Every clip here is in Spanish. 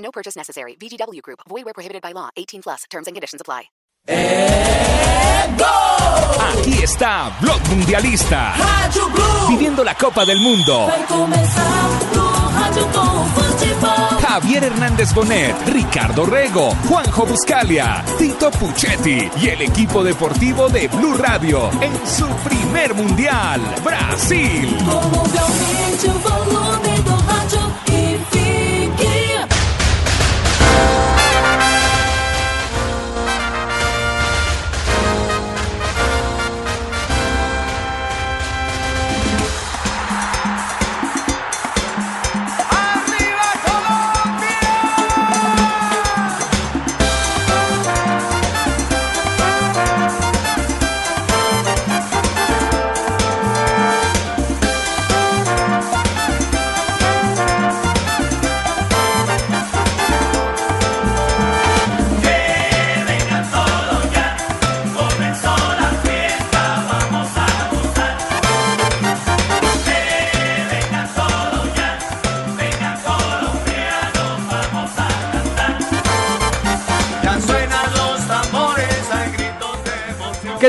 No purchase necessary. VGW Group. Void where prohibited by law. 18 plus. Terms and conditions apply. Aquí está Blog Mundialista. Viviendo la Copa del Mundo. Javier Hernández Bonet, Ricardo Rego, Juanjo Buscalia, Tito Puchetti y el equipo deportivo de Blue Radio en su primer mundial, Brasil. Como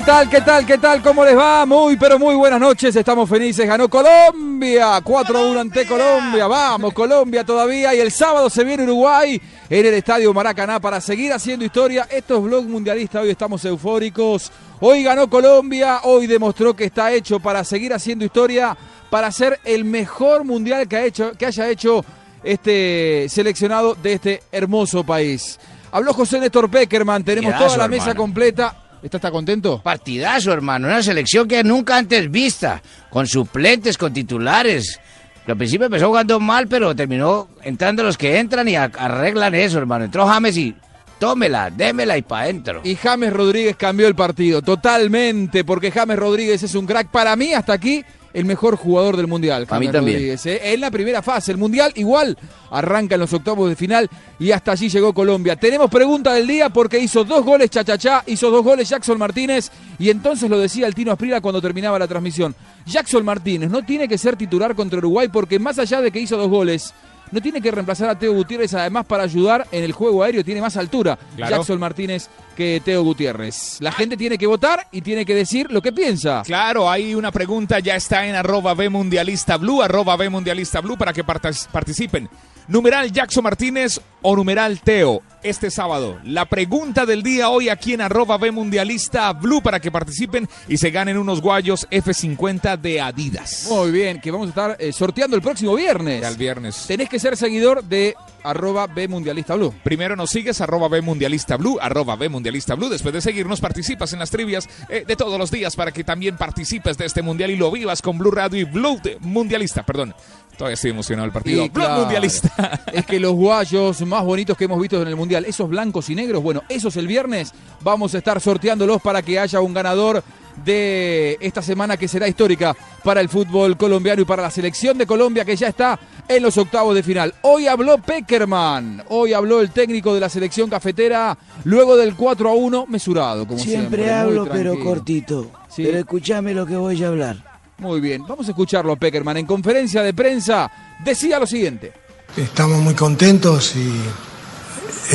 ¿Qué tal, qué tal, qué tal? ¿Cómo les va? Muy, pero muy buenas noches. Estamos felices. Ganó Colombia. 4-1 ante Colombia. Vamos, Colombia todavía. Y el sábado se viene Uruguay en el Estadio Maracaná para seguir haciendo historia. Esto es Blog Mundialista. Hoy estamos eufóricos. Hoy ganó Colombia. Hoy demostró que está hecho para seguir haciendo historia. Para ser el mejor mundial que, ha hecho, que haya hecho este seleccionado de este hermoso país. Habló José Néstor Peckerman. Tenemos toda la mesa completa. ¿Está, está contento? Partidazo, hermano. Una selección que nunca antes vista. Con suplentes, con titulares. Al principio empezó jugando mal, pero terminó entrando los que entran y arreglan eso, hermano. Entró James y tómela, démela y pa' adentro. Y James Rodríguez cambió el partido totalmente, porque James Rodríguez es un crack. Para mí, hasta aquí, el mejor jugador del Mundial. Para mí también. Rodríguez, ¿eh? En la primera fase, el Mundial igual arranca en los octavos de final y hasta allí llegó Colombia. Tenemos pregunta del día porque hizo dos goles Chachachá, hizo dos goles Jackson Martínez y entonces lo decía el Tino Asprila cuando terminaba la transmisión. Jackson Martínez no tiene que ser titular contra Uruguay porque más allá de que hizo dos goles, no tiene que reemplazar a Teo Gutiérrez, además para ayudar en el juego aéreo, tiene más altura Claro. Jackson Martínez que Teo Gutiérrez. La gente tiene que votar y tiene que decir lo que piensa. Claro, hay una pregunta, ya está en arroba B Mundialista Blue, arroba B Mundialista Blue para que participen. Numeral Jackson Martínez o numeral Teo este sábado. La pregunta del día hoy aquí en arroba B Mundialista Blue para que participen y se ganen unos guayos F50 de Adidas. Muy bien, que vamos a estar eh, sorteando el próximo viernes. Ya el viernes. Tenés que ser seguidor de arroba B Mundialista Blue. Primero nos sigues, arroba B Mundialista Blue, arroba B Mundialista Blue. Después de seguirnos, participas en las trivias eh, de todos los días para que también participes de este mundial y lo vivas con Blue Radio y Blue de- Mundialista. Perdón, todavía estoy emocionado del partido. Claro, Mundialista. Es que los guayos más bonitos que hemos visto en el Mundial, esos blancos y negros, bueno, esos el viernes vamos a estar sorteándolos para que haya un ganador de esta semana que será histórica para el fútbol colombiano y para la selección de Colombia que ya está en los octavos de final. Hoy habló Peckerman, hoy habló el técnico de la selección cafetera luego del 4 a 1 mesurado, como siempre. Hablo, pero cortito. Sí. Pero escúchame lo que voy a hablar. Muy bien, vamos a escucharlo Peckerman. En conferencia de prensa decía lo siguiente. Estamos muy contentos y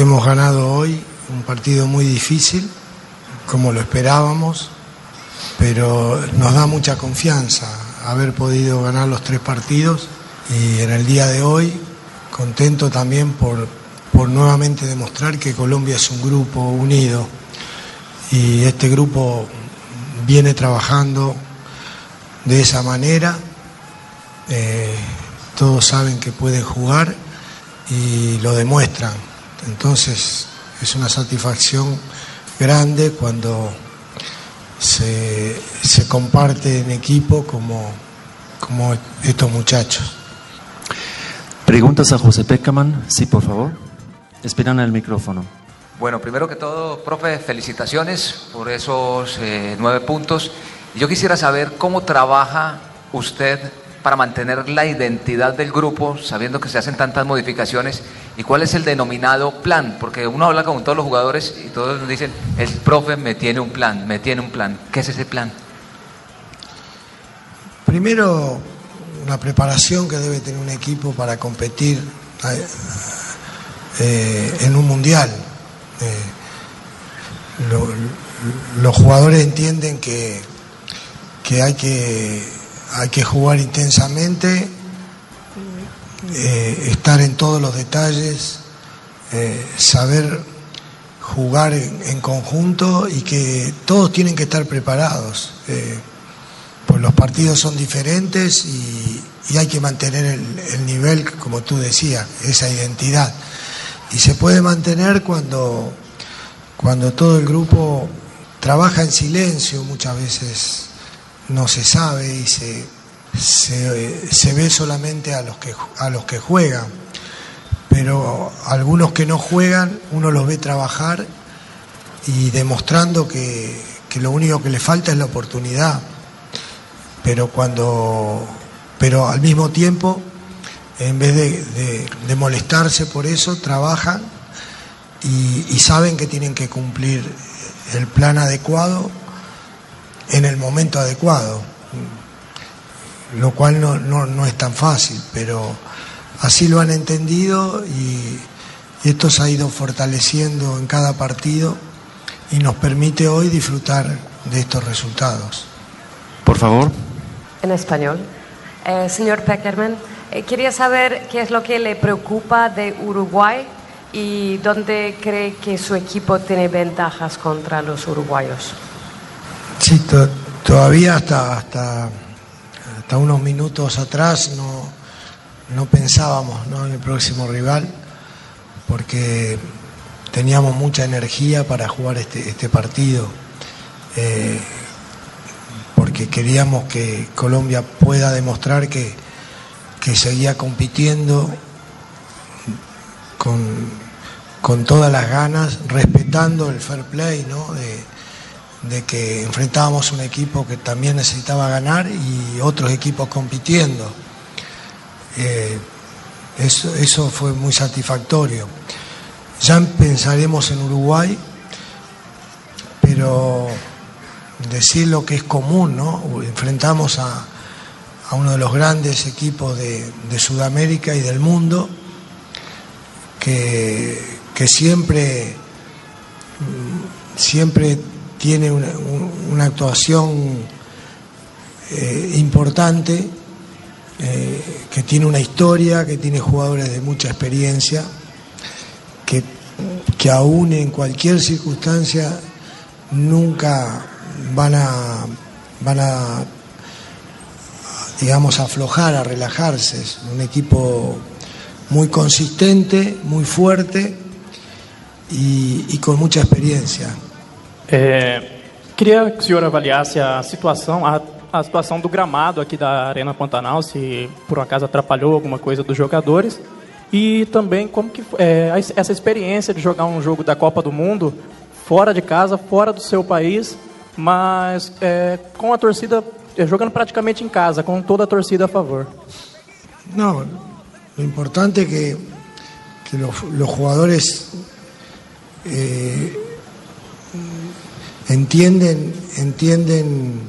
hemos ganado hoy un partido muy difícil, como lo esperábamos, pero nos da mucha confianza haber podido ganar los tres partidos y en el día de hoy contento también por, por nuevamente demostrar que Colombia es un grupo unido y este grupo viene trabajando de esa manera. Eh, todos saben que pueden jugar y lo demuestran. Entonces es una satisfacción grande cuando se, se comparte en equipo como, como estos muchachos. Preguntas a José Peckerman, sí, por favor. Esperan el micrófono. Bueno, primero que todo, profe, felicitaciones por esos eh, nueve puntos. Yo quisiera saber cómo trabaja usted para mantener la identidad del grupo, sabiendo que se hacen tantas modificaciones, y cuál es el denominado plan, porque uno habla con todos los jugadores y todos nos dicen, el profe me tiene un plan, me tiene un plan. ¿Qué es ese plan? Primero, la preparación que debe tener un equipo para competir eh, eh, en un mundial. Eh, lo- los jugadores entienden que, que hay que hay que jugar intensamente, eh, estar en todos los detalles, eh, saber jugar en, en conjunto y que todos tienen que estar preparados. eh, pues los partidos son diferentes y, hay que mantener el, el nivel, como tú decías, esa identidad. Y se puede mantener cuando, cuando todo el grupo trabaja en silencio, muchas veces no se sabe y se, se, ve solamente a los, que, a los que juegan. Pero algunos que no juegan, uno los ve trabajar y demostrando que, que lo único que le falta es la oportunidad pero cuando pero al mismo tiempo en vez de, molestarse por eso trabajan y saben que tienen que cumplir el plan adecuado en el momento adecuado lo cual no, no- no es tan fácil pero así lo han entendido y, y esto se ha ido fortaleciendo en cada partido y nos permite hoy disfrutar de estos resultados Por favor. En español. Eh, señor Peckerman, eh, quería saber qué es lo que le preocupa de Uruguay y dónde cree que su equipo tiene ventajas contra los uruguayos. Sí, to- todavía hasta, hasta, hasta unos minutos atrás no, no pensábamos ¿no? en el próximo rival porque teníamos mucha energía para jugar este, este partido. Eh, porque queríamos que Colombia pueda demostrar que, que seguía compitiendo con, con todas las ganas, respetando el fair play, ¿no? De, de que enfrentábamos un equipo que también necesitaba ganar y otros equipos compitiendo. Eh, eso, eso fue muy satisfactorio. Ya pensaremos en Uruguay, pero decir lo que es común, ¿no? Enfrentamos a, a uno de los grandes equipos de, de Sudamérica y del mundo, que, que siempre, siempre tiene una, un- una actuación eh, importante, eh, que tiene una historia, que tiene jugadores de mucha experiencia, que, que aún en cualquier circunstancia nunca van a, van a, digamos, aflojar, a relajarse. Es un equipo muy consistente, muy fuerte y con mucha experiencia. É, queria que o senhor avaliasse a situação, a, a situação do gramado aqui da Arena Pantanal, se por um acaso atrapalhou alguma coisa dos jogadores. E também como que é, essa experiência de jogar um jogo da Copa do Mundo fora de casa, fora do seu país, mas é, com a torcida é, jogando praticamente em casa, com toda a torcida a favor. No, lo importante es que, que los jugadores eh, entienden, entienden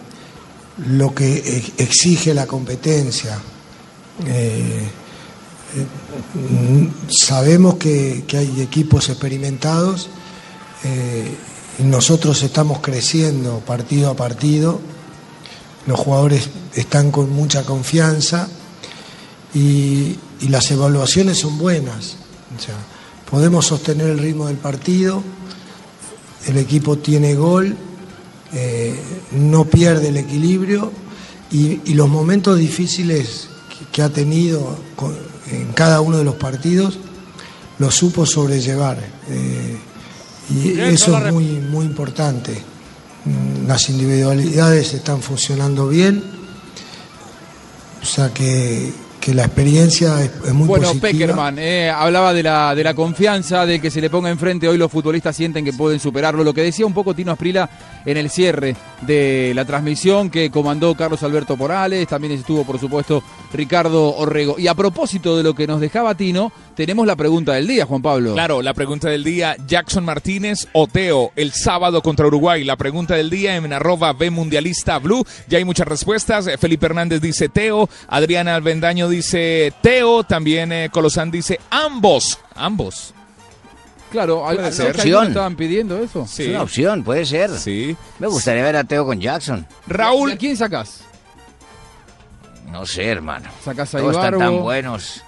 lo que exige la competencia. Eh, eh, sabemos que, que hay equipos experimentados eh, y nosotros estamos creciendo partido a partido. Los jugadores están con mucha confianza y, las evaluaciones son buenas. Podemos sostener el ritmo del partido, el equipo tiene gol, eh, no pierde el equilibrio y, y los momentos difíciles que, que ha tenido con- en cada uno de los partidos los supo sobrellevar. eh, y eso es muy, muy importante. Mm, Las individualidades están funcionando bien, o sea que, que la experiencia es, es muy Bueno, positiva. Peckerman eh, hablaba de la, de la confianza, de que se le ponga enfrente. Hoy los futbolistas sienten que pueden superarlo. Lo que decía un poco Tino Asprila en el cierre de la transmisión que comandó Carlos Alberto Morales. También estuvo, por supuesto, Ricardo Orrego. Y a propósito de lo que nos dejaba Tino, tenemos la pregunta del día, Juan Pablo. Claro, la pregunta del día, Jackson Martínez o Teo, el sábado contra Uruguay. La pregunta del día en arroba B Mundialista Blue. Ya hay muchas respuestas. Eh, Felipe Hernández dice Teo, Adriana Albendaño dice Teo, también eh, Colosán dice ambos, ambos. Claro, Puede al- ser. ¿que algunos estaban pidiendo eso? Sí. Es una opción, puede ser. Sí. Me gustaría ver a Teo con Jackson. Raúl. ¿Y a quién sacás? No sé, hermano. Sacás a Todos están tan buenos.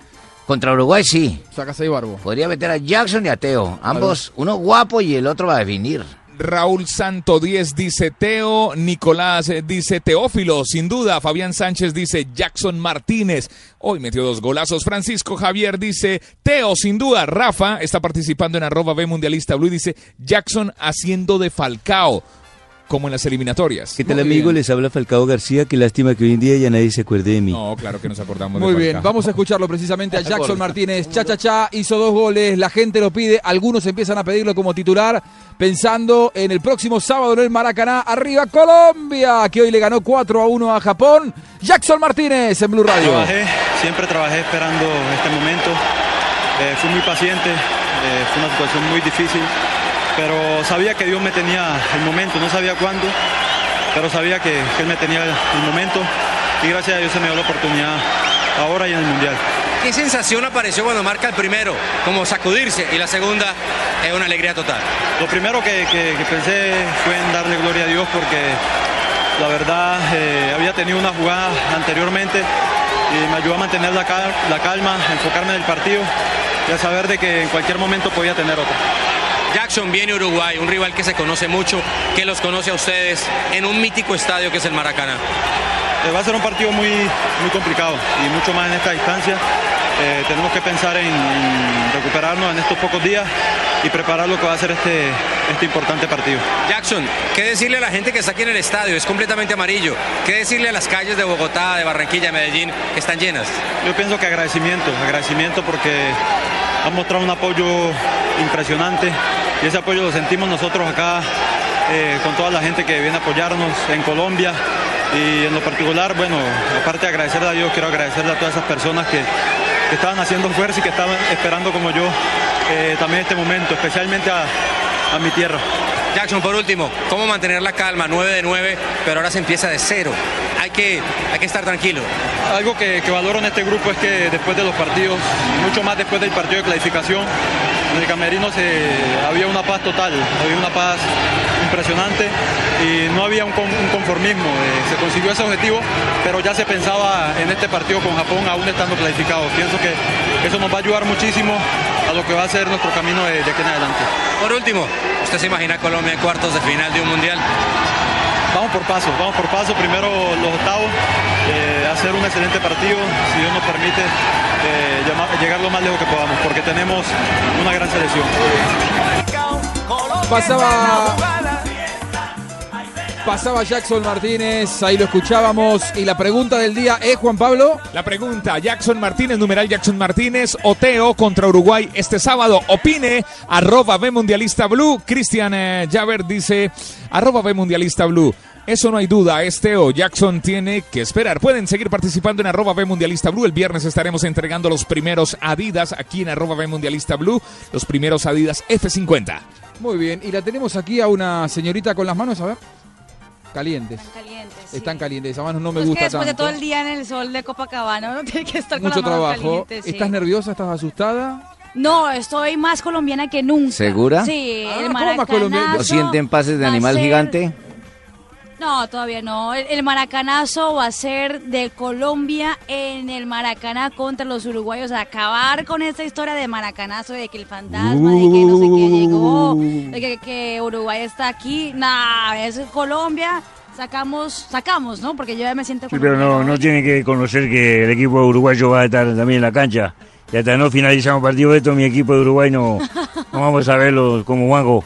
Contra Uruguay sí. Sacás a Ibarbo. Podría meter a Jackson y a Teo. Ambos, uno guapo y el otro va a definir. Raúl Santo 10 dice Teo, Nicolás eh, dice Teófilo, sin duda, Fabián Sánchez dice Jackson Martínez, hoy metió dos golazos, Francisco Javier dice Teo, sin duda, Rafa está participando en arroba B Mundialista Blue y dice Jackson haciendo de Falcao, como en las eliminatorias. ¿Qué tal amigo? Les habla Falcao García, qué lástima que hoy en día ya nadie se acuerde de mí. No, claro que nos acordamos Muy de bien, vamos a escucharlo precisamente a Jackson. Martínez. Cha, cha, cha, hizo dos goles, la gente lo pide, algunos empiezan a pedirlo como titular, pensando en el próximo sábado en el Maracaná. Arriba Colombia, que hoy le ganó 4 a 1 a Japón. Jackson Martínez en Blue Radio. Trabajé, siempre trabajé esperando este momento. Eh, fui muy paciente, eh, fue una situación muy difícil, pero sabía que Dios me tenía el momento, no sabía cuándo, pero sabía que, que Él me tenía el momento y gracias a Dios se me dio la oportunidad ahora y en el Mundial. ¿Qué sensación apareció cuando marca el primero? Como sacudirse y la segunda es una alegría total. Lo primero que, que- que pensé fue en darle gloria a Dios porque la verdad eh, había tenido una jugada anteriormente y me ayudó a mantener la, cal- la calma, enfocarme en el partido y a saber de que en cualquier momento podía tener otra. Jackson viene Uruguay, un rival que se conoce mucho, que los conoce a ustedes en un mítico estadio que es el Maracaná. Eh, va a ser un partido muy, muy complicado y mucho más en esta distancia. Eh, tenemos que pensar en, en recuperarnos en estos pocos días y preparar lo que va a ser este, este importante partido. Jackson, ¿qué decirle a la gente que está aquí en el estadio? Es completamente amarillo. ¿Qué decirle a las calles de Bogotá, de Barranquilla, de Medellín, que están llenas? Yo pienso que agradecimiento, agradecimiento porque han mostrado un apoyo impresionante y ese apoyo lo sentimos nosotros acá eh, con toda la gente que viene a apoyarnos en Colombia y en lo particular, bueno, aparte de agradecerle a Dios, quiero agradecerle a todas esas personas que, que estaban haciendo fuerza y que estaban esperando como yo eh, también este momento, especialmente a, a mi tierra. Jackson, por último, ¿cómo mantener la calma? 9 de 9, pero ahora se empieza de cero. Hay que, hay que estar tranquilo. Algo que, que valoro en este grupo es que después de los partidos, mucho más después del partido de clasificación, en el camerino se, había una paz total, había una paz impresionante y no había un, con- un conformismo. eh, se consiguió ese objetivo, pero ya se pensaba en este partido con Japón aún estando clasificado. Pienso que eso nos va a ayudar muchísimo a lo que va a ser nuestro camino de, de aquí en adelante. Por último, ¿usted se imagina Colombia en cuartos de final de un mundial? Vamos por paso, vamos por paso. Primero los octavos, eh, hacer un excelente partido, si Dios nos permite, eh, llegar lo más lejos que podamos, porque tenemos una gran selección. Pasaba. Pasaba Jackson Martínez, ahí lo escuchábamos. Y la pregunta del día es, Juan Pablo. La pregunta, Jackson Martínez, numeral Jackson Martínez, Oteo contra Uruguay este sábado. Opine, arroba B Mundialista Blue. Cristian eh, Javer dice, arroba B Mundialista Blue. Eso no hay duda, es Teo. Jackson tiene que esperar. Pueden seguir participando en arroba B Mundialista Blue. El viernes estaremos entregando los primeros Adidas aquí en arroba B Mundialista Blue. Los primeros Adidas F50. Muy bien, y la tenemos aquí a una señorita con las manos, a ver. Calientes. Calientes. Están calientes, esa mano no me Pues que gusta después de tanto. todo el día en el sol de Copacabana, uno tiene que estar con Mucho las manos trabajo. calientes, sí. ¿Estás nerviosa? ¿Estás asustada? No, estoy más colombiana que nunca. ¿Segura? Sí, Ah, el ¿cómo más colombiana? ¿No sienten pases de animal ser- gigante? No, todavía no. El, el maracanazo va a ser de Colombia en el Maracaná contra los uruguayos. Acabar con esta historia de maracanazo, de que el fantasma, de que no sé qué llegó, de que, que Uruguay está aquí. Nah, es Colombia. Sacamos, sacamos, ¿no? Porque yo ya me siento Sí, pero no, no tienen que conocer que el equipo uruguayo va a estar también en la cancha. Y hasta no finalizamos partido esto, mi equipo de Uruguay no, no vamos a verlo como Juanjo.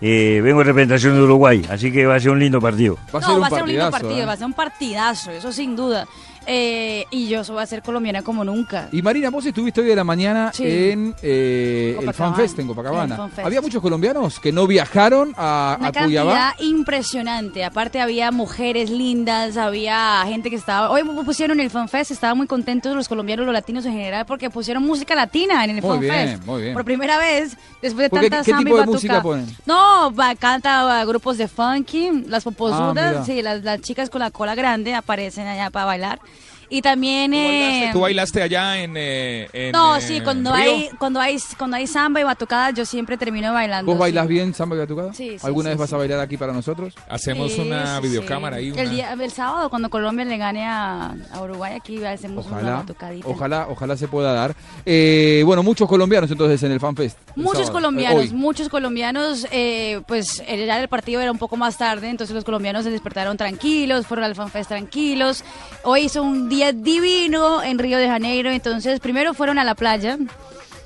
Eh, vengo en representación de Uruguay, así que va a ser un lindo partido. Va a no, un va a ser un lindo partido, ¿eh? va a ser un partidazo, eso sin duda. Eh, y yo voy a ser colombiana como nunca. Y Marina, vos estuviste hoy de la mañana Sí. en eh, el. FanFest en Copacabana. En FanFest. Había muchos colombianos que no viajaron a, Una a Cuyabá. cantidad impresionante. Aparte había mujeres lindas, había gente que estaba... Hoy pusieron el FanFest, estaban muy contentos los colombianos, los latinos en general, porque pusieron música latina en el Muy FanFest. bien, muy bien. Por primera vez, después de ¿Por qué- tanta qué samba tipo de batuca. música ponen? No, va- canta grupos de funky, las Ah, popozudas, mira. sí, las, las chicas con la cola grande aparecen allá para bailar. Y también... eh, ¿Tú bailaste allá en, eh, en, no, eh, sí, cuando Río? hay, cuando hay cuando hay samba y batucada, yo siempre termino bailando. ¿Vos sí. bien samba y batucada? Sí, sí, ¿Alguna sí, vez vas sí. a bailar aquí para nosotros? Hacemos Sí, una sí, videocámara sí. ahí. El, una- día, el sábado, cuando Colombia le gane a, a Uruguay, aquí hacemos una Ojalá, batucadita. ojalá, ojalá se pueda dar. Eh, bueno, muchos colombianos entonces en el FanFest. el Muchos sábado, eh, colombianos, muchos colombianos, eh, pues el, ya el partido era un poco más tarde, entonces los colombianos se despertaron tranquilos, fueron al FanFest tranquilos. Hoy hizo un día divino en Río de Janeiro, entonces primero fueron a la playa,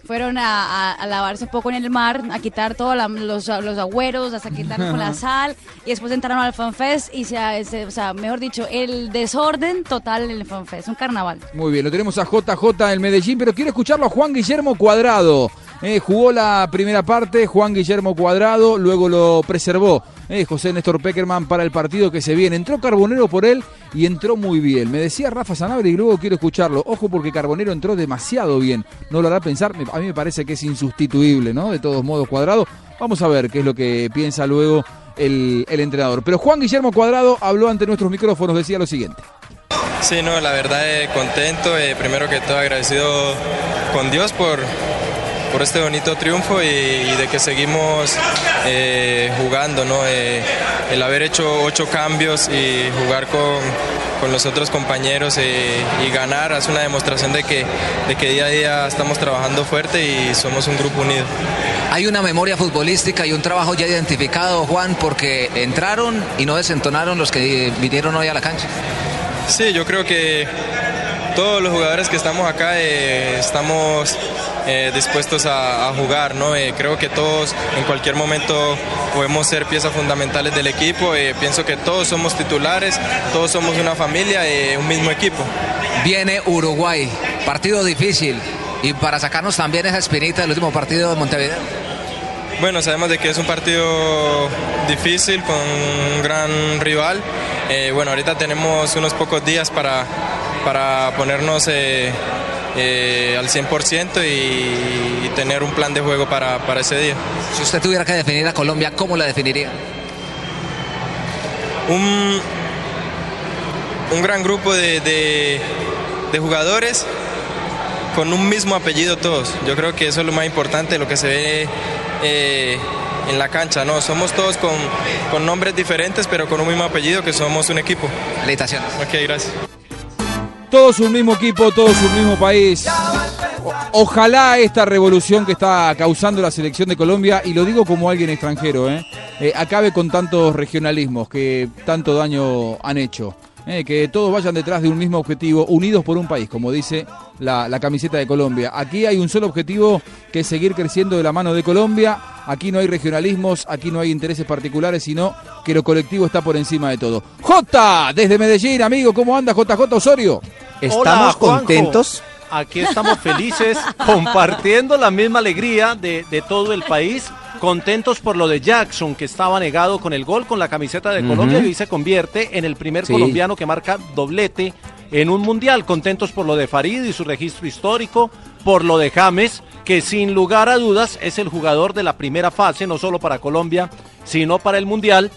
fueron a, a- a lavarse un poco en el mar, a quitar todos los, los agüeros, hasta quitarlos con la sal, y después entraron al FanFest y se, se- o sea, mejor dicho, el desorden total en el FanFest, un carnaval. Muy bien, lo tenemos a JJ en Medellín, pero quiero escucharlo a Juan Guillermo Cuadrado. Eh, jugó la primera parte, Juan Guillermo Cuadrado, luego lo preservó eh, José Néstor Peckerman para el partido que se viene. Entró Carbonero por él y entró muy bien. Me decía Rafa Sanabria y luego quiero escucharlo. Ojo porque Carbonero entró demasiado bien. No lo hará pensar, a mí me parece que es insustituible, ¿no? De todos modos, Cuadrado. Vamos a ver qué es lo que piensa luego el, el entrenador. Pero Juan Guillermo Cuadrado habló ante nuestros micrófonos, decía lo siguiente. Sí, no, la verdad eh, contento, eh, primero que todo agradecido con Dios por, por este bonito triunfo y, y de que seguimos eh, jugando, ¿no? Eh, el haber hecho ocho cambios y jugar con, con los otros compañeros eh, y ganar es una demostración de que, de que día a día estamos trabajando fuerte y somos un grupo unido. Hay una memoria futbolística y un trabajo ya identificado, Juan, porque entraron y no desentonaron los que vinieron hoy a la cancha. Sí, yo creo que todos los jugadores que estamos acá eh, estamos eh, dispuestos a, a jugar, ¿no? Eh, creo que todos en cualquier momento podemos ser piezas fundamentales del equipo. eh, pienso que todos somos titulares, todos somos una familia, un mismo equipo. Viene Uruguay, partido difícil. Y para sacarnos también esa espinita del último partido de Montevideo. Bueno, sabemos de que es un partido difícil con un gran rival. Eh, bueno, ahorita tenemos unos pocos días para, para ponernos eh, eh, al 100% y, y tener un plan de juego para, para ese día. Si usted tuviera que definir a Colombia, ¿cómo la definiría? Un, un gran grupo de, de- de jugadores con un mismo apellido todos. Yo creo que eso es lo más importante, lo que se ve eh, en la cancha. ¿no? Somos todos con, con nombres diferentes, pero con un mismo apellido, que somos un equipo. Felicitaciones. Ok, gracias. Todos un mismo equipo, todos un mismo país. Ojalá esta revolución que está causando la selección de Colombia, y lo digo como alguien extranjero, ¿eh? Eh, acabe con tantos regionalismos que tanto daño han hecho. ¿Eh? que todos vayan detrás de un mismo objetivo, unidos por un país, como dice la, la camiseta de Colombia. Aquí hay un solo objetivo que es seguir creciendo de la mano de Colombia. Aquí no hay regionalismos, aquí no hay intereses particulares, sino que lo colectivo está por encima de todo. J, desde Medellín, amigo, ¿cómo anda JJ Osorio? Hola, Juanjo. Aquí estamos felices, compartiendo la misma alegría de, de todo el país. Contentos por lo de Jackson, que estaba negado con el gol con la camiseta de. Colombia y se convierte en el primer Sí. colombiano que marca doblete en un mundial. Contentos por lo de Farid y su registro histórico, por lo de James, que sin lugar a dudas es el jugador de la primera fase, no solo para Colombia, sino para el mundial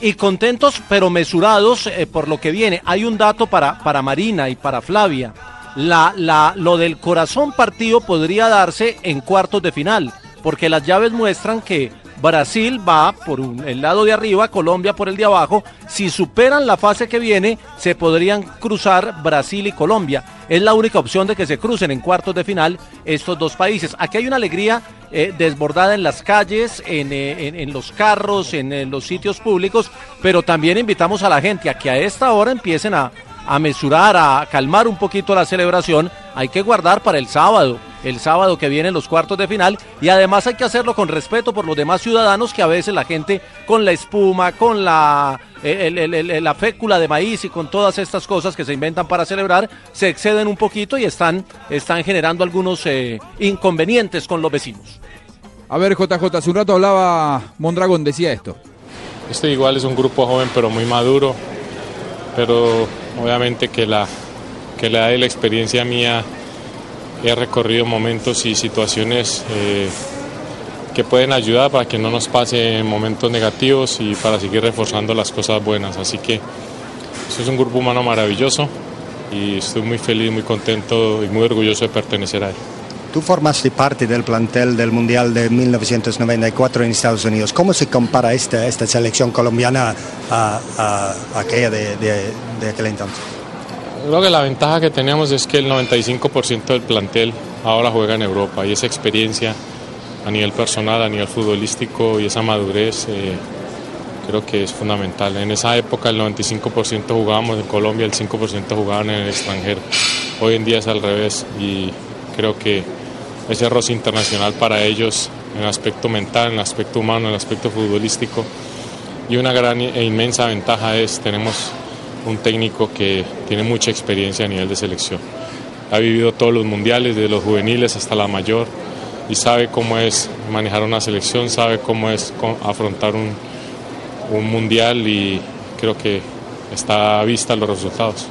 y contentos pero mesurados eh, por lo que viene. Hay un dato para, para Marina y para Flavia. La, la, lo del corazón partido podría darse en cuartos de final, porque las llaves muestran que Brasil va por el lado de arriba, Colombia por el de abajo. Si superan la fase que viene, se podrían cruzar Brasil y Colombia. Es la única opción de que se crucen en cuartos de final estos dos países. Aquí hay una alegría eh, desbordada en las calles, en, eh, en- en los carros, en, eh, los sitios públicos, pero también invitamos a la gente a que a esta hora empiecen a, a mesurar, a calmar un poquito la celebración. Hay que guardar para el sábado. el sábado que viene en los cuartos de final y además hay que hacerlo con respeto por los demás ciudadanos que a veces la gente con la espuma, con la, el- el- el- la fécula de maíz y con todas estas cosas que se inventan para celebrar se exceden un poquito y están, están generando algunos eh, inconvenientes con los vecinos. A ver, JJ, hace un rato hablaba Mondragón, decía esto. Este igual es un grupo joven pero muy maduro, pero obviamente que la, que la de la experiencia mía he recorrido momentos y situaciones eh, que pueden ayudar para que no nos pase momentos negativos y para seguir reforzando las cosas buenas. Así que eso es un grupo humano maravilloso y estoy muy feliz, muy contento y muy orgulloso de pertenecer a él. Tú formaste parte del plantel del Mundial de 1994 en Estados Unidos. ¿Cómo se compara esta, esta selección colombiana a, a- a aquella de, de- de aquel entonces? Creo que la ventaja que tenemos es que el 95% del plantel ahora juega en Europa y esa experiencia a nivel personal, a nivel futbolístico y esa madurez eh, creo que es fundamental. En esa época el 95% jugábamos en Colombia, el 5% jugaban en el extranjero. Hoy en día es al revés y creo que ese roce internacional para ellos en el aspecto mental, en el aspecto humano, en el aspecto futbolístico y una gran e inmensa ventaja es tenemos un técnico que tiene mucha experiencia a nivel de selección. Ha vivido todos los mundiales, desde los juveniles hasta la mayor, y sabe cómo es manejar una selección, sabe cómo es afrontar un, un mundial y creo que está a vista los resultados.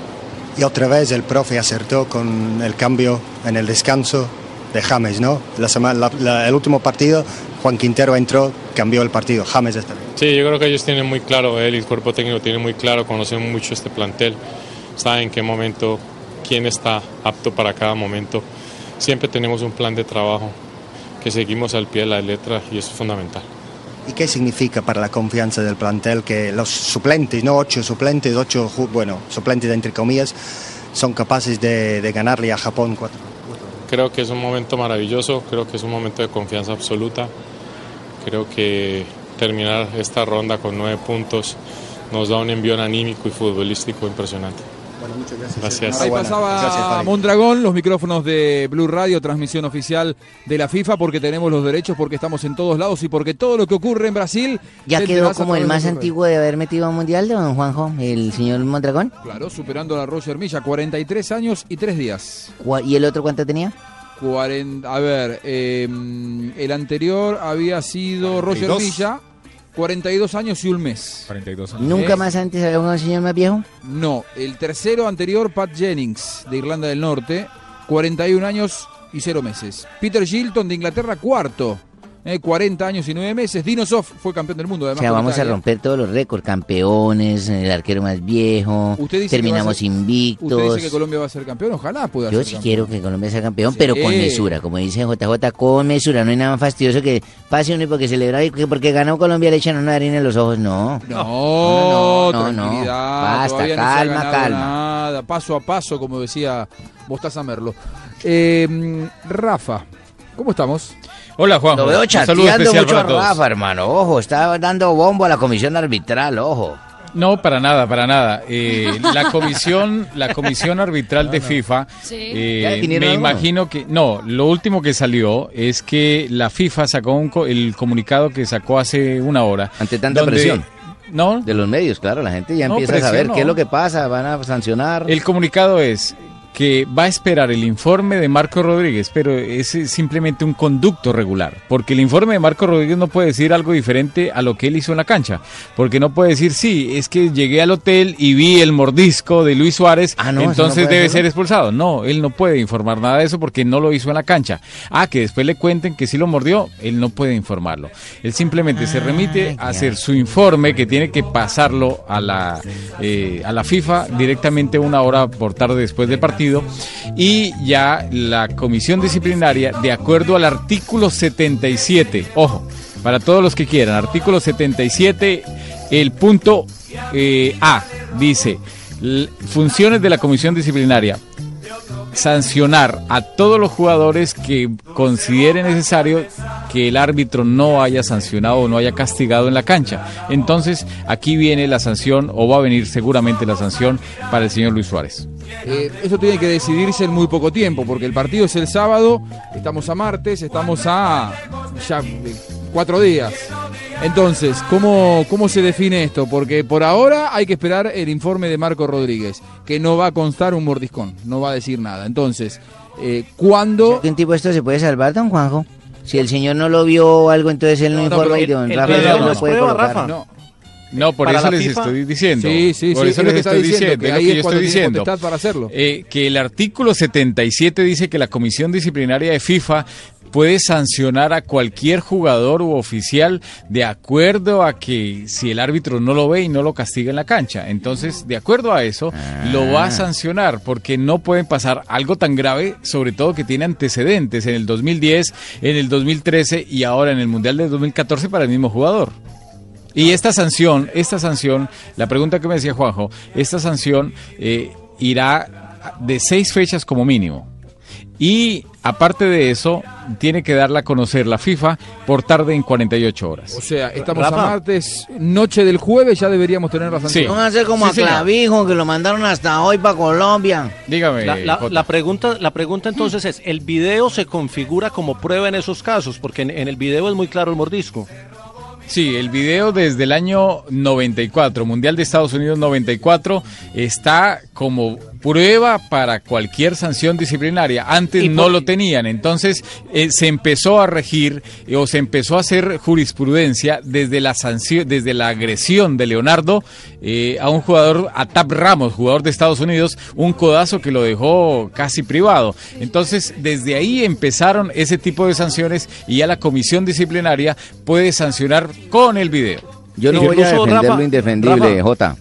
Y otra vez el profe acertó con el cambio en el descanso de James, ¿no? La semana, la- la- el último partido, Juan Quintero entró, cambió el partido. James está bien. Sí, yo creo que ellos tienen muy claro, él y el cuerpo técnico tiene muy claro, conocen mucho este plantel, saben en qué momento, quién está apto para cada momento. Siempre tenemos un plan de trabajo que seguimos al pie de la letra y eso es fundamental. ¿Y qué significa para la confianza del plantel que los suplentes, no ocho suplentes, ocho, bueno, suplentes entre comillas, son capaces de, de ganarle a Japón cuatro? Creo que es un momento maravilloso, creo que es un momento de confianza absoluta. Creo que terminar esta ronda con nueve puntos nos da un envío anímico y futbolístico impresionante. Bueno, muchas gracias. Gracias. Ahí pasaba Mondragón, los micrófonos de Blue Radio, transmisión oficial de la FIFA, porque tenemos los derechos, porque estamos en todos lados y porque todo lo que ocurre en Brasil. Ya quedó como el más antiguo de haber metido a un mundial, don Juanjo, el señor Mondragón. Claro, superando a la Roger Milla, 43 años y 3 días. ¿Y el otro cuánto tenía? 40, a ver, eh, el anterior había sido Roger 42. Milla, 42 años y un mes. 42 ¿Nunca más antes había un señor más viejo? No, el tercero anterior, Pat Jennings, de Irlanda del Norte, 41 años y 0 meses. Peter Shilton, de Inglaterra, cuarto, eh, 40 años y 9 meses. Dino Sof fue campeón del mundo, O además. sea, con vamos a romper todos los récords, campeones, el arquero más viejo, Usted dice terminamos ser- invictos. Usted dice que Colombia va a ser campeón, ojalá pueda Yo ser sí campeón. quiero que Colombia sea campeón, pero con mesura, como dice JJ, con mesura. No hay nada más fastidioso que pase uno y porque celebra y que porque ganó Colombia le echan una harina en los ojos. No. No, no, no, no. tranquilidad, Basta, todavía no calma, calma. Nada, paso a paso, como decía Mostaza Merlo. Eh, Rafa, ¿cómo estamos? Hola, Juan. Lo veo chateando mucho a. Rafa, hermano. Ojo, está dando bombo a la comisión arbitral, ojo. No, para nada, para nada. Eh, la comisión, la comisión arbitral de FIFA, Sí. eh, ¿Ya definieron me imagino que no. Lo último que salió es que la FIFA sacó un co- el comunicado que sacó hace una hora. Ante tanta donde- presión. No, De los medios, claro, la gente ya No, empieza a saber no. qué es lo que pasa, van a sancionar. El comunicado es que va a esperar el informe de Marco Rodríguez, pero es eh, simplemente un conducto regular, porque el informe de Marco Rodríguez no puede decir algo diferente a lo que él hizo en la cancha, porque no puede decir, sí, es que llegué al hotel y vi el mordisco de Luis Suárez, Ah, no, eso no entonces debe ser expulsado. No, él no puede informar nada de eso porque no lo hizo en la cancha. Ah, que después le cuenten que sí lo mordió, él no puede informarlo. Él simplemente se remite a hacer su informe que tiene que pasarlo a la, eh, a la FIFA directamente una hora por tarde después del partido y ya la comisión disciplinaria, de acuerdo al artículo 77, ojo, para todos los que quieran, artículo 77, el punto eh, A, dice, funciones de la comisión disciplinaria, sancionar a todos los jugadores que considere necesario que el árbitro no haya sancionado o no haya castigado en la cancha. Entonces, aquí viene la sanción, o va a venir seguramente la sanción para el señor Luis Suárez. Eh, eso tiene que decidirse en muy poco tiempo, porque el partido es el sábado, estamos a martes, estamos a ya eh, cuatro días. Entonces, ¿cómo, ¿cómo se define esto? Porque por ahora hay que esperar el informe de Marco Rodríguez, que no va a constar un mordiscón, no va a decir nada. Entonces, eh, ¿cuándo...? ¿Un tipo esto se puede salvar, don Juanjo? Si el señor no lo vio o algo, entonces él no, informa y don Rafa no puede prueba, colocar. Rafa. No. No, por eso les FIFA. estoy diciendo. Sí, sí, por sí, eso es lo les que estoy diciendo, diciendo. que es lo ahí que yo estoy diciendo. potestad para hacerlo. Eh, que el artículo 77 dice que la Comisión Disciplinaria de FIFA puede sancionar a cualquier jugador u oficial de acuerdo a que si el árbitro no lo ve y no lo castiga en la cancha. Entonces, de acuerdo a eso, lo va a sancionar porque no pueden pasar algo tan grave, sobre todo que tiene antecedentes en el 2010, en el 2013 y ahora en el Mundial del 2014 para el mismo jugador. Y esta sanción, esta sanción, la pregunta que me decía Juanjo, esta sanción eh, irá de seis fechas como mínimo. Y aparte de eso, tiene que darla a conocer la FIFA por tarde en 48 horas. O sea, estamos Rafa. a martes, noche del jueves, ya deberíamos tener la sanción. No hacer como Sí, a señor. Clavijo, que lo mandaron hasta hoy para Colombia. Dígame. La, la- Jota. la pregunta, la pregunta entonces es, ¿el video se configura como prueba en esos casos? Porque en, en el video es muy claro el mordisco. Sí, el video desde el año 94, Mundial de Estados Unidos 94, está como prueba para cualquier sanción disciplinaria. Antes no lo tenían, entonces eh, se empezó a regir eh, o se empezó a hacer jurisprudencia desde la sanción, desde la agresión de Leonardo eh, a un jugador, a Tap Ramos, jugador de Estados Unidos, un codazo que lo dejó casi privado. Entonces, desde ahí empezaron ese tipo de sanciones y ya la comisión disciplinaria puede sancionar con el video. Yo no voy a defender Rafa, lo indefendible, Rafa. Jota.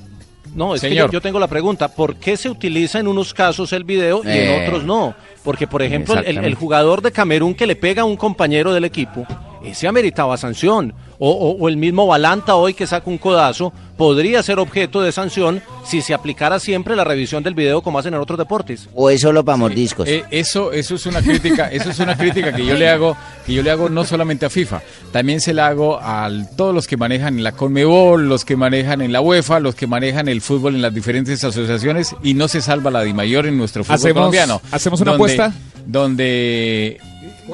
No, es Señor. que yo, tengo la pregunta, ¿por qué se utiliza en unos casos el video y Eh. en otros no? Porque, por ejemplo, el, el jugador de Camerún que le pega a un compañero del equipo, ese ameritaba sanción. O, o- o el mismo Balanta hoy que saca un codazo, podría ser objeto de sanción si se aplicara siempre la revisión del video como hacen en otros deportes. O es solo para mordiscos. Eh, eso, eso es una crítica, eso es una crítica que yo le hago, que yo le hago no solamente a FIFA, también se la hago a todos los que manejan en la Conmebol, los que manejan en la UEFA, los que manejan el fútbol en las diferentes asociaciones y no se salva la di mayor en nuestro fútbol Hacemos- colombiano. hacemos una donde- apuesta. Donde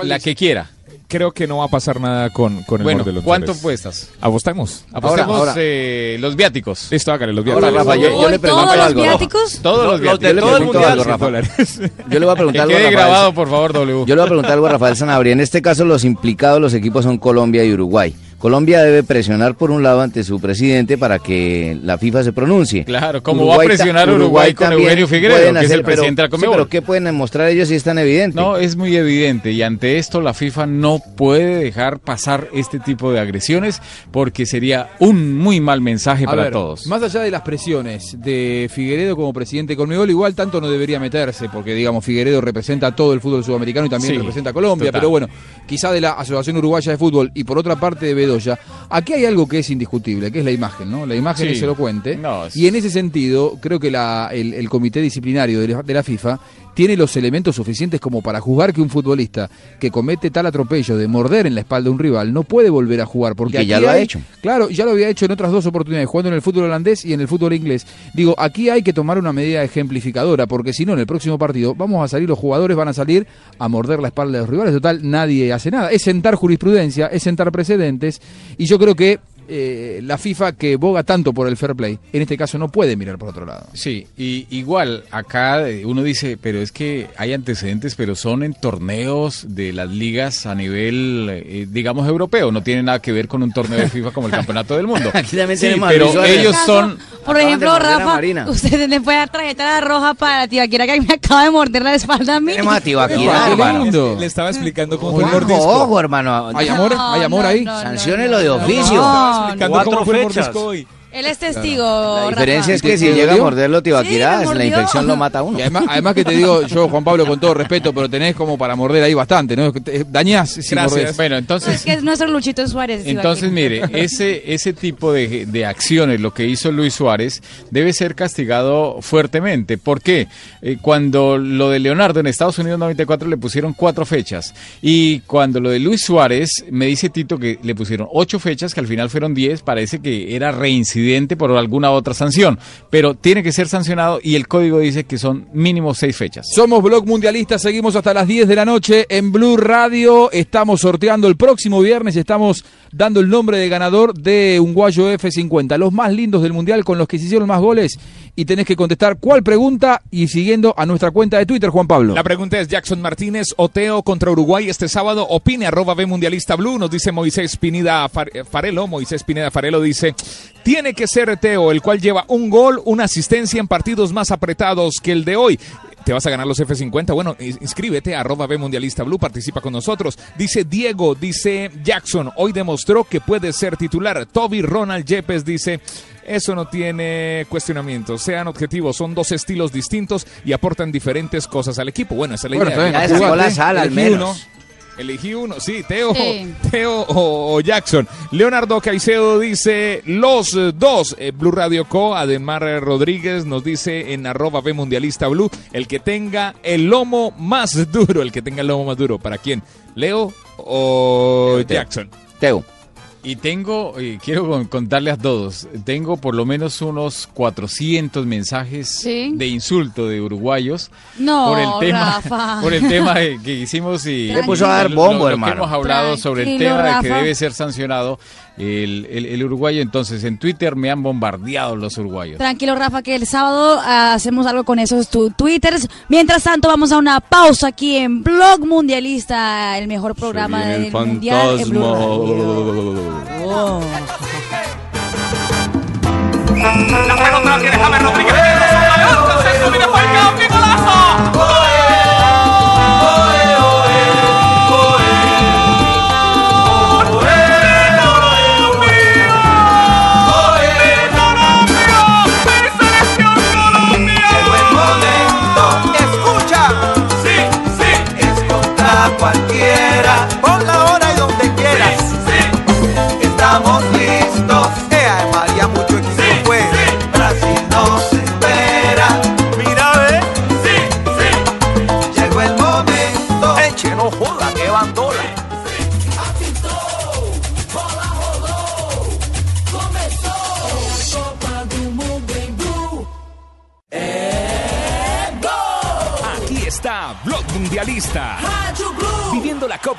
la que quiera. Creo que no va a pasar nada con, con el Bueno, Morde los ¿cuánto apuestas? Apostemos. Apostemos Ahora, ahora. eh, los viáticos. Listo, hágale los Ahora, viáticos. Rafa, yo- yo le pregunto ¿Todos los viáticos? Todos los Los viáticos. de Yo le todo algo, Rafa. Yo le voy a preguntar Que algo quede Rafael. grabado, por favor, W. Yo le voy a preguntar algo a Rafael Sanabria. En este caso, los implicados, los equipos son Colombia y Uruguay. Colombia debe presionar por un lado ante su presidente para que la FIFA se pronuncie. Claro, como va a presionar Uruguay con también Eugenio Figueredo, que es el hacer, pero- presidente de la sí, Conmebol. pero ¿qué pueden mostrar ellos si es tan evidente? No, es muy evidente y ante esto la FIFA no puede dejar pasar este tipo de agresiones porque sería un muy mal mensaje A para ver, todos. Más allá de las presiones de Figueredo como presidente de Conmebol, igual tanto no debería meterse, porque digamos Figueredo representa a todo el fútbol sudamericano y también Sí, representa a Colombia, total. pero bueno, quizá de la Asociación Uruguaya de Fútbol y por otra parte de Bedoya, aquí hay algo que es indiscutible, que es la imagen, ¿no? La imagen Sí. es elocuente. No, es- Y en ese sentido, creo que la- el, el comité disciplinario de la, de la FIFA tiene los elementos suficientes como para juzgar que un futbolista que comete tal atropello de morder en la espalda a un rival no puede volver a jugar porque Que ya lo ha hay- hecho. Claro, ya lo había hecho en otras dos oportunidades, jugando en el fútbol holandés y en el fútbol inglés. Digo, aquí hay que tomar una medida ejemplificadora, porque si no, en el próximo partido vamos a salir, los jugadores van a salir a morder la espalda de los rivales. Total, nadie hace nada. Es sentar jurisprudencia, es sentar precedentes, y yo creo que eh, la FIFA, que boga tanto por el fair play, en este caso no puede mirar por otro lado. Sí, y igual acá eh, uno dice, pero es que hay antecedentes, pero son en torneos de las ligas a nivel, eh, digamos, europeo. No tiene nada que ver con un torneo de FIFA como el Campeonato del Mundo. Aquí también Sí, tenemos a pero ellos son... Por ejemplo, a Rafa, Marina. usted le puede dar tarjeta roja para la tibaquera que me acaba de morder la espalda a mí. Tenemos a Tibaquira, hermano. Le estaba explicando cómo fue el mordisco. ojo, hermano. ¿Hay amor? ¿Hay amor ahí? Sanciónelo de oficio. Explicando Cuatro cómo fue el fechas. mordisco hoy. Él es testigo. La Rafa. diferencia es que si ¿Te llega a morderlo Sí, tibaquirá, me la infección lo mata a uno. Y además, además que te digo, yo, Juan Pablo, con todo respeto, pero tenés como para morder ahí bastante, ¿no? Te- Dañás si mordés. Bueno, Es entonces, que es nuestro Luchito Suárez. entonces mire, ese, ese tipo de, de acciones, lo que hizo Luis Suárez, debe ser castigado fuertemente. ¿Por qué? Eh, cuando lo de Leonardo en Estados Unidos 94 le pusieron cuatro fechas. Y cuando lo de Luis Suárez, me dice Tito que le pusieron ocho fechas, que al final fueron diez, parece que era reincidente por alguna otra sanción. Pero tiene que ser sancionado y el código dice que son mínimo seis fechas. Somos Blog Mundialista, seguimos hasta las 10 de la noche en Blue Radio. Estamos sorteando el próximo viernes, estamos dando el nombre de ganador de un Guayo F50, los más lindos del Mundial con los que se hicieron más goles. Y tenés que contestar cuál pregunta y siguiendo a nuestra cuenta de Twitter, Juan Pablo. La pregunta es Jackson Martínez, Oteo contra Uruguay este sábado. Opine arroba B Mundialista Blue. Nos dice Moisés Pineda eh, Farelo. Moisés Pineda Farelo dice, tiene que ser Teo, el cual lleva un gol, una asistencia en partidos más apretados que el de hoy. Te vas a ganar los F50. Bueno, ins- inscríbete arroba B Mundialista Blue, participa con nosotros. Dice Diego, dice Jackson, hoy demostró que puede ser titular. Toby Ronald Yepes dice, eso no tiene cuestionamiento. Sean objetivos, son dos estilos distintos y aportan diferentes cosas al equipo. Bueno, esa es la Bueno, idea. Ya sacó la sala, al menos. uno. Elegí uno, sí, Teo, Sí. Teo o, o Jackson. Leonardo Caicedo dice los eh, dos. Eh, Blue Radio Co. Ademar eh, Rodríguez nos dice en arroba B Mundialista Blue, el que tenga el lomo más duro, el que tenga el lomo más duro. ¿Para quién? ¿Leo o Teo, Teo. Jackson? Teo. Y tengo, eh, quiero con- contarle a todos, tengo por lo menos unos 400 mensajes Sí. de insulto de uruguayos No, por el tema, Rafa. por el tema de- que hicimos y Le puso a dar lo- bombo, lo que hermano. hemos hablado sobre el Tranquilo, tema de que Rafa. debe ser sancionado el, el- el uruguayo. Entonces en Twitter me han bombardeado los uruguayos. Tranquilo, Rafa, que el sábado ah, hacemos algo con esos tu twitters. Mientras tanto, vamos a una pausa aquí en Blog Mundialista, el mejor programa del mundial en Blue Radio. Oh. La pelota la tiene James Rodríguez. Se sube de Falcao, ¡qué golazo!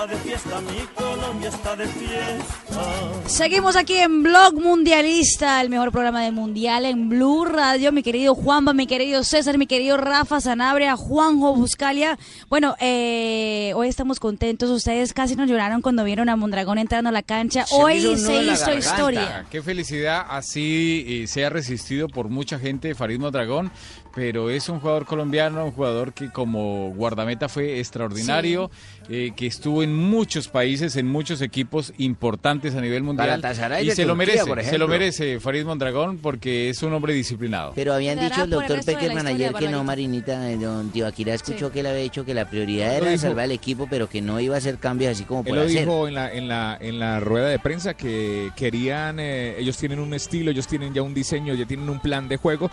Está de fiesta, mi Colombia está de fiesta. Seguimos aquí en Blog Mundialista, el mejor programa del mundial en Blue Radio. Mi querido Juanpa, mi querido César, mi querido Rafa Sanabria, Juanjo Buscalia. Bueno, eh, hoy estamos contentos. Ustedes casi nos lloraron cuando vieron a Mondragón entrando a la cancha. Se hoy se hizo historia. Qué felicidad, así eh, se ha resistido por mucha gente Farid Mondragón, pero es un jugador colombiano, un jugador que como guardameta fue extraordinario, eh, que estuvo en muchos países, en muchos equipos importantes a nivel mundial. Galatasaray Y se lo Turquía, merece, por se lo merece Farid Mondragón porque es un hombre disciplinado. Pero habían dicho el doctor Peckerman ayer que no. Marinita, eh, don Tibaquira escuchó que él había dicho que la prioridad Lo era dijo. salvar el equipo, pero que no iba a hacer cambios así como Él por lo hacer. dijo en la, en, la, en la rueda de prensa que querían, eh, ellos tienen un estilo, ellos tienen ya un diseño, ya tienen un plan de juego,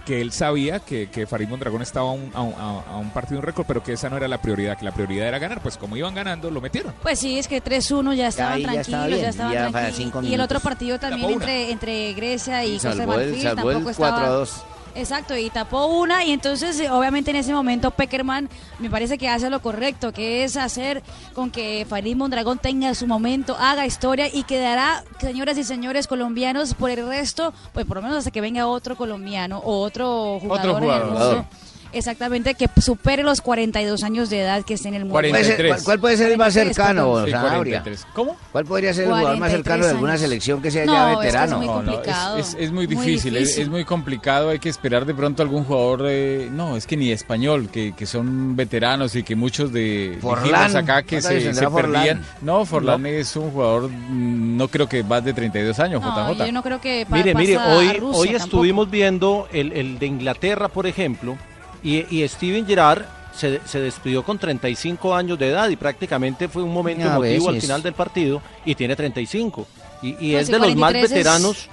que él sabía que, que Farid Mondragón estaba a un, a, un- a- a un partido, un récord, pero que esa no era la prioridad, que la prioridad era ganar, pues como iban ganando, lo metieron. Pues sí, es que 3-1 ya estaban ahí ya tranquilos, estaba ya, estaban tranquilos. Y el otro partido también entre, entre Grecia y Y Costa de Marfil salvó el tampoco estaba... 4-2. Exacto, y tapó una y entonces eh, obviamente en ese momento Peckerman me parece que hace lo correcto, que es hacer con que Farid Mondragón tenga su momento, haga historia y quedará, señoras y señores colombianos, por el resto, pues por lo menos hasta que venga otro colombiano o otro jugador, el jugador. Exactamente, que supere los 42 años de edad que esté en el mundo. ¿Cuál, puede ser el más 43, cercano, perdón. Sí, Sanabria? 43. ¿Cómo? ¿Cuál podría ser el jugador más 43 cercano de alguna años. selección que sea No, ya es que es veterano? muy No, no, es- complicado. es, es muy Muy difícil, es- difícil. Es, muy complicado, hay que esperar de pronto algún jugador, de, no, es que ni español, que, que son veteranos y que muchos de Forlán. acá que ¿Cuántos años se, tendrá se Forlán? perdían. No, Forlán es un jugador, mm, no creo que más de 32 años, No, JJ. yo no creo que Mire, mire, hoy, hoy estuvimos viendo el, el de Inglaterra, por ejemplo, y, y Steven Gerrard se, se despidió con 35 años de edad y prácticamente fue un momento A emotivo al final del partido y tiene 35. Y, y Pues es de los más 43 es- veteranos,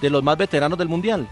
de los más veteranos del Mundial.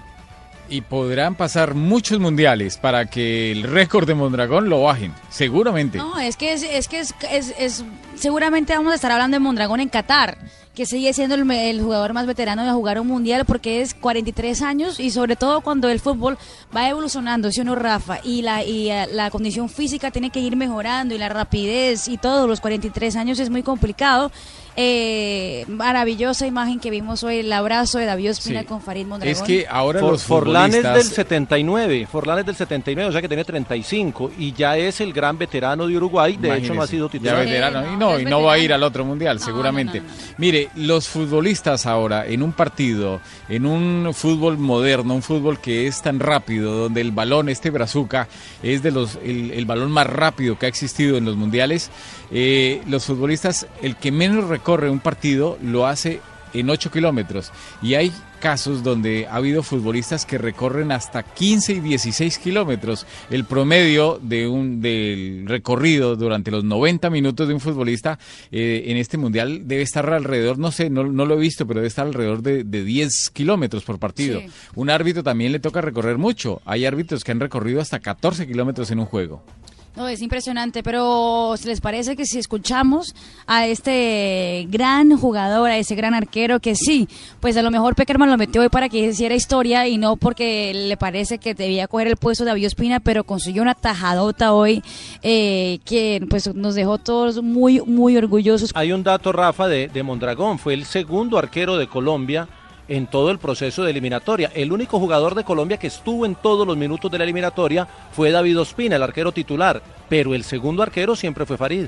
Y podrán pasar muchos mundiales para que el récord de Mondragón lo bajen, seguramente. No, es que es, es que es, es- es- seguramente vamos a estar hablando de Mondragón en Qatar, que sigue siendo el, el jugador más veterano de jugar un mundial porque es 43 años y sobre todo cuando el fútbol va evolucionando, ¿sí o no, Rafa? Y la y eh, la condición física tiene que ir mejorando y la rapidez y todo, los 43 años es muy complicado. Eh, maravillosa imagen que vimos hoy, el abrazo de David Ospina Sí. Con Farid Mondragón. Es que ahora For- los Forlán es del futbolistas... 79, Forlán es del 79, o sea que tiene 35 y ya es el gran veterano de Uruguay, de hecho no ha sido Ya titular. veterano. y no, y no va a ir al otro mundial, seguramente. Mire, los futbolistas ahora, en un partido, en un fútbol moderno, un fútbol que es tan rápido, donde el balón, este brazuca, es de los el, el balón más rápido que ha existido en los mundiales, eh, los futbolistas, el que menos recorre un partido, lo hace en 8 kilómetros. Y hay casos donde ha habido futbolistas que recorren hasta 15 y 16 kilómetros. El promedio de un del recorrido durante los 90 minutos de un futbolista eh, en este mundial debe estar alrededor, no sé, no, no lo he visto, pero debe estar alrededor de, de 10 kilómetros por partido. Sí. Un árbitro también le toca recorrer mucho. Hay árbitros que han recorrido hasta 14 kilómetros en un juego. No, es impresionante, pero ¿se les parece que si escuchamos a este gran jugador, a ese gran arquero, que sí, pues a lo mejor Peckerman lo metió hoy para que hiciera historia y no porque le parece que debía coger el puesto de David Ospina, pero consiguió una tajadota hoy eh, que pues nos dejó todos muy, muy orgullosos. Hay un dato, Rafa, de, de Mondragón. Fue el segundo arquero de Colombia en todo el proceso de eliminatoria. El único jugador de Colombia que estuvo en todos los minutos de la eliminatoria fue David Ospina, el arquero titular. Pero el segundo arquero siempre fue Farid.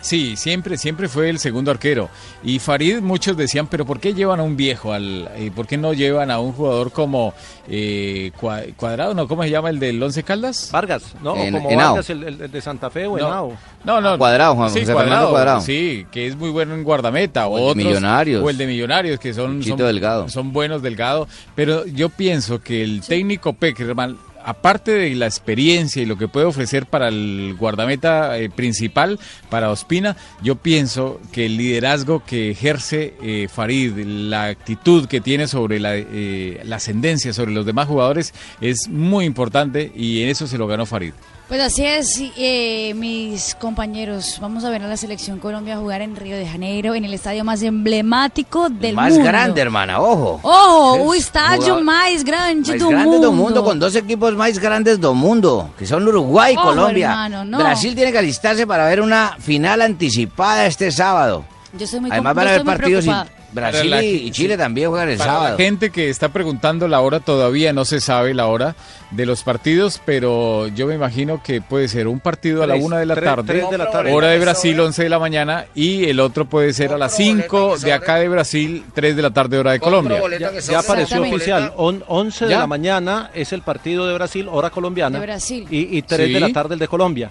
Sí, siempre, siempre fue el segundo arquero. Y Farid, muchos decían, pero ¿por qué llevan a un viejo? Al, eh, ¿Por qué no llevan a un jugador como eh, Cua- Cuadrado? ¿No? ¿Cómo se llama el del Once Caldas? Vargas, ¿no? En- Como. Vargas, el, de Santa Fe o No. Henao. No, no. Cuadrado, Juan sí, José Fernando Cuadrado. Sí, que es muy bueno en guardameta. O el de otros- Millonarios. O el de Millonarios, que son, son, Delgado. son buenos, Delgado. Pero yo pienso que el técnico Peckerman, aparte de la experiencia y lo que puede ofrecer para el guardameta eh, principal, para Ospina, yo pienso que el liderazgo que ejerce eh, Farid, la actitud que tiene sobre la, eh, la ascendencia sobre los demás jugadores es muy importante y en eso se lo ganó Farid. Pues así es, eh, mis compañeros. Vamos a ver a la selección Colombia jugar en Río de Janeiro, en el estadio más emblemático del más mundo. grande, hermana, ojo. Oh, o Es estádio mais grande Mais do grande mundo. do mundo, con dos equipos más grandes do mundo, que son Uruguay y Ojo, Colombia. hermano, no. Brasil tiene que alistarse para ver una final anticipada este sábado. Yo estoy muy, Además van a haber partidos. Brasil la- y Chile también juegan el Para sábado. la gente que está preguntando la hora, todavía no se sabe la hora de los partidos, pero yo me imagino que puede ser un partido a la una de la tres, tarde, tres de la tarde. hora de Brasil, 11 de la mañana, y el otro puede ser a las 5 de acá de Brasil, 3 de la tarde, hora de Colombia. Ya, ya apareció oficial. On- 11 de ¿Ya? la mañana es el partido de Brasil, hora colombiana. De Brasil. Y, y 3 Sí. de la tarde el de Colombia.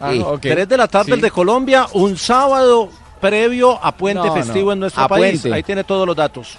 Ah, Sí. ok. 3 de la tarde Sí. el de Colombia, un sábado previo a Puente No, Festivo no. en nuestro A país. Puente. Ahí tiene todos los datos.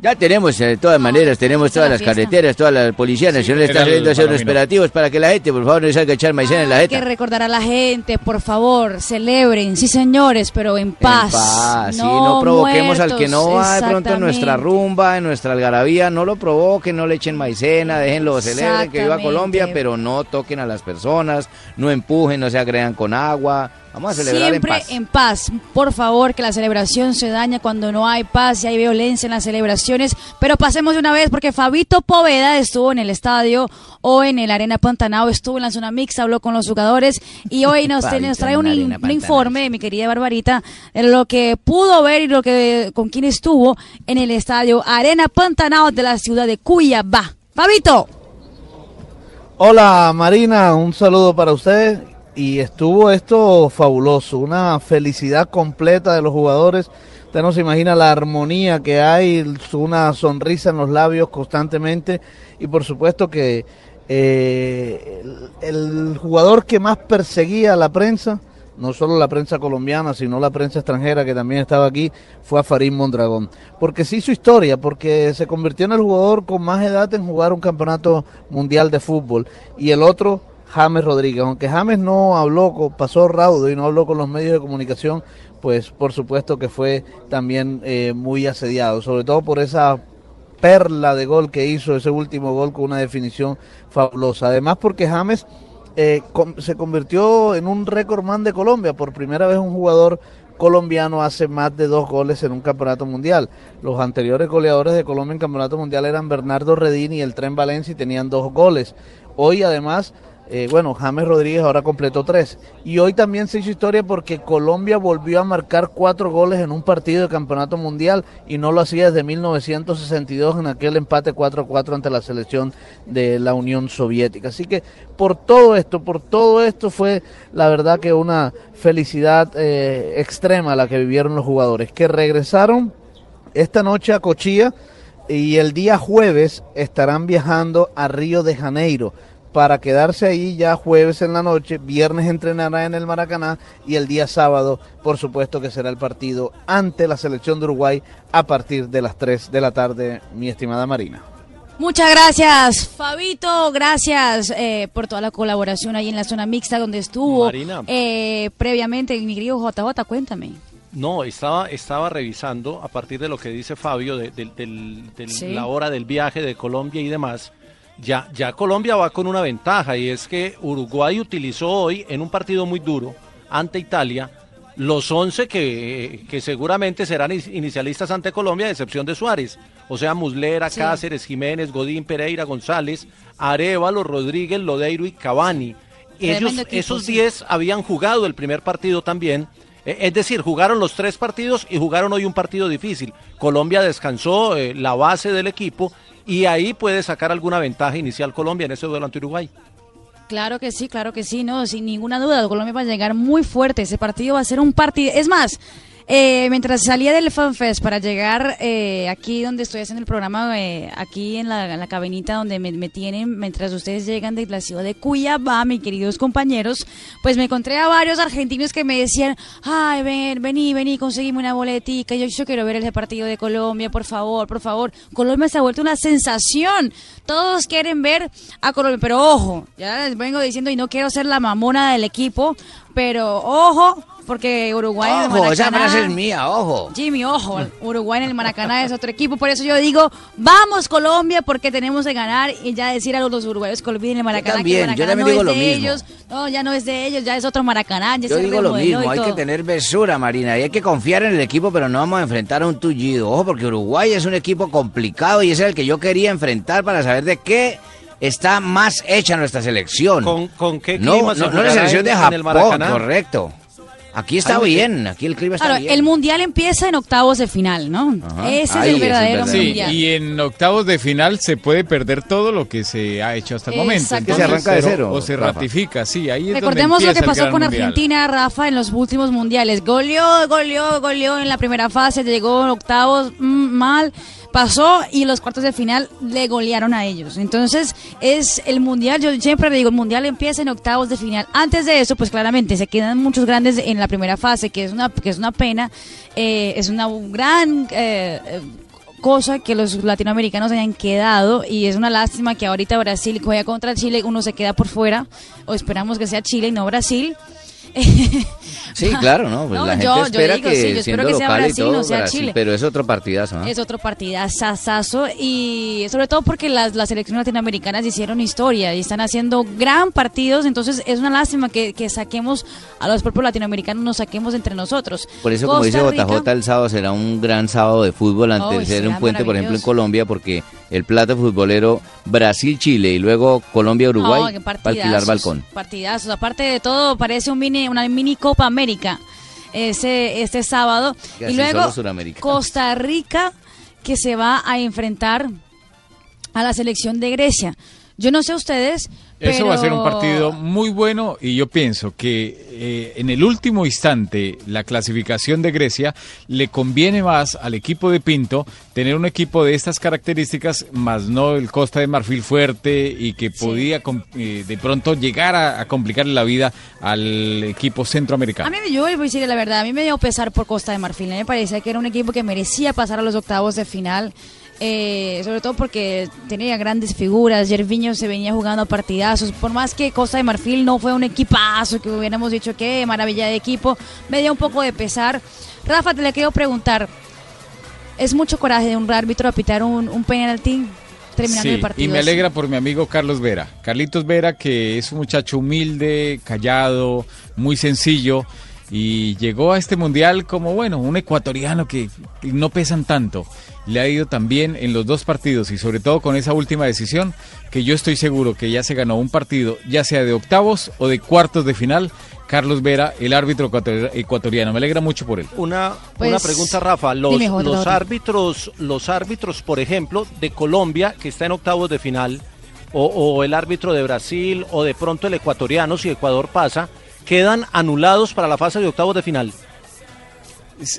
Ya tenemos, eh, de todas maneras, tenemos todas las carreteras, toda la Policía Nacional está era el saliendo a hacer unos operativos para que la gente, por favor, no se salga a echar maicena en la Hay que recordar a la gente, por favor, celebren, sí señores, pero en paz. En paz, sí, no provoquemos al que no va de pronto en nuestra rumba, en nuestra algarabía, no lo provoquen, no le echen maicena, déjenlo, celebren que viva. Colombia, pero no toquen a las personas, no empujen, no se agregan con agua, vamos a celebrar Siempre en paz. en paz. Por favor, que la celebración se daña cuando no hay paz y hay violencia en las celebraciones. Pero pasemos de una vez porque Fabito Poveda estuvo en el estadio o en el Arena Pantanao, estuvo en la zona mixta, habló con los jugadores y hoy nos, Fabito nos trae un, in- informe, mi querida Barbarita, de lo que pudo ver y lo que con quién estuvo en el estadio Arena Pantanao de la ciudad de Cuyabá. Fabito. Hola Marina, un saludo para usted. Y estuvo esto fabuloso, una felicidad completa de los jugadores. Usted no se imagina la armonía que hay, una sonrisa en los labios constantemente. Y por supuesto que eh, el, el jugador que más perseguía a la prensa, no solo la prensa colombiana, sino la prensa extranjera que también estaba aquí, fue a Farid Mondragón. Porque se hizo historia, porque se convirtió en el jugador con más edad en jugar un campeonato mundial de fútbol. Y el otro, James Rodríguez. Aunque James no habló, pasó raudo y no habló con los medios de comunicación, pues por supuesto que fue también eh, muy asediado, sobre todo por esa perla de gol que hizo, ese último gol con una definición fabulosa. Además porque James eh, se convirtió en un récord man de Colombia. Por primera vez un jugador colombiano hace más de dos goles en un campeonato mundial. Los anteriores goleadores de Colombia en campeonato mundial eran Bernardo Redín y el Tren Valencia y tenían dos goles. Hoy además, eh, bueno, James Rodríguez ahora completó tres. Y hoy también se hizo historia porque Colombia volvió a marcar cuatro goles en un partido de campeonato mundial y no lo hacía desde 1962 en aquel empate 4-4 ante la selección de la Unión Soviética. Así que por todo esto, por todo esto fue la verdad que una felicidad eh, extrema la que vivieron los jugadores, que regresaron esta noche a Cochilla y el día jueves estarán viajando a Río de Janeiro para quedarse ahí ya jueves en la noche, viernes entrenará en el Maracaná y el día sábado, por supuesto que será el partido ante la selección de Uruguay a partir de las 3 de la tarde, mi estimada Marina. Muchas gracias, Fabito. Gracias eh, por toda la colaboración ahí en la zona mixta donde estuvo Marina. eh, previamente. Mi querido JJ, cuéntame. No, estaba, estaba revisando a partir de lo que dice Fabio de, Sí. la hora del viaje de Colombia y demás. Ya, ya Colombia va con una ventaja y es que Uruguay utilizó hoy en un partido muy duro ante Italia los 11 que, que seguramente serán is- inicialistas ante Colombia, a excepción de Suárez. O sea, Muslera, Sí. Cáceres, Jiménez, Godín, Pereira, González, Arevalo, Rodríguez, Lodeiro y Cavani. Ellos, equipo, esos sí. 10 habían jugado el primer partido también. Eh, Es decir, jugaron los tres partidos y jugaron hoy un partido difícil. Colombia descansó eh, la base del equipo y ahí puede sacar alguna ventaja inicial Colombia en ese duelo ante Uruguay. Claro que sí, claro que sí, no, sin ninguna duda. Colombia va a llegar muy fuerte. Ese partido va a ser un partido. Es más, eh, mientras salía del FanFest para llegar eh, aquí donde estoy haciendo el programa, eh, aquí en la, cabinita donde me, tienen, mientras ustedes llegan de la ciudad de Cuyabá, mis queridos compañeros, pues me encontré a varios argentinos que me decían, ay, ven, vení, vení, conseguime una boletica. Yo, yo quiero ver ese partido de Colombia, por favor, por favor. Colombia se ha vuelto una sensación. Todos quieren ver a Colombia, pero ojo, ya les vengo diciendo y no quiero ser la mamona del equipo, pero ojo, porque Uruguay en el Ojo, esa Maracaná- frase es mía, ojo. Jimmy, ojo, Uruguay en el Maracaná es otro equipo, por eso yo digo, vamos Colombia porque tenemos que ganar y ya decir a los, los uruguayos que olviden el Maracaná, también, que el yo Maracaná también no digo es lo de mismo. ellos, no, ya no es de ellos, ya es otro Maracaná, ya Yo digo lo mismo, hay que tener mesura, Marina, y hay que confiar en el equipo, pero no vamos a enfrentar a un tullido. Ojo, porque Uruguay es un equipo complicado y ese es el que yo quería enfrentar para saber de qué está más hecha nuestra selección. ¿Con, con qué no, clima se no, no la selección en- de Japón, correcto. Aquí está bien, aquí el clima está Claro, bien. el mundial empieza en octavos de final, ¿no? Ese es el verdadero Sí, mundial. y en octavos de final se puede perder todo lo que se ha hecho hasta el momento. Que se arranca de cero, O se Rafa. ratifica, sí, ahí es Recordemos donde lo que pasó con mundial. Argentina, Rafa, en los últimos mundiales. Goleó, goleó, goleó en la primera fase, llegó en octavos mm, mal, pasó y los cuartos de final le golearon a ellos. Entonces, es el mundial, yo siempre le digo, el mundial empieza en octavos de final. Antes de eso, pues claramente se quedan muchos grandes en la primera fase, que es una, que es una pena, eh, es una gran... eh, cosa que los latinoamericanos hayan quedado y es una lástima que ahorita Brasil juega contra Chile, uno se queda por fuera o esperamos que sea Chile y no Brasil. Sí, claro, ¿no? Pues No, la gente yo- yo espera digo, que sí, yo siendo que sea local y Brasil, todo, no sea Brasil, Chile. pero es otro partidazo, ¿ah? Es otro partidazo y sobre todo porque las, las selecciones latinoamericanas hicieron historia y están haciendo gran partidos, entonces es una lástima que, que saquemos a los propios latinoamericanos, nos saquemos entre nosotros. Por eso, como dice Rica- JJ, el sábado será un gran sábado de fútbol antes Oh, de ser un puente, por ejemplo, en. Colombia, porque el plato futbolero Brasil-Chile y luego No, Colombia-Uruguay a alquilar balcón. Partidazos. Aparte de todo, parece un mini, una mini Copa América ese, este sábado. Y así luego. Costa Rica, que se va a enfrentar a la selección de Grecia. Yo no sé ustedes. Eso va a ser un partido muy bueno y yo pienso que eh, en el último instante la clasificación de Grecia le conviene más al equipo de Pinto tener un equipo de estas características, más no el Costa de Marfil fuerte y que podía eh, de pronto llegar a, a complicarle la vida al equipo centroamericano. A mí, me- yo voy a decir la verdad, a mí me dio pesar por Costa de Marfil. Mí me parecía que era un equipo que merecía pasar a los octavos de final. Eh, sobre todo porque tenía grandes figuras, Jerviño se venía jugando partidazos, por más que Costa de Marfil no fue un equipazo, que hubiéramos dicho que maravilla de equipo, me dio un poco de pesar. Rafa, te le quiero preguntar, ¿es mucho coraje de un árbitro apitar un, un penalti terminando Sí, el partido? y me alegra por mi amigo Carlos Vera. Carlitos Vera, que es un muchacho humilde, callado, muy sencillo, y llegó a este mundial como, bueno, un ecuatoriano que no pesan tanto. Le ha ido también en los dos partidos y sobre todo con esa última decisión, que yo estoy seguro que ya se ganó un partido, ya sea de octavos o de cuartos de final. Carlos Vera, el árbitro ecuator- ecuatoriano. Me alegra mucho por él. Una, Pues, una pregunta, Rafa. Los, dime, los árbitros, los árbitros, por ejemplo, de Colombia, que está en octavos de final, o, o el árbitro de Brasil, o de pronto el ecuatoriano, si Ecuador pasa, quedan anulados para la fase de octavos de final.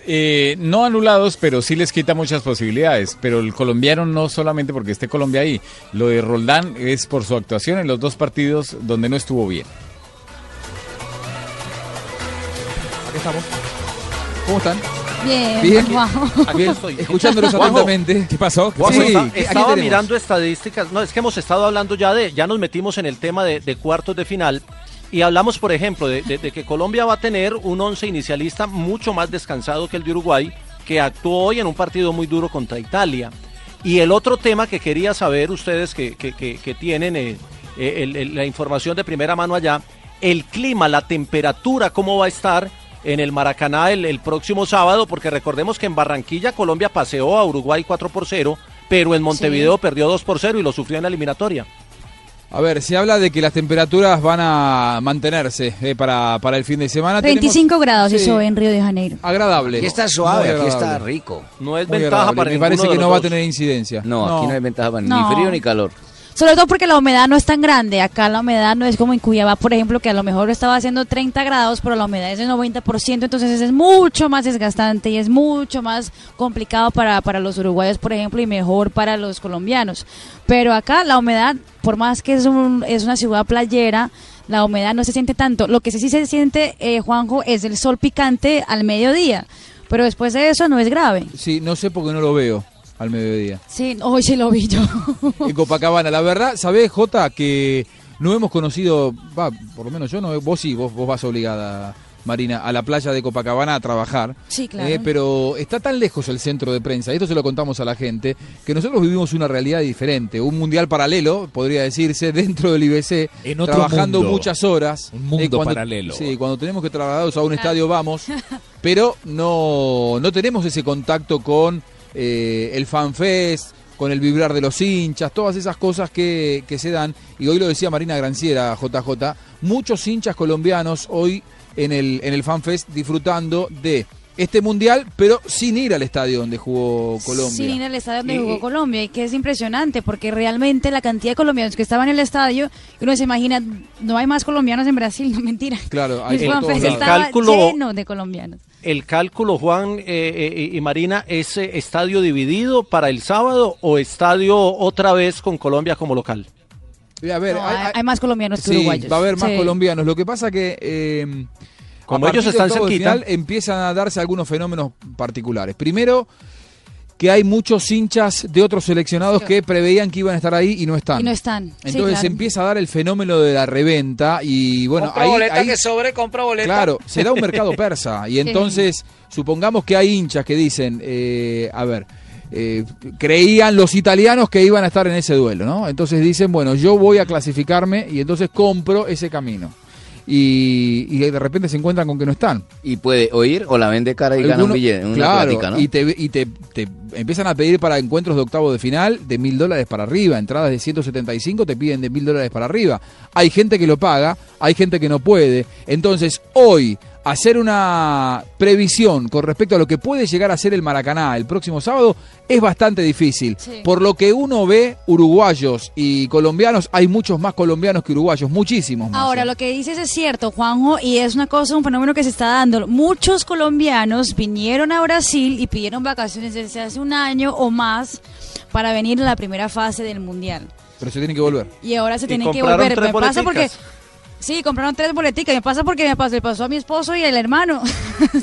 Eh, no anulados, pero sí les quita muchas posibilidades. Pero el colombiano no solamente porque esté Colombia ahí. Lo de Roldán es por su actuación en los dos partidos donde no estuvo bien. Aquí estamos. ¿Cómo están? Bien, Bien. Aquí estoy. Escuchándolos atentamente. ¿Qué pasó? Sí, está- ¿qué- quién estaba mirando estadísticas, no, es que hemos estado hablando ya de, ya nos metimos en el tema de, de cuartos de final y hablamos, por ejemplo, de, de- de que Colombia va a tener un once inicialista mucho más descansado que el de Uruguay, que actuó hoy en un partido muy duro contra Italia. Y el otro tema que quería saber ustedes que, que- que- que tienen eh, eh, el- el- la información de primera mano allá, el clima, la temperatura, cómo va a estar en el Maracaná el, el próximo sábado, porque recordemos que en Barranquilla Colombia paseó a Uruguay 4 por 0, pero en Montevideo perdió 2 por 0 y lo sufrió en la eliminatoria. A ver, se habla de que las temperaturas van a mantenerse eh, para, para el fin de semana. 35 grados Sí. hizo en Río de Janeiro. Agradable. Aquí está suave, aquí está rico. No es Muy ventaja agradable. para Me parece de que los no va a tener incidencia. No, aquí no hay ventaja para No. ni frío ni calor. Sobre todo porque la humedad no es tan grande. Acá la humedad no es como en Cuyabá, por ejemplo, que a lo mejor estaba haciendo 30 grados, pero la humedad es del 90%, entonces es mucho más desgastante y es mucho más complicado para, para los uruguayos, por ejemplo, y mejor para los colombianos. Pero acá la humedad, por más que es, un, es una ciudad playera, la humedad no se siente tanto. Lo que sí se siente, eh, Juanjo, es el sol picante al mediodía. Pero después de eso no es grave. Sí, no sé por qué no lo veo al mediodía. Sí, hoy sí lo vi yo. En Copacabana, la verdad, ¿sabés, Jota, que no hemos conocido, va, por lo menos yo no, vos sí, vos, vos vas obligada, Marina, a la playa de Copacabana a trabajar. Sí, claro. Eh, pero está tan lejos el centro de prensa, y esto se lo contamos a la gente, que nosotros vivimos una realidad diferente, un mundial paralelo, podría decirse, dentro del IBC, En otro trabajando mundo. muchas horas. Un mundo cuando- paralelo. Sí, cuando tenemos que trasladarnos a un estadio vamos, pero no, no tenemos ese contacto con eh, el fanfest, con el vibrar de los hinchas, todas esas cosas que, que se dan. Y hoy lo decía Marina Granciera, JJ, muchos hinchas colombianos hoy en el, en el FanFest disfrutando de este mundial, pero sin ir al estadio donde jugó Colombia. Sin ir al estadio donde jugó Colombia, y que es impresionante, porque realmente la cantidad de colombianos que estaban en el estadio, uno se imagina, no hay más colombianos en Brasil, no mentira. Claro, El FanFest estaba lleno de colombianos. El cálculo, Juan eh, eh, y Marina, ¿es eh, estadio dividido para el sábado o estadio otra vez con Colombia como local? A ver, No, hay- hay, hay más colombianos que Sí, uruguayos. va a haber más Sí. colombianos. Lo que pasa que eh, Como a ellos están cerquita. final empiezan a darse algunos fenómenos particulares. Primero, que hay muchos hinchas de otros seleccionados que preveían que iban a estar ahí y no están. Y no están. Sí, Entonces claro. empieza a dar el fenómeno de la reventa y bueno, compra ahí, boleta ahí- que sobre, compra boleta. Claro, se da un mercado persa. Y entonces, supongamos que hay hinchas que dicen, eh, a ver, eh, creían los italianos que iban a estar en ese duelo, ¿no? Entonces dicen, bueno, yo voy a clasificarme y entonces compro ese camino. Y, y de repente se encuentran con que no están. Y puede oír o la vende cara y gana un Alguno- billete, una claro, y, te, y te, te empiezan a pedir para encuentros de octavo de final de mil dólares para arriba, entradas de 175 te piden de mil dólares para arriba. Hay gente que lo paga, hay gente que no puede. Entonces, hoy, hacer una previsión con respecto a lo que puede llegar a ser el Maracaná el próximo sábado es bastante difícil. Sí. Por lo que uno ve, uruguayos y colombianos, hay muchos más colombianos que uruguayos, muchísimos más. Ahora, lo que dices es cierto, Juanjo, y es una cosa, un fenómeno que se está dando. Muchos colombianos vinieron a Brasil y pidieron vacaciones desde hace un año o más para venir a la primera fase del Mundial. Pero se tienen que volver. Y ahora se Y tienen que volver. Me pasa porque... Sí, compraron tres boleticas. Me pasa porque me pasó, le pasó a mi esposo y al hermano.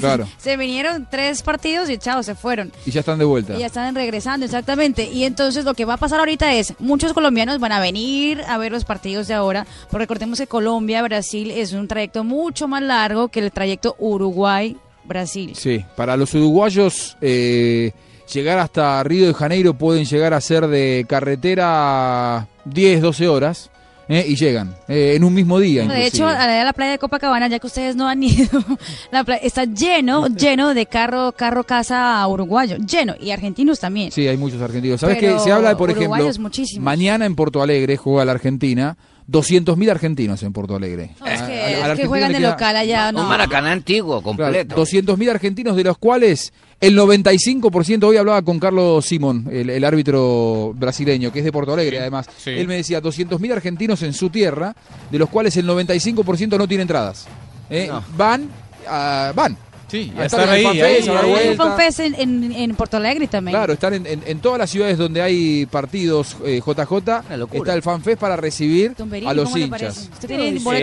Claro. se vinieron tres partidos y chao, se fueron. Y ya están de vuelta. Y ya están regresando, exactamente. Y entonces lo que va a pasar ahorita es, muchos colombianos van a venir a ver los partidos de ahora, porque recordemos que Colombia-Brasil es un trayecto mucho más largo que el trayecto Uruguay-Brasil. Sí, para los uruguayos eh, llegar hasta Río de Janeiro pueden llegar a ser de carretera 10, 12 horas eh, y llegan eh, en un mismo día. De hecho, a la, a la playa de Copacabana, ya que ustedes no han ido, la playa está lleno, lleno de carro, carro casa uruguayo, lleno, y argentinos también. Sí, hay muchos argentinos. ¿Sabes que Se habla, por ejemplo, muchísimos. mañana en Porto Alegre juega la Argentina, 200.000 argentinos en Porto Alegre. No, es que, a- a la es que Argentina juegan de queda- local allá, no. Un Maracaná antiguo, completo. 200.000 argentinos, de los cuales el 95%, hoy hablaba con Carlos Simón, el, el árbitro brasileño, que es de Porto Alegre además, sí. él me decía 200.000 argentinos en su tierra, de los cuales el 95% no tiene entradas. ¿eh? Van, ah, van. Sí, a a estar estar en el ahí, FanFest, ahí, fanfest en, en, en Porto Alegre también. Claro, están en, en- en todas las ciudades donde hay partidos eh, JJ, está el FanFest para recibir Tumberini, a los ¿cómo le hinchas.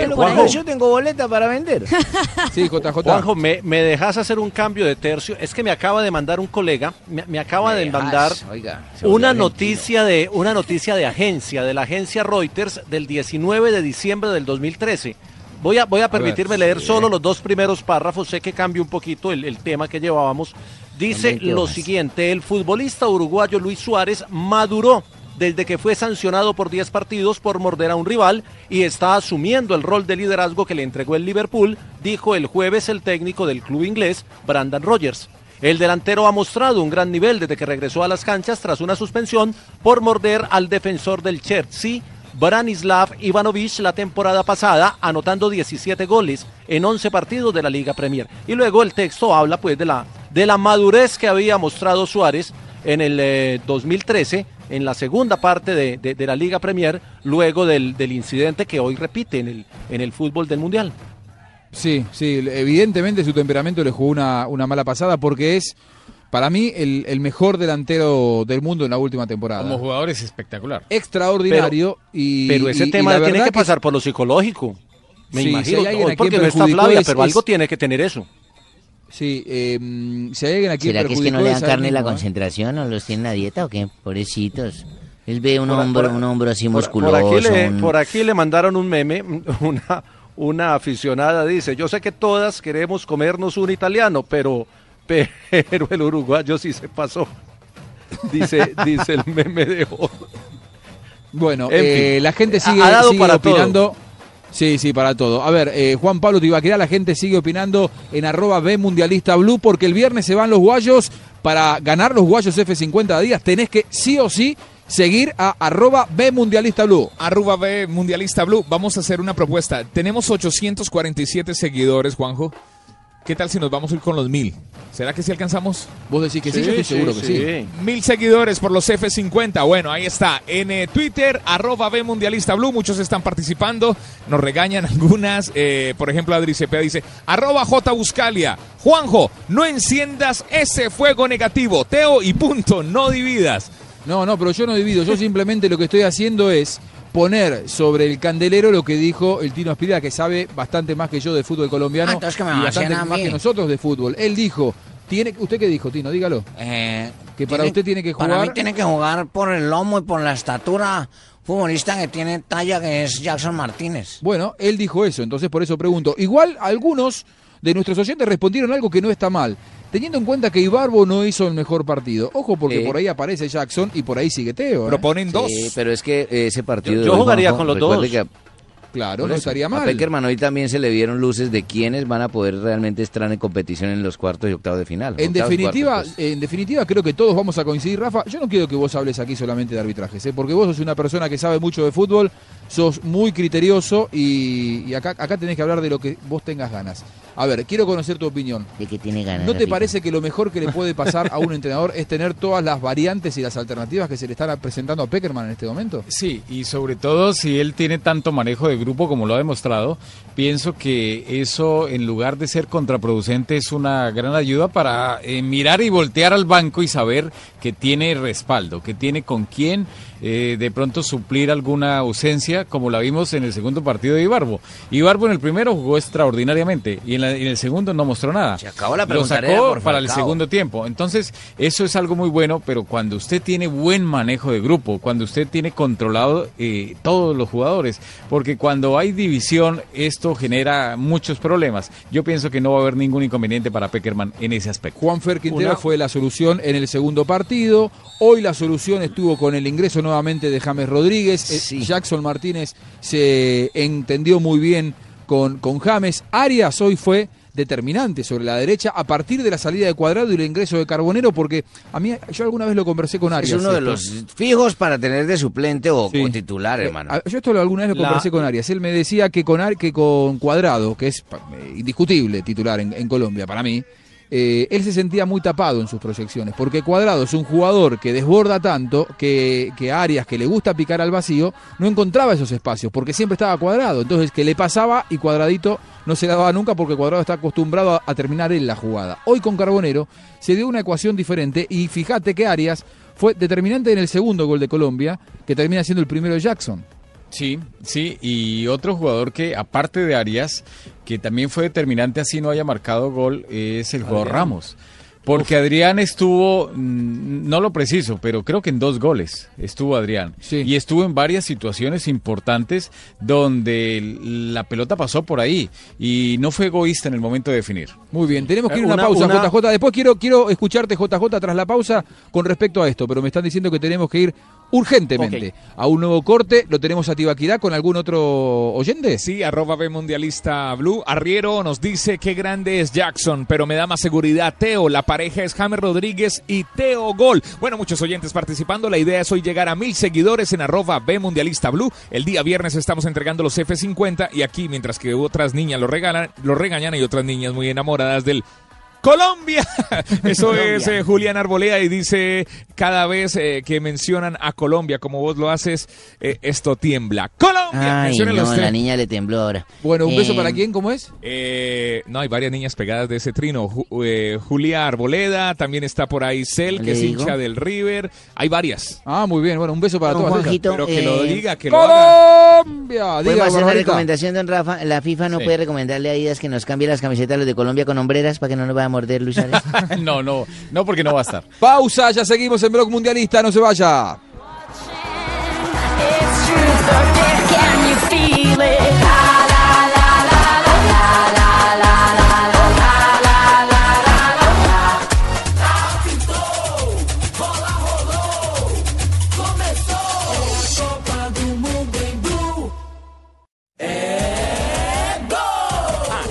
por Juanjo, ahí? yo tengo boleta para vender. Sí, JJ. Juanjo, me, me dejas hacer un cambio de tercio. Es que me acaba de mandar un colega, me, me acaba Me de dejas, mandar oiga, una noticia de una noticia de agencia, de la agencia Reuters del 19 de diciembre del 2013. Voy a, voy a permitirme leer solo los dos primeros párrafos, sé que cambia un poquito el, el tema que llevábamos. Dice 20 lo siguiente, el futbolista uruguayo Luis Suárez maduró desde que fue sancionado por 10 partidos por morder a un rival y está asumiendo el rol de liderazgo que le entregó el Liverpool, dijo el jueves el técnico del club inglés, Brandon Rogers. El delantero ha mostrado un gran nivel desde que regresó a las canchas tras una suspensión por morder al defensor del Chelsea, Branislav Ivanovic, la temporada pasada, anotando 17 goles en 11 partidos de la Liga Premier. Y luego el texto habla pues de la, de la madurez que había mostrado Suárez en el eh, 2013, en la segunda parte de, de- de la Liga Premier, luego del, del incidente que hoy repite en el, en el fútbol del Mundial. Sí, sí, evidentemente su temperamento le jugó una, una mala pasada porque es, para mí, el, el mejor delantero del mundo en la última temporada. Como jugador es espectacular. Extraordinario y Pero ese y- y tema la tiene que pasar por lo psicológico. Me Sí, si imagino, hay porque no está Flavia, es- pero es- algo tiene que tener eso. Sí, eh, si hay alguien aquí ¿Será que es que no le dan carne la concentración o los tienen a dieta o qué? Pobrecitos. Él ve un Por- hombro, por- un hombro así Por, musculoso. por aquí le, un- por aquí le mandaron un meme, una, una aficionada dice, yo sé que todas queremos comernos un italiano, pero, pero el uruguayo sí se pasó. Dice, dice el meme de hoy. Bueno, En eh, fin, la gente sigue, ha dado sigue para todo. opinando. Sí, sí, para todo. A ver, eh, Juan Pablo Tibaquera, la gente sigue opinando en arroba B Mundialista Blue porque el viernes se van los guayos para ganar los guayos F50 de Adidas, tenés que sí o sí seguir a arroba B Mundialista Blue. Arroba B Mundialista Blue. Vamos a hacer una propuesta. Tenemos 847 seguidores, Juanjo. ¿Qué tal si nos vamos a ir con los mil? ¿Será que sí alcanzamos? Vos decís que sí, yo estoy seguro que sí. Mil seguidores por los F50. Bueno, ahí está. En eh, Twitter, arroba B Mundialista Blue. Muchos están participando. Nos regañan algunas. Eh, por ejemplo, Adri Cepeda dice, arroba J Buscalia. Juanjo, no enciendas ese fuego negativo. Teo y punto. No dividas. No, no, pero yo no divido. Yo simplemente lo que estoy haciendo es poner sobre el candelero lo que dijo el Tino Aspirida, que sabe bastante más que yo de fútbol colombiano Ah, entonces que me y bastante más que nosotros de fútbol. Él dijo, tiene, ¿usted qué dijo, Tino? Dígalo. que para usted tiene que jugar... Eh, Para mí tiene que jugar por el lomo y por la estatura futbolista que tiene talla, que es Jackson Martínez. Bueno, él dijo eso, entonces por eso pregunto. Igual algunos de nuestros oyentes respondieron algo que no está mal. Teniendo en cuenta que Ibarbo no hizo el mejor partido. Ojo, porque Sí. por ahí aparece Jackson y por ahí sigue Teo. ¿eh? Proponen Sí, pero es que ese partido. Yo- jugaría Juanjo, con los recuerde dos. que- Claro, no eso, estaría A mal. Peckerman hoy también se le vieron luces de quiénes van a poder realmente estar en competición en los cuartos y octavos de final. En Octavos, definitiva, cuartos, pues. en definitiva creo que todos vamos a coincidir, Rafa. Yo no quiero que vos hables aquí solamente de arbitrajes, ¿eh? porque vos sos una persona que sabe mucho de fútbol, sos muy criterioso y, y acá, acá tenés que hablar de lo que vos tengas ganas. A ver, quiero conocer tu opinión. ¿De qué tiene ganas? ¿No te parece que lo mejor que le puede pasar a un entrenador es tener todas las variantes y las alternativas que se le están presentando a Peckerman en este momento? Sí, y sobre todo si él tiene tanto manejo de grupo como lo ha demostrado, pienso que eso en lugar de ser contraproducente es una gran ayuda para eh, mirar y voltear al banco y saber que tiene respaldo, que tiene con quién eh, de pronto suplir alguna ausencia, como la vimos en el segundo partido de Ibarbo. Ibarbo en el primero jugó extraordinariamente y en, la- en el segundo no mostró nada. Se acabó la Lo sacó por para el segundo tiempo. Entonces, eso es algo muy bueno, pero cuando usted tiene buen manejo de grupo, cuando usted tiene controlado eh, todos los jugadores, porque cuando hay división, esto genera muchos problemas. Yo pienso que no va a haber ningún inconveniente para Peckerman en ese aspecto. Juanfer Quintero Una- fue la solución en el segundo partido. Hoy la solución estuvo con el ingreso nuevamente de James Rodríguez. Eh, Jackson Martínez se entendió muy bien con, con James. Arias hoy fue determinante sobre la derecha a partir de la salida de Cuadrado y el ingreso de Carbonero porque a mí yo alguna vez lo conversé con Arias. Es uno de esto. los fijos para tener de suplente o, o titular, Eh, hermano. Yo esto lo- alguna vez lo La- conversé con Arias. Él me decía que con, Ar- que con Cuadrado, que es eh, indiscutible titular en, en Colombia para mí, eh, él se sentía muy tapado en sus proyecciones. Porque Cuadrado es un jugador que desborda tanto que, Arias, que le gusta picar al vacío, no encontraba esos espacios porque siempre estaba cuadrado. Entonces, que le pasaba y Cuadradito no se la daba nunca porque Cuadrado está acostumbrado a, a terminar en la jugada. Hoy con Carbonero se dio una ecuación diferente y fíjate que Arias fue determinante en el segundo gol de Colombia, que termina siendo el primero de Jackson. Sí, sí, y otro jugador que, aparte de Arias, que también fue determinante así no haya marcado gol, es el jugador Adrián. Ramos. Porque Adrián estuvo, mm, no lo preciso, pero creo que en dos goles estuvo Adrián. Y estuvo en varias situaciones importantes donde la pelota pasó por ahí y no fue egoísta en el momento de definir. Muy bien, tenemos que ir a una, Una- pausa, una- JJ. Después quiero, quiero escucharte, JJ, tras la pausa con respecto a esto, pero me están diciendo que tenemos que ir urgentemente a un nuevo corte. ¿Lo tenemos a Tibaquirá con algún otro oyente? Sí, arroba B Mundialista Blue. Arriero nos dice qué grande es Jackson, pero me da más seguridad Teo. La pareja es James Rodríguez y Teo Gol. Bueno, muchos oyentes participando. La idea es hoy llegar a mil seguidores en arroba B Mundialista Blue. El día viernes estamos entregando los F50 y aquí, mientras que otras niñas lo regalan, lo regañan y otras niñas muy enamoradas del Colombia. Eso Colombia. es eh, Julián Arboleda y dice cada vez eh, que mencionan a Colombia como vos lo haces, eh, esto tiembla. Colombia. Ay, no, la niña le tembló ahora. Bueno, un beso para quién, ¿cómo es? Eh, no, hay varias niñas pegadas de ese trino. Ju- eh, Julia Arboleda, también está por ahí Cel, que ¿Le es digo? hincha del River. Hay varias. Ah, muy bien. Bueno, un beso para. Juanjito, Pero que lo diga, que lo haga. Colombia. ¿Podemos Diga, hacer una Barbarita. recomendación, don Rafa? La FIFA no Sí. puede recomendarle a Adidas que nos cambie las camisetas los de Colombia con hombreras para que no nos vaya morder, Luis no, no, no, porque no va a estar. Pausa, ya seguimos en Blog Mundialista, no se vaya.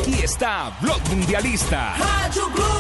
aquí está block Mundialista.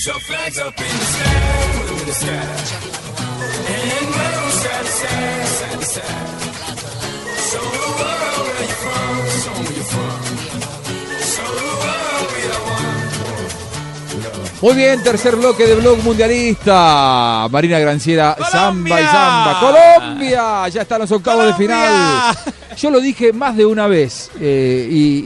Put your flags up in the sky, put in the sky. And wave side to side, side to side. Show the world where you're from, show where you're from. Show the world we are one. Muy bien, tercer bloque de Blog Mundialista. Marina Granciera, Zamba y Zamba. ¡Colombia! Ya están los octavos de final. Yo lo dije más de una vez eh, y,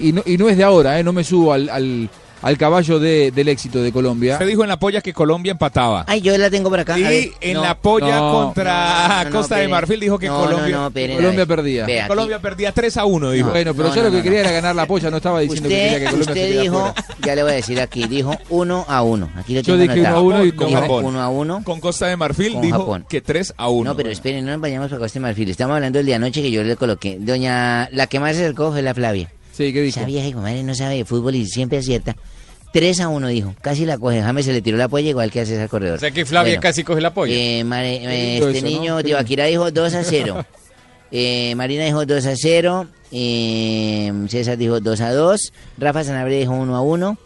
y- y no, y no es de ahora, eh, no me subo al, al- al caballo de- del éxito de Colombia. Se dijo en la polla que Colombia empataba. Ay, yo la tengo por acá. a Y ver. en No. la polla No. contra No, no, no, Costa de. Marfil dijo que Colombia, no, espere, Colombia a perdía. Aquí. Colombia perdía 3 a 1, dijo. Bueno, pero No, yo no, lo que no, quería no. era ganar la polla, no estaba diciendo que quería Usted, que Colombia usted dijo, fuera. ya le voy a decir aquí, dijo uno a uno. Aquí lo Yo tengo dije uno a anotado. uno y Con Japón. Uno a uno. Con Costa de Marfil Con dijo Japón. que 3 a 1. No, pero esperen, no nos vayamos para Costa de Marfil. Estamos hablando del día anoche que yo le coloqué. Doña, la que más se acercó fue la Flavia. Sí, ¿qué dijo? Esa vieja, madre, no sabe de fútbol y siempre acierta. 3 a 1 dijo, casi la coge. James se le tiró la polla igual que hace ese corredor. O sea que Flavia Bueno, casi coge la polla. eh, Mare- eh, este eso, ¿no? niño, Qué Tibaquira dijo 2 a 0. Eh, Marina dijo 2 a 0. eh, César dijo 2 a 2. Rafa Sanabria dijo 1 a 1.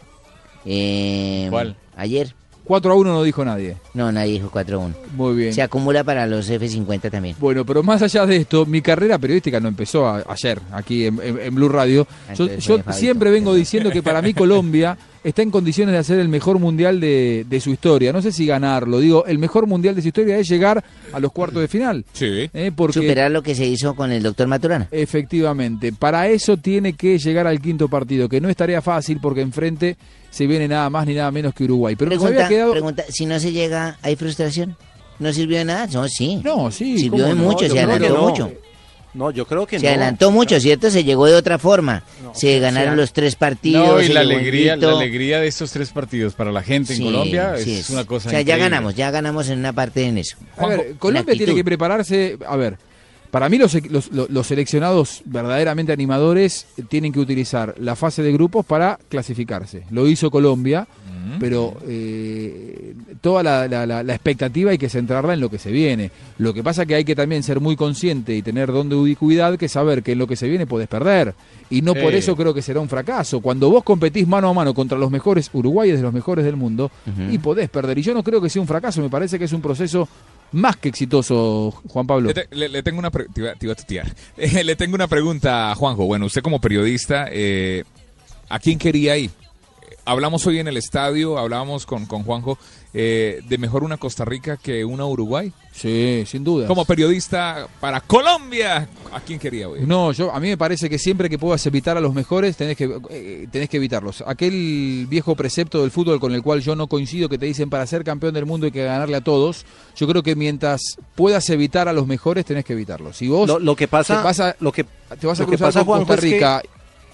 Eh, ¿Cuál? Ayer. 4 a 1 no dijo nadie. No, nadie dijo 4 a 1. Muy bien. Se acumula para los F50 también. Bueno, pero más allá de esto, mi carrera periodística no empezó a- ayer, aquí en, en- en Blue Radio. Yo, Entonces, yo Fabito, siempre vengo diciendo que para mí Colombia está en condiciones de hacer el mejor mundial de, de su historia. No sé si ganarlo, digo, el mejor mundial de su historia es llegar a los cuartos de final. Sí. ¿eh? Porque Superar lo que se hizo con el doctor Maturana. efectivamente, para eso tiene que llegar al quinto partido, que no es tarea fácil porque enfrente se viene nada más ni nada menos que Uruguay. Pero Pregunta, había quedado... pregunta, si no se llega, ¿hay frustración? ¿No sirvió de nada? No, sí. No, sí. Sirvió de ¿cómo no? mucho, se que adelantó no. mucho. No, yo creo que Se no. adelantó mucho, ¿cierto? Se llegó de otra forma. se ganaron sea- los tres partidos. No, y la alegría, invicto. la alegría de estos tres partidos para la gente en Colombia sí, es una cosa O sea, ya ganamos, ya ganamos en una parte en eso. A ver, Colombia tiene que prepararse. A ver, para mí los, los, los seleccionados verdaderamente animadores tienen que utilizar la fase de grupos para clasificarse. Lo hizo Colombia, pero eh, toda la, la- la- la expectativa hay que centrarla en lo que se viene. Lo que pasa que hay que también ser muy consciente y tener don de ubicuidad que saber que en lo que se viene puedes perder. Y no por eso creo que será un fracaso. Cuando vos competís mano a mano contra los mejores, Uruguay es de los mejores del mundo, y podés perder. Y yo no creo que sea un fracaso, me parece que es un proceso más que exitoso, Juan Pablo. Le, te- le- le tengo una pre- te iba- te iba a le tengo una pregunta a Juanjo. Bueno, usted como periodista, eh, ¿a quién quería ir? Hablamos hoy en el estadio, hablábamos con, con Juanjo, eh, de mejor una Costa Rica que una Uruguay. Sí, sin duda. Como periodista para Colombia, ¿a quién quería ir? No, yo a mí me parece que siempre que puedas evitar a los mejores tenés que eh, tenés que evitarlos. Aquel viejo precepto del fútbol con el cual yo no coincido que te dicen para ser campeón del mundo hay que ganarle a todos. Yo creo que mientras puedas evitar a los mejores tenés que evitarlos. Si vos Lo, lo que pasa, te vas a, lo que, te vas a lo que cruzar pasa, con Juanjo, Costa es que Rica,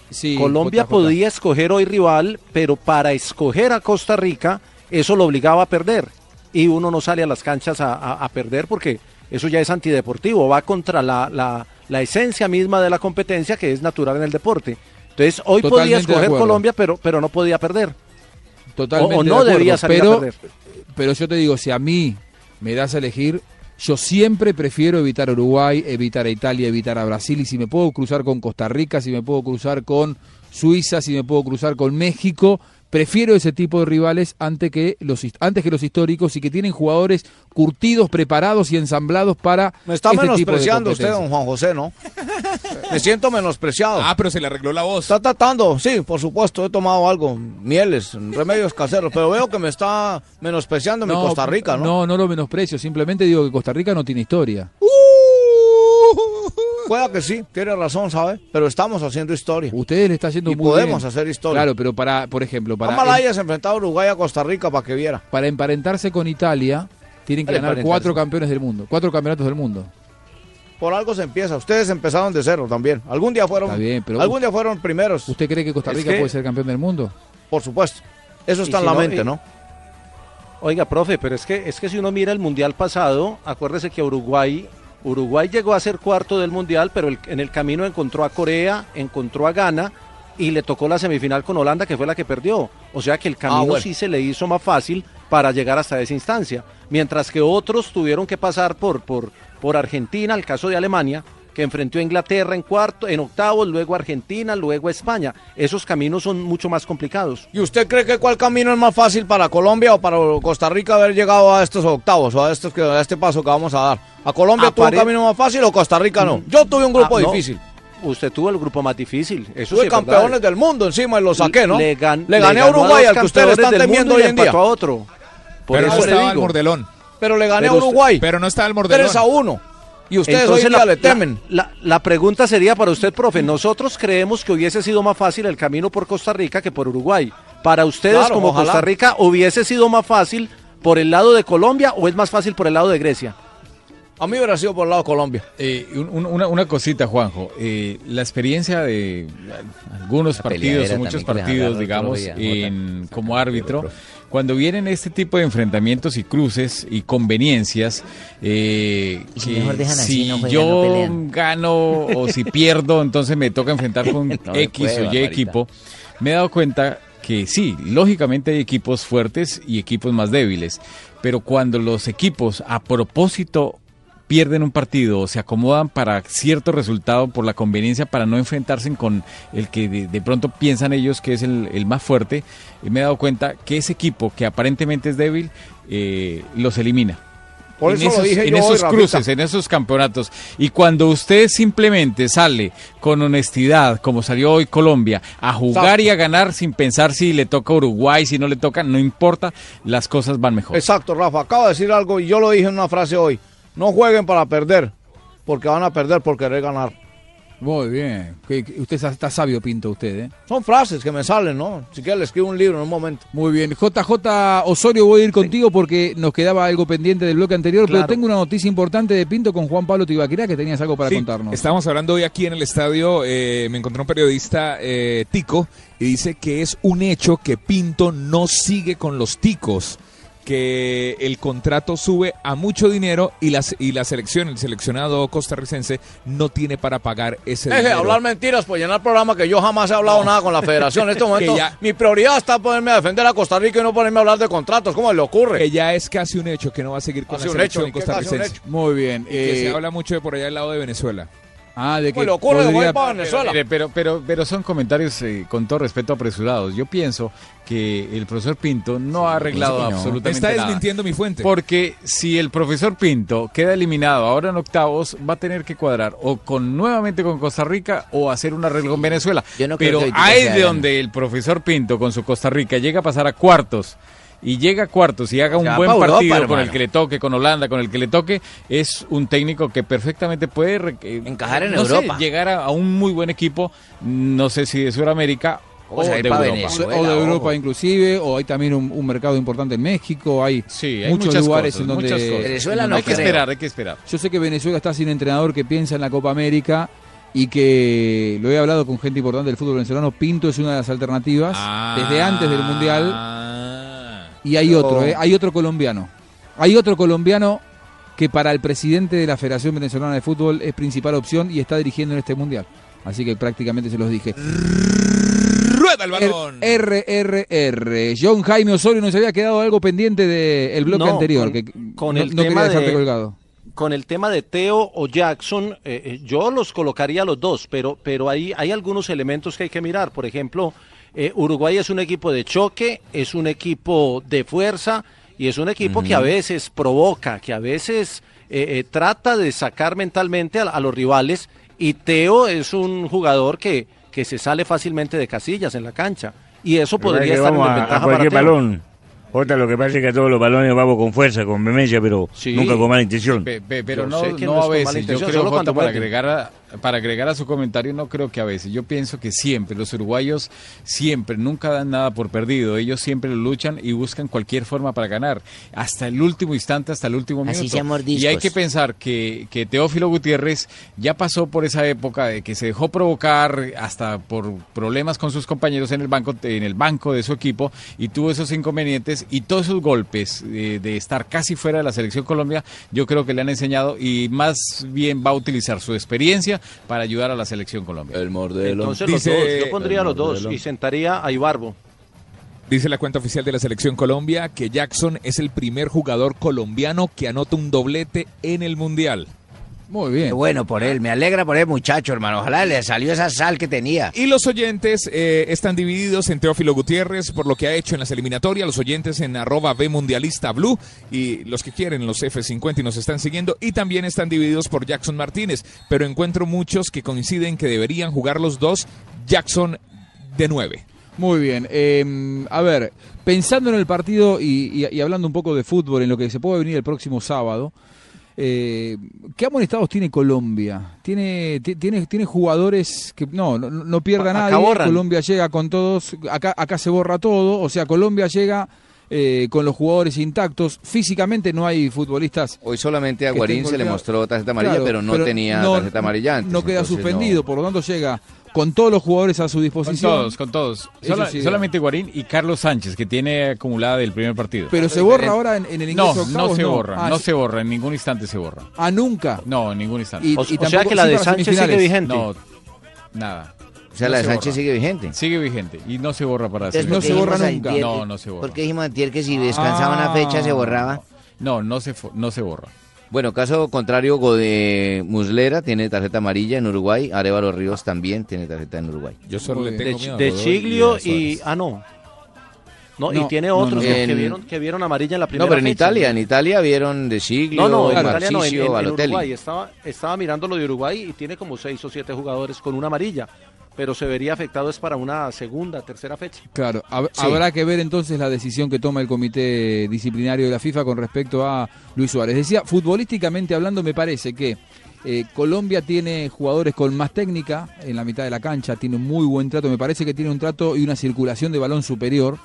sí, Colombia podía escoger hoy rival, pero para escoger a Costa Rica, eso lo obligaba a perder. Y uno no sale a las canchas a, a- a perder porque eso ya es antideportivo, va contra la, la- la esencia misma de la competencia que es natural en el deporte. Entonces, hoy podía Totalmente de escoger. Colombia, pero, pero no podía perder. Totalmente O- o de no acuerdo, debía salir a perder. Pero yo te digo, si a mí me das a elegir, yo siempre prefiero evitar Uruguay, evitar a Italia, evitar a Brasil. Y si me puedo cruzar con Costa Rica, si me puedo cruzar con Suiza, si me puedo cruzar con México, prefiero ese tipo de rivales antes que los, antes que los históricos y que tienen jugadores curtidos, preparados y ensamblados para Me está este tipo de menospreciando usted, don Juan José, ¿no? Me siento menospreciado. Ah, pero se le arregló la voz. Está tratando, sí, por supuesto, he tomado algo, mieles, remedios caseros, pero veo que me está menospreciando mi Costa Rica, ¿no? No, no lo menosprecio, simplemente digo que Costa Rica no tiene historia. Pueda que sí, tiene razón, ¿sabe? Pero estamos haciendo historia. Ustedes le está yendo y muy podemos bien. hacer historia. Claro, pero para, por ejemplo, para, Ojalá hayas enfrentado a Uruguay a Costa Rica para que viera. para emparentarse con Italia, tienen que Para ganar cuatro campeones del mundo, cuatro campeonatos del mundo. Por algo se empieza. Ustedes empezaron de cero también. Algún día fueron, Está bien, pero- algún día fueron primeros. ¿Usted cree que Costa Es Rica que- puede ser campeón del mundo? Por supuesto. Eso está en si la no, mente, y- ¿no? Oiga, profe, pero es que, es que si uno mira el Mundial pasado, acuérdese que Uruguay, Uruguay llegó a ser cuarto del Mundial, pero el- en el camino encontró a Corea, encontró a Ghana y le tocó la semifinal con Holanda, que fue la que perdió. O sea que el camino Ah, bueno. sí se le hizo más fácil para llegar hasta esa instancia. Mientras que otros tuvieron que pasar por, por, por Argentina, el caso de Alemania, que enfrentó a Inglaterra en cuarto, en octavos, luego Argentina, luego España. Esos caminos son mucho más complicados. ¿Y usted cree que cuál camino es más fácil para Colombia o para Costa Rica haber llegado a estos octavos o a, estos que, a este paso que vamos a dar? ¿A Colombia tuvo un camino más fácil o Costa Rica no? Yo tuve un grupo Ah, no. difícil. Usted tuvo el grupo más difícil. Eso Tuve sí es verdad. campeones del mundo encima y lo saqué, ¿no? Le, gan- Le gané a Uruguay, dos al que ustedes están temiendo hoy y en día. empató a otro. Por pero eso no le estaba el mordelón. Pero le gané Pero a Uruguay. Pero no estaba el mordelón. 3 a 1. Y ustedes Entonces, hoy en día la- le temen. La, la- la pregunta sería para usted, profe. Nosotros creemos que hubiese sido más fácil el camino por Costa Rica que por Uruguay. Para ustedes, Claro, como ojalá. Costa Rica, ¿hubiese sido más fácil por el lado de Colombia o es más fácil por el lado de Grecia? A mí hubiera sido por el lado de Colombia. Eh, un- un- una, una cosita, Juanjo. Eh, la experiencia de algunos La partidos o muchos partidos, digamos, día, en- como árbitro, cuando vienen este tipo de enfrentamientos y cruces y conveniencias, eh, Y si que mejor dejan así, si no juegan, no yo pelean. gano o si pierdo, entonces me toca enfrentar con No X puede, o Y equipo, me he dado cuenta que sí, lógicamente hay equipos fuertes y equipos más débiles, pero cuando los equipos a propósito pierden un partido o se acomodan para cierto resultado por la conveniencia para no enfrentarse con el que de, de pronto piensan ellos que es el, el más fuerte, eh, me he dado cuenta que ese equipo que aparentemente es débil eh, los elimina. Por en eso lo esos, dije en yo esos cruces, en esos campeonatos. Y cuando usted simplemente sale con honestidad, como salió hoy Colombia, a jugar Exacto. y a ganar sin pensar si le toca a Uruguay, si no le toca, no importa, las cosas van mejor. Exacto, Rafa. Acabo de decir algo y yo lo dije en una frase hoy. No jueguen para perder, porque van a perder por querer ganar. Muy bien. Usted está, sabio, Pinto, usted, ¿eh? Son frases que me salen, ¿no? Si quieres le escribo un libro en un momento. Muy bien. JJ Osorio, voy a ir contigo porque nos quedaba algo pendiente del bloque anterior, pero tengo una noticia importante de Pinto con Juan Pablo Tibaquirá que tenías algo para Sí, contarnos. Estábamos hablando hoy aquí en el estadio, eh, me encontró un periodista eh, tico y dice que es un hecho que Pinto no sigue con los ticos, que el contrato sube a mucho dinero y la, y la selección, el seleccionado costarricense, no tiene para pagar ese Deje de dinero. hablar mentiras por llenar programa que yo jamás he hablado nada con la federación. En este momento Que ya- mi prioridad está ponerme a defender a Costa Rica y no ponerme a hablar de contratos. ¿Cómo le ocurre? Que ya es casi un hecho que no va a seguir con Casi la un selección hecho, ¿qué casi un costarricense. hecho? Muy bien. Y que eh, se habla mucho de por allá al lado de Venezuela. Ah, de que le ocurre podría- para Venezuela. Pero, pero, pero son comentarios eh, con todo respeto apresurados. Yo pienso que el profesor Pinto no ha arreglado no. absolutamente Está nada. desmintiendo mi fuente. Porque si el profesor Pinto queda eliminado ahora en octavos, va a tener que cuadrar o con nuevamente con Costa Rica o hacer un arreglo con Venezuela. Yo no creo Pero ahí de donde el profesor Pinto con su Costa Rica llega a pasar a cuartos y llega a cuartos y haga un buen Europa, partido con el que le toque, con Holanda, con el que le toque, es un técnico que perfectamente puede re- Encajar en no sé, Europa. llegar a, a un muy buen equipo, no sé si de Sudamérica o, O sea, de Europa. Venezuela. o de ojo. Europa inclusive, o hay también un, un mercado importante en México, hay, Sí, hay muchos lugares cosas, en donde... muchas cosas. Venezuela en no hay que esperar, hay que esperar. Yo sé que Venezuela está sin entrenador que piensa en la Copa América y que lo he hablado con gente importante del fútbol venezolano. Pinto es una de las alternativas desde antes del Mundial Ah. Y hay otro, ¿eh? hay otro colombiano. Hay otro colombiano que para el presidente de la Federación Venezolana de Fútbol es principal opción y está dirigiendo en este Mundial. Así que prácticamente se los dije. Rueda el balón. RRR. John Jaime Osorio nos había quedado algo pendiente del bloque No, anterior. con- que con no, el no tema quería dejarte de- colgado. con el tema de Teo o Jackson, eh, eh, yo los colocaría los dos, pero, pero hay, hay algunos elementos que hay que mirar. Por ejemplo, eh, Uruguay es un equipo de choque, es un equipo de fuerza y es un equipo que a veces provoca, que a veces eh, eh, trata de sacar mentalmente a, a los rivales. Y Teo es un jugador que, que se sale fácilmente de casillas en la cancha. Y eso podría que estar en desventaja a para cualquier Teo. balón. Jota, lo que pasa es que a todos los balones vamos con fuerza, con vehemencia, pero nunca con mala intención. Pe- pe- pero Yo no, sé que no no a veces. Yo creo, solo Jota, para pueden. agregar, a, para agregar a su comentario, no creo que a veces. Yo pienso que siempre, los uruguayos siempre, nunca dan nada por perdido. Ellos siempre lo luchan y buscan cualquier forma para ganar. Hasta el último instante, hasta el último Así minuto. sea mordiscos. Y hay que pensar que, que Teófilo Gutiérrez ya pasó por esa época de que se dejó provocar hasta por problemas con sus compañeros en el banco, en el banco de su equipo y tuvo esos inconvenientes y todos esos golpes eh, de estar casi fuera de la selección Colombia, yo creo que le han enseñado y más bien va a utilizar su experiencia para ayudar a la selección Colombia. El Entonces los dos, yo pondría los dos y sentaría a Ibarbo. Dice la cuenta oficial de la selección Colombia que Jackson es el primer jugador colombiano que anota un doblete en el Mundial. Muy bien. Qué bueno por él, me alegra por el muchacho, hermano. Ojalá le salió esa sal que tenía. Y los oyentes eh, están divididos en Teófilo Gutiérrez por lo que ha hecho en las eliminatorias, los oyentes en arroba B Mundialista Blue y los que quieren los F50 y nos están siguiendo y también están divididos por Jackson Martínez, pero encuentro muchos que coinciden que deberían jugar los dos Jackson de 9. Muy bien. eh, a ver, pensando en el partido y, y- y hablando un poco de fútbol, en lo que se puede venir el próximo sábado, eh, ¿qué amonestados tiene Colombia? Tiene, ti- tiene, tiene jugadores que no, no, no pierda Acá nadie. borran. Colombia llega con todos, acá, acá se borra todo. O sea, Colombia llega eh, con los jugadores intactos. Físicamente no hay futbolistas. Hoy solamente a Guarín se le mostró tarjeta amarilla, Claro, pero no tenía no- tarjeta amarilla antes. No queda suspendido, no. por lo tanto llega con todos los jugadores a su Con disposición. todos, con todos. Sola- sí, solamente Guarín y Carlos Sánchez, que tiene acumulada del primer partido. Pero se borra ahora en, en el ingreso No, a octavos, no se borra, Ah, no se borra, en ningún instante se borra. Ah, nunca. No, en ningún instante. Y- O- y o sea que la sí de Sánchez sigue vigente. No, nada. O sea, la de se Sánchez borra. sigue vigente. Sigue vigente y no se borra para Entonces. ¿por qué dijimos antier No, no se borra. ¿Por qué dijimos antier que si descansaba una fecha se borraba? No, no se, no se borra. Bueno, caso contrario, Gode Muslera tiene tarjeta amarilla en Uruguay, Arevalo Ríos también tiene tarjeta en Uruguay. Yo de, de Chiglio y... Ah, no. No, y No, tiene no, otros no. que, En- que vieron, que vieron amarilla en la primera No, pero en fecha. Italia, en Italia vieron de Siglio, No, no, en Italia no, en, en- en. Uruguay. Estaba, estaba mirando lo de Uruguay y tiene como seis o siete jugadores con una amarilla. Pero se vería afectado es para una segunda, tercera fecha. Claro, hab- Sí. habrá que ver entonces la decisión que toma el comité disciplinario de la FIFA con respecto a Luis Suárez. Decía, futbolísticamente hablando, me parece que eh, Colombia tiene jugadores con más técnica en la mitad de la cancha, tiene un muy buen trato, me parece que tiene un trato y una circulación de balón superior.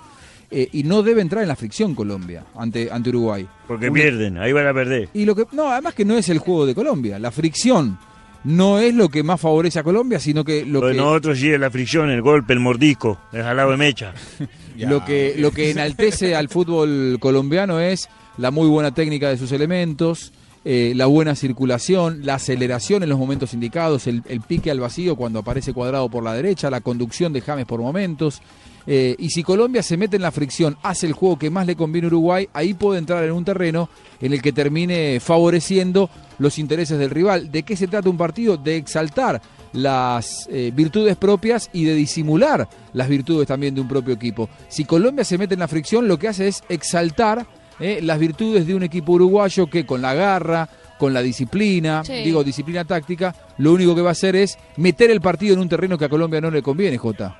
eh, y no debe entrar en la fricción Colombia ante, ante Uruguay. Porque pierden, ahí van a perder. Y lo que no, además que no es el juego de Colombia, la fricción no es lo que más favorece a Colombia, sino que lo Lo de que nosotros sí es la fricción, el golpe, el mordisco, el jalado de mecha. lo que lo que enaltece al fútbol colombiano es la muy buena técnica de sus elementos, eh, la buena circulación, la aceleración en los momentos indicados, el, pique al vacío cuando aparece cuadrado por la derecha, la conducción de James por momentos. eh, y si Colombia se mete en la fricción, hace el juego que más le conviene a Uruguay, ahí puede entrar en un terreno en el que termine favoreciendo los intereses del rival. ¿De qué se trata un partido? De exaltar las eh, virtudes propias y de disimular las virtudes también de un propio equipo. Si Colombia se mete en la fricción, lo que hace es exaltar eh, las virtudes de un equipo uruguayo que con la garra, con la disciplina, Sí. digo disciplina táctica, lo único que va a hacer es meter el partido en un terreno que a Colombia no le conviene, Jota.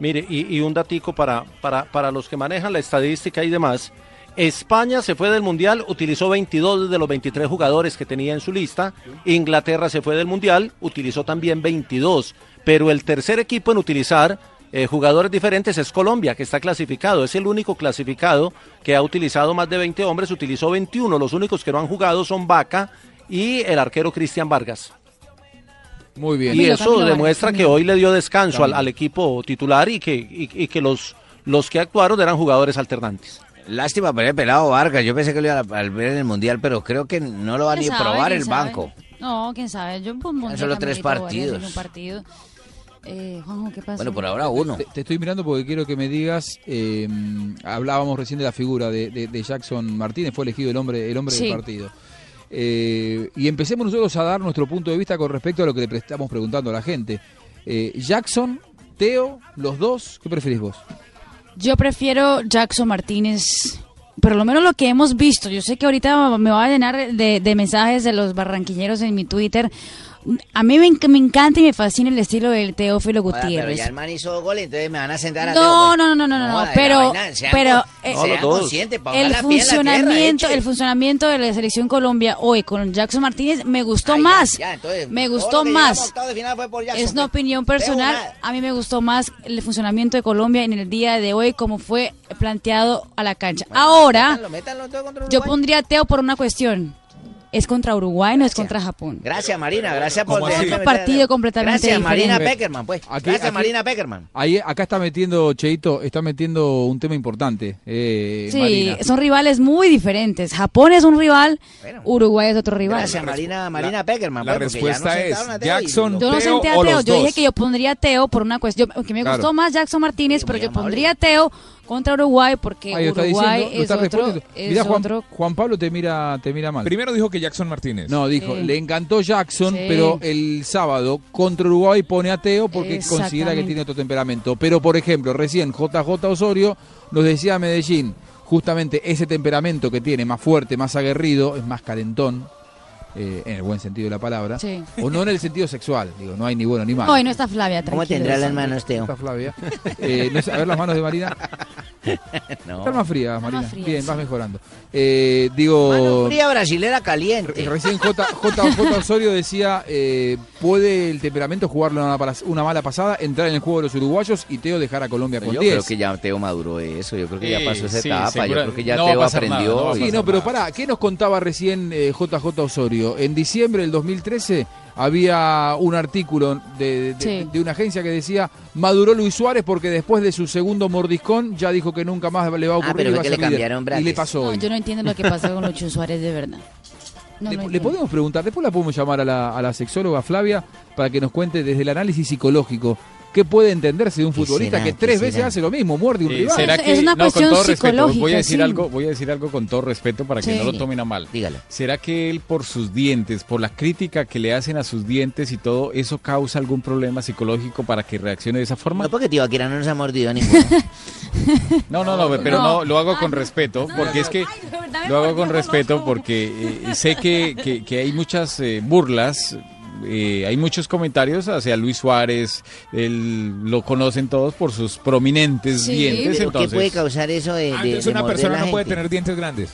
Mire, y, y un datico para, para, para los que manejan la estadística y demás. España se fue del Mundial, utilizó 22 de los 23 jugadores que tenía en su lista. Inglaterra se fue del Mundial, utilizó también 22. Pero el tercer equipo en utilizar eh, jugadores diferentes es Colombia, que está clasificado. Es el único clasificado que ha utilizado más de 20 hombres, utilizó 21. Los únicos que no han jugado son Vaca y el arquero Cristian Vargas. Muy bien. Y eso demuestra que hoy le dio descanso al, al equipo titular y que, y, y que los, los que actuaron eran jugadores alternantes. Lástima por el pelado Vargas. Yo pensé que lo iba a ver en el Mundial, pero creo que no lo va ni ¿Quién a sabe? probar ¿Quién el sabe? banco. No, quién sabe. Yo pues, pondría solo tres en partidos. un partido. Eh, Juanjo, ¿qué pasa? Te, te estoy mirando porque quiero que me digas, eh, hablábamos recién de la figura de, de- de Jackson Martínez, fue elegido el hombre, el hombre Sí. del partido. Eh, y empecemos nosotros a dar nuestro punto de vista con respecto a lo que le estamos preguntando a la gente. Eh, Jackson, Teo, los dos, ¿qué preferís vos? Yo prefiero Jackson Martínez, por lo menos lo que hemos visto. Yo sé que ahorita me va a llenar de, de mensajes de los barranquilleros en mi Twitter. A mí me, enc- me encanta y me fascina el estilo del Teófilo pero Gutiérrez. ya el man hizo gol, entonces me van a sentar a No, no, no, no, no, pero, la vaina, sean pero eh, el tierra, funcionamiento, el funcionamiento de la selección Colombia hoy con Jackson Martínez me gustó Ay, más, ya, entonces, me gustó más. octavos de final fue por Jackson, Es una opinión personal. A mí me gustó más el funcionamiento de Colombia en el día de hoy como fue planteado a la cancha. Ahora, Métanlo, métanlo yo pondría a Teo por una cuestión. Es contra Uruguay, no es contra Japón. Gracias, Marina, gracias por dejarme Otro partido completamente Gracias, Marina diferente. Peckerman, pues. Aquí- gracias, aquí- Marina Peckerman. Ahí, acá está metiendo, Cheito, está metiendo un tema importante. Eh, Sí, Marina. son rivales muy diferentes. Japón es un rival, Uruguay es otro rival. Gracias, Marina, Marina Peckerman. la pues, respuesta es a Teo y- Jackson, Yo no senté a Teo, yo dije que yo pondría a Teo por una cuestión, que me Claro. gustó más Jackson Martínez, pero yo pondría a Teo contra Uruguay porque Ahí está Uruguay diciendo, es otro, es Mirá, Juan, otro- Juan Pablo te mira, te mira mal. Primero dijo que Jackson Martínez. No, dijo, Sí. le encantó Jackson, Sí. pero el sábado contra Uruguay pone a Teo porque considera que tiene otro temperamento. Pero, por ejemplo, recién JJ Osorio nos decía a Medellín, justamente ese temperamento que tiene, más fuerte, más aguerrido, es más calentón, eh, en el buen sentido de la palabra, Sí. o no en el sentido sexual, digo, no hay ni bueno ni malo. Hoy no está Flavia, ¿Cómo tendrá las manos, Teo? Está Flavia. Eh, no sé, a ver las manos de Marina. No. Están más frías, Marina. más frías, Bien, sí. vas mejorando. Eh, digo... Fría brasilera caliente. Recién J, J, J. Osorio decía, eh, ¿puede el temperamento jugarle una, mala- una mala pasada, entrar en el juego de los uruguayos y Teo dejar a Colombia con Yo 10? creo que ya Teo maduró eso, yo creo que ya pasó esa sí, etapa, yo creo que ya no Teo nada, aprendió. no va a y- Sí, no, pero pará, ¿qué nos contaba recién eh, JJ Osorio? En diciembre del 2013 había un artículo de, de- Sí. de una agencia que decía, maduró Luis Suárez porque después de su segundo mordiscón ya dijo que nunca más le va a ocurrir. Ah, pero y fue va a que le cambiaron Y le pasó No, hoy. yo no entiendo lo que pasa con Lucho Suárez de verdad. No le, le podemos preguntar, después la podemos llamar a la, a la sexóloga Flavia para que nos cuente desde el análisis psicológico qué puede entenderse de un ¿Qué futbolista será? que ¿Qué tres veces será? hace lo mismo, muerde un rival. ¿Será Es- que es una no, con cuestión todo respeto, voy a psicológica, decir sí. algo, voy a decir algo con todo respeto para que Sí. no lo tomen a mal. Dígalo. ¿Será que él por sus dientes, por la crítica que le hacen a sus dientes y todo, eso causa algún problema psicológico para que reaccione de esa forma? No, porque Tibaquira no nos ha mordido ninguno. No, no, no, pero No. no, lo hago con respeto, porque es que lo hago con respeto porque eh, sé que, que- que hay muchas eh, burlas, eh, hay muchos comentarios hacia Luis Suárez, él lo conocen todos por sus prominentes Sí. dientes, ¿Pero qué entonces... puede causar eso de, de, Antes de una persona la no puede tener dientes grandes.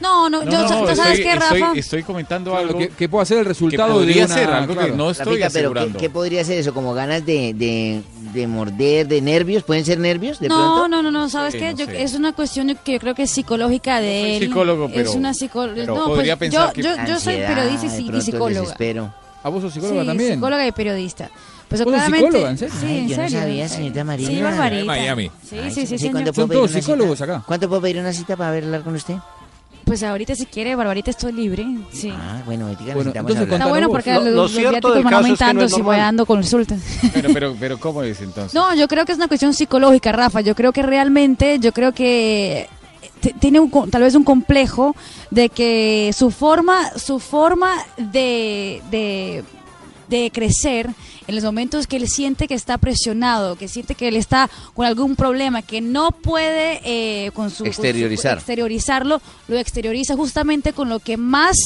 No, no, No, yo, no, ¿tú estoy- sabes qué, estoy- Rafa? estoy comentando Claro, algo que, que puede ser el resultado de podría una- ser algo que claro. no estoy Rafita, pero ¿qué, asegurando. qué podría ser eso? ¿Como ganas de, de, de morder, de nervios? ¿Pueden ser nervios de No, pronto? no, no, no, ¿sabes Sí, qué? no Yo- es una cuestión que yo creo que es psicológica de soy él. psicólogo, Es pero- una psicóloga. No, podría pues pensar yo, que- yo, yo soy periodista y, de psicóloga. desespero. ¿A vos sos psicóloga sí, también? psicóloga y periodista. Pues ¿Vos sos psicóloga, en serio? Sí, Ay, en yo no serio. sabía, señorita Marina. Sí, Barbarita. En Miami. Sí, Ay, sí, sí, ¿cuánto señor. puedo Son pedir todos una psicólogos cita? acá. ¿Cuánto puedo pedir una cita para hablar con usted? Pues ahorita si quiere, Barbarita, estoy libre. Sí. Ah, bueno, ahorita Bueno, necesitamos entonces hablar. Está bueno porque Lo- los, viáticos van caso es que no aumentando es si voy dando consultas. Pero, pero, pero, ¿cómo es entonces? No, yo creo que es una cuestión psicológica, Rafa. Yo creo que realmente, yo creo que tiene un, tal vez un complejo de que su forma, su forma de, de, de crecer en los momentos que él siente que está presionado, que siente que él está con algún problema, que no puede eh, con su, con su- Exteriorizar. exteriorizarlo, lo exterioriza justamente con lo que más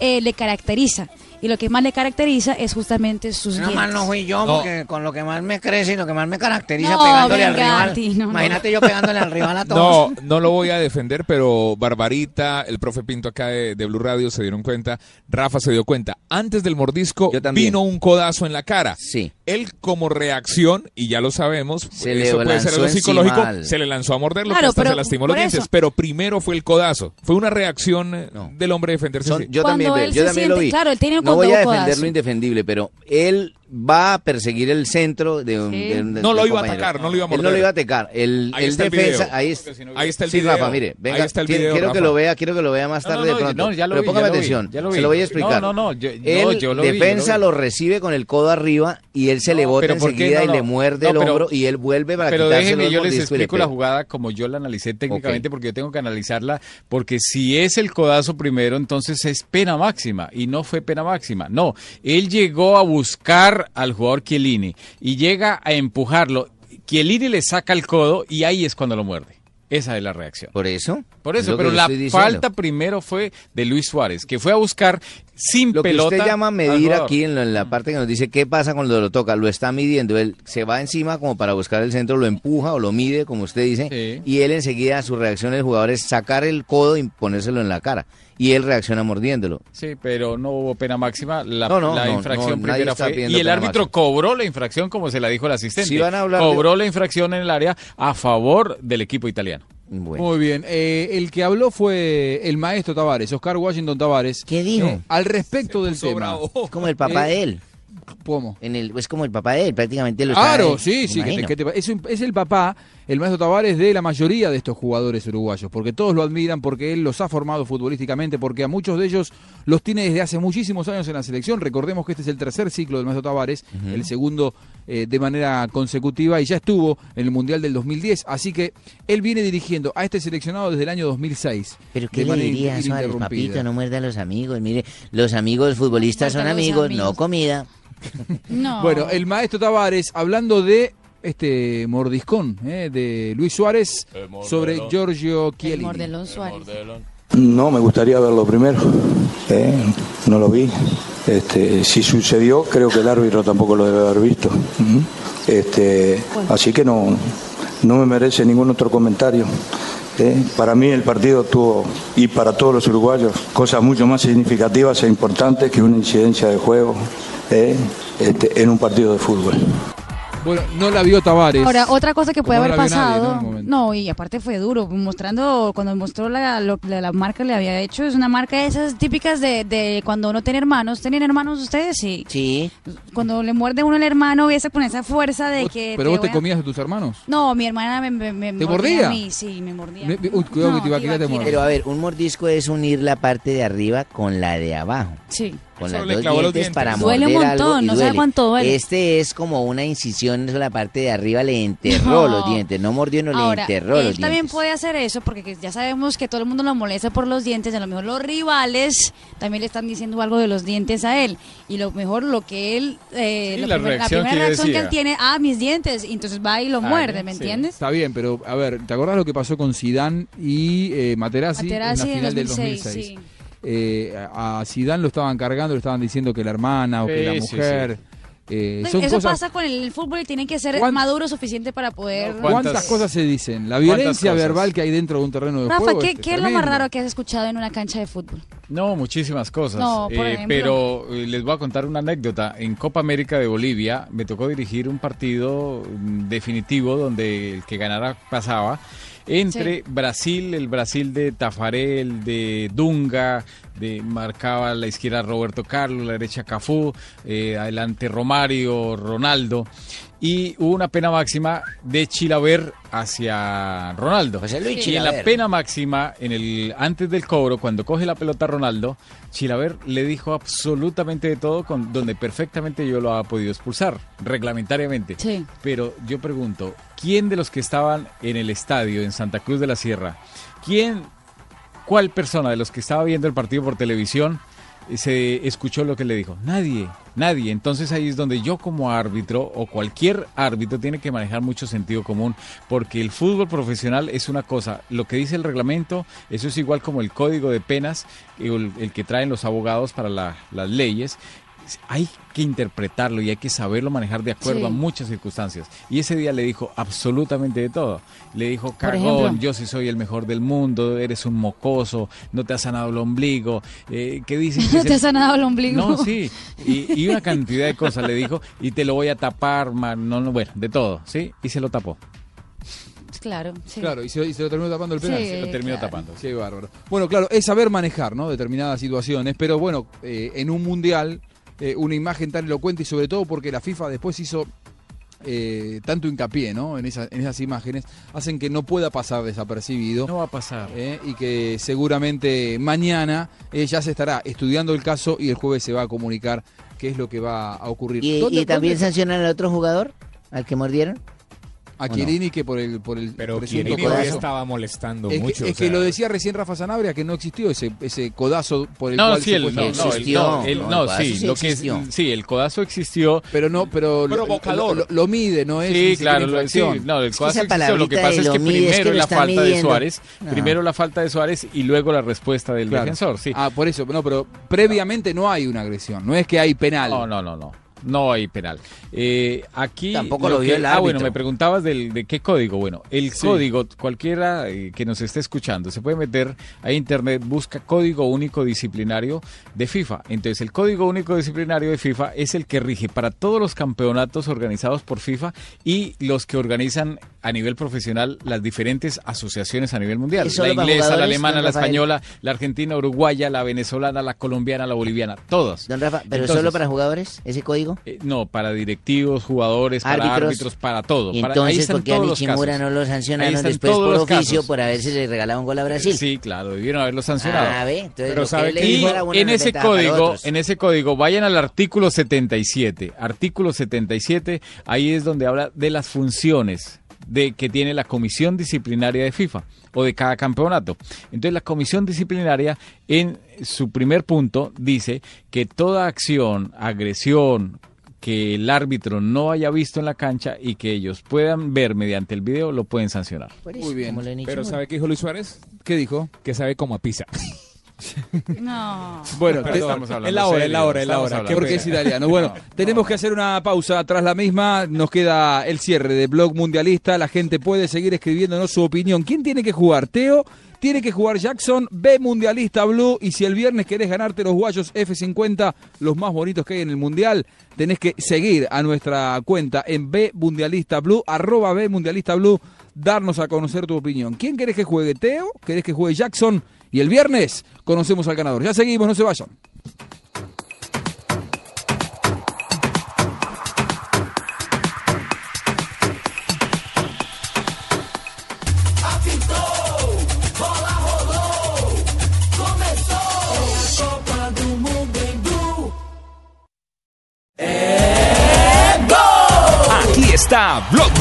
eh, le caracteriza. Y lo que más le caracteriza es justamente sus No dientes. más no fui yo, No. porque con lo que más me crece y lo que más me caracteriza No, pegándole al rival. No. Imagínate yo pegándole al rival a todos. No, no lo voy a defender, pero Barbarita, el profe Pinto acá de, de Blue Radio se dieron cuenta, Rafa se dio cuenta. Antes del mordisco vino un codazo en la cara. Sí. Él como reacción, y ya lo sabemos, Se le eso puede ser algo psicológico, al- se le lanzó a morderlo, Claro, que hasta pero se lastimó los dientes. eso. Pero primero fue el codazo. Fue una reacción eh, No. del hombre defenderse. Son- así. yo Cuando también, él yo se también lo vi. claro, él tiene un no voy a defender lo indefendible, pero él va a perseguir el centro de un, Sí. de un- de No lo iba a compañero. atacar, no lo iba a Él morder. no lo iba a atacar. El, Ahí el está el defensa, video. ahí, es- Ahí está el sí, video. Rafa, mire, venga, Ahí está el quiero- video, quiero que Rafa. lo vea, quiero que lo vea más No, tarde no, de no, pronto. no, ya lo pero vi, póngame ya lo vi, atención, ya lo vi. se lo voy a explicar. No, no, no, yo- no, el yo lo vi, yo lo defensa vi. lo recibe con el codo arriba y él se le No, bota pero ¿por qué enseguida no, y no? le muerde No, el pero- hombro y él vuelve para Pero déjenme, yo les explico la jugada como yo la analicé técnicamente, porque yo tengo que analizarla, porque si es el codazo primero, entonces es pena máxima, y no fue pena máxima. No, él llegó a buscar al jugador Chiellini y llega a empujarlo. Chiellini le saca el codo y ahí es cuando lo muerde. Esa es la reacción. ¿Por eso? Por Es eso, lo que pero la falta primero fue de Luis Suárez, que fue a buscar sin Lo que pelota. usted llama medir aquí en, lo- en la parte que nos dice qué pasa cuando lo toca, lo está midiendo, él se va encima como para buscar el centro, lo empuja o lo mide, como usted dice, y él enseguida su reacción del jugador es sacar el codo y ponérselo en la cara, y él reacciona mordiéndolo. Sí, pero no hubo pena máxima. La, No, no, la no, infracción primera fue. Y el árbitro máxima. cobró la infracción, como se la dijo el asistente. Si van a hablar de- cobró la infracción en el área a favor del equipo italiano. Muy bien. Eh, el que habló fue el maestro Tavares, Oscar Washington Tavares. ¿Qué dijo? Eh, al respecto del tema. Es como el papá Eh, de él. ¿Cómo? En el, es como el papá de él, prácticamente lo Claro, sí, sí, que te- imagino. que te- es, un- es el papá, el maestro Tavares, de la mayoría de estos jugadores uruguayos, porque todos lo admiran, porque él los ha formado futbolísticamente, porque a muchos de ellos los tiene desde hace muchísimos años en la selección. Recordemos que este es el tercer ciclo del maestro Tavares, el segundo eh, de manera consecutiva, y ya estuvo en el Mundial del 2010, así que él viene dirigiendo a este seleccionado desde el año 2006. Pero ¿qué le diría Suárez, papito? No muerda a los amigos. Mire, los amigos futbolistas son amigos, amigos. no comida. No. Bueno, el maestro Tavares, hablando de este mordiscón eh, de Luis Suárez sobre Giorgio el Chiellini. mordelón Suárez. No, me gustaría verlo primero. ¿eh? No lo vi. Este, si sucedió, creo que el árbitro tampoco lo debe haber visto. Este, Así que no, no me merece ningún otro comentario. ¿eh? Para mí el partido tuvo, y para todos los uruguayos, cosas mucho más significativas e importantes que una incidencia de juego ¿eh? Este, en un partido de fútbol. Bueno, no la vio Tavares. Ahora, otra cosa que puede no haber pasado, no, y aparte fue duro, mostrando, cuando mostró la, lo- la, la marca que le había hecho, es una marca de esas típicas de, de cuando uno tiene hermanos. ¿Tienen hermanos ustedes? Sí. Sí. Cuando le muerde uno el hermano, esa con esa fuerza de que... ¿Pero vos te voy a- comías de tus hermanos? No, mi hermana me, me, me ¿Te mordía mordía? a mí, sí, me mordía. Me- uy, cuidado No, que te muerde. Pero a ver, un mordisco es unir la parte de arriba con la de abajo. Sí. Con las dos dientes, dientes. para Duele un morder montón, algo y no sabe duele. cuánto duele. Este es como una incisión, eso la parte de arriba le enterró No. los dientes, no mordió, no Ahora, le enterró él los también dientes. puede hacer eso porque que ya sabemos que todo el mundo lo molesta por los dientes, a lo mejor los rivales también le están diciendo algo de los dientes a él y lo mejor lo que él eh, Sí, lo la primer- reacción primera que reacción que decía. él tiene, ah, mis dientes, y entonces va y lo Ah, muerde, ¿me sí. entiendes? Está bien, pero a ver, ¿te acordás lo que pasó con Zidane y eh, Materazzi, Materazzi en la en final del 2006, 2006? sí. Eh, a Zidane lo estaban cargando, le estaban diciendo que la hermana o que la sí, mujer. eh, son Eso cosas, pasa con el fútbol y tienen que ser ¿Cuán- maduro suficiente para poder... ¿Cuántas, cosas se dicen? La violencia verbal que hay dentro de un terreno de Rafa, juego. ¿qué, es qué es lo más raro que has escuchado en una cancha de fútbol? No, muchísimas cosas. No, por Eh, ejemplo. pero eh, les voy a contar una anécdota. En Copa América de Bolivia me tocó dirigir un partido mm, definitivo donde el que ganara pasaba entre Sí. Brasil, el Brasil de Tafarel, de Dunga, de marcaba a la izquierda Roberto Carlos, la derecha Cafú, eh, adelante Romario, Ronaldo. Y hubo una pena máxima de Chilaver hacia Ronaldo. Luis y en la pena máxima, en el antes del cobro, cuando coge la pelota Ronaldo, Chilaver le dijo absolutamente de todo, con, donde perfectamente yo lo había podido expulsar, reglamentariamente. Sí. Pero yo pregunto, ¿quién de los que estaban en el estadio en Santa Cruz de la Sierra, quién, cuál persona de los que estaba viendo el partido por televisión se escuchó lo que le dijo? Nadie, nadie. Entonces ahí es donde yo como árbitro o cualquier árbitro tiene que manejar mucho sentido común, porque el fútbol profesional es una cosa, lo que dice el reglamento, eso es igual como el código de penas, el, el que traen los abogados para la- las leyes. Hay que interpretarlo y hay que saberlo manejar de acuerdo Sí. a muchas circunstancias. Y ese día le dijo absolutamente de todo. Le dijo, cagón, yo sí soy el mejor del mundo, eres un mocoso, no te has sanado el ombligo. Eh, ¿Qué dicen? que No te has sanado el ombligo. No, sí. Y, y una cantidad de cosas le dijo, y te lo voy a tapar, man, no, no, bueno, de todo, ¿sí? Y se lo tapó. Claro, sí. Claro, y se, y se lo terminó tapando el penal. Sí, Se lo terminó claro. tapando. Qué bárbaro. Bueno, claro, es saber manejar ¿no? determinadas situaciones, pero bueno, eh, en un mundial, eh, una imagen tan elocuente y sobre todo porque la FIFA después hizo eh, tanto hincapié ¿no? en, esa- en esas imágenes, hacen que no pueda pasar desapercibido. No va a pasar. eh, y que seguramente mañana eh, ya se estará estudiando el caso y el jueves se va a comunicar qué es lo que va a ocurrir. ¿Y, ¿Dónde- y también dónde- sancionan al otro jugador, al que mordieron? A ¿o no? Chiellini que por el por el Pero Chiellini hoy codazo. estaba molestando es mucho, Que, es o que sea. lo decía recién Rafa Sanabria que no existió ese ese codazo por el No, cual sí, el, no, no, el- no, el- no, sí, lo que sí, el codazo existió. Pero no, pero lo- Provocador. Lo, lo- lo mide, no es Sí, claro, lo- sí, no, el Es que codazo existió. Lo que pasa es que que primero la falta de. Suárez, No. primero la falta de Suárez y luego la respuesta del defensor, sí. Ah, por eso, no, pero previamente no hay una agresión, no es que hay penal. No, no, no, no. No hay penal. Eh, aquí Tampoco lo vio que- el Ah, bueno, árbitro. me preguntabas del, de qué código. Bueno, el Sí. código, cualquiera eh, que nos esté escuchando, se puede meter a internet, busca código único disciplinario de FIFA. Entonces, el código único disciplinario de FIFA es el que rige para todos los campeonatos organizados por FIFA y los que organizan a nivel profesional las diferentes asociaciones a nivel mundial. ¿Es La inglesa, la alemana, la española, la argentina, uruguaya, la venezolana, la colombiana, la boliviana, todas. Don Rafa, ¿pero Entonces, solo para jugadores ese código? Eh, no, para directivos, jugadores, para Árbitros. árbitros, para todo. Y Para- ahí entonces, están ¿por qué a casos. no lo sancionaron después por oficio casos. por haberse le regalado un gol a Brasil? Sí, claro, debieron haberlo sancionado. Ah, ve, entonces Pero lo que en ese para código, en ese código, vayan al artículo 77. Artículo 77, ahí es donde habla de las funciones de que tiene la comisión disciplinaria de FIFA o de cada campeonato. Entonces la comisión disciplinaria en su primer punto dice que toda acción, agresión que el árbitro no haya visto en la cancha y que ellos puedan ver mediante el video lo pueden sancionar. Muy bien. Pero ¿sabe qué dijo Luis Suárez? ¿Qué dijo? Que sabe como a pizza. No. Bueno, Perdón, estamos hablando es la hora, es la hora, es la hora. Qué Porque es italiano. Bueno, tenemos que hacer una pausa. Tras la misma nos queda el cierre de Blog Mundialista. La gente puede seguir escribiéndonos su opinión. ¿Quién tiene que jugar? Teo. Tiene que jugar Jackson, B Mundialista Blue. Y si el viernes querés ganarte los guayos F50, los más bonitos que hay en el Mundial, tenés que seguir a nuestra cuenta en B Mundialista Blue, arroba B Mundialista Blue, darnos a conocer tu opinión. ¿Quién querés que juegue Teo? ¿Querés que juegue Jackson? Y el viernes conocemos al ganador. Ya seguimos, no se vayan.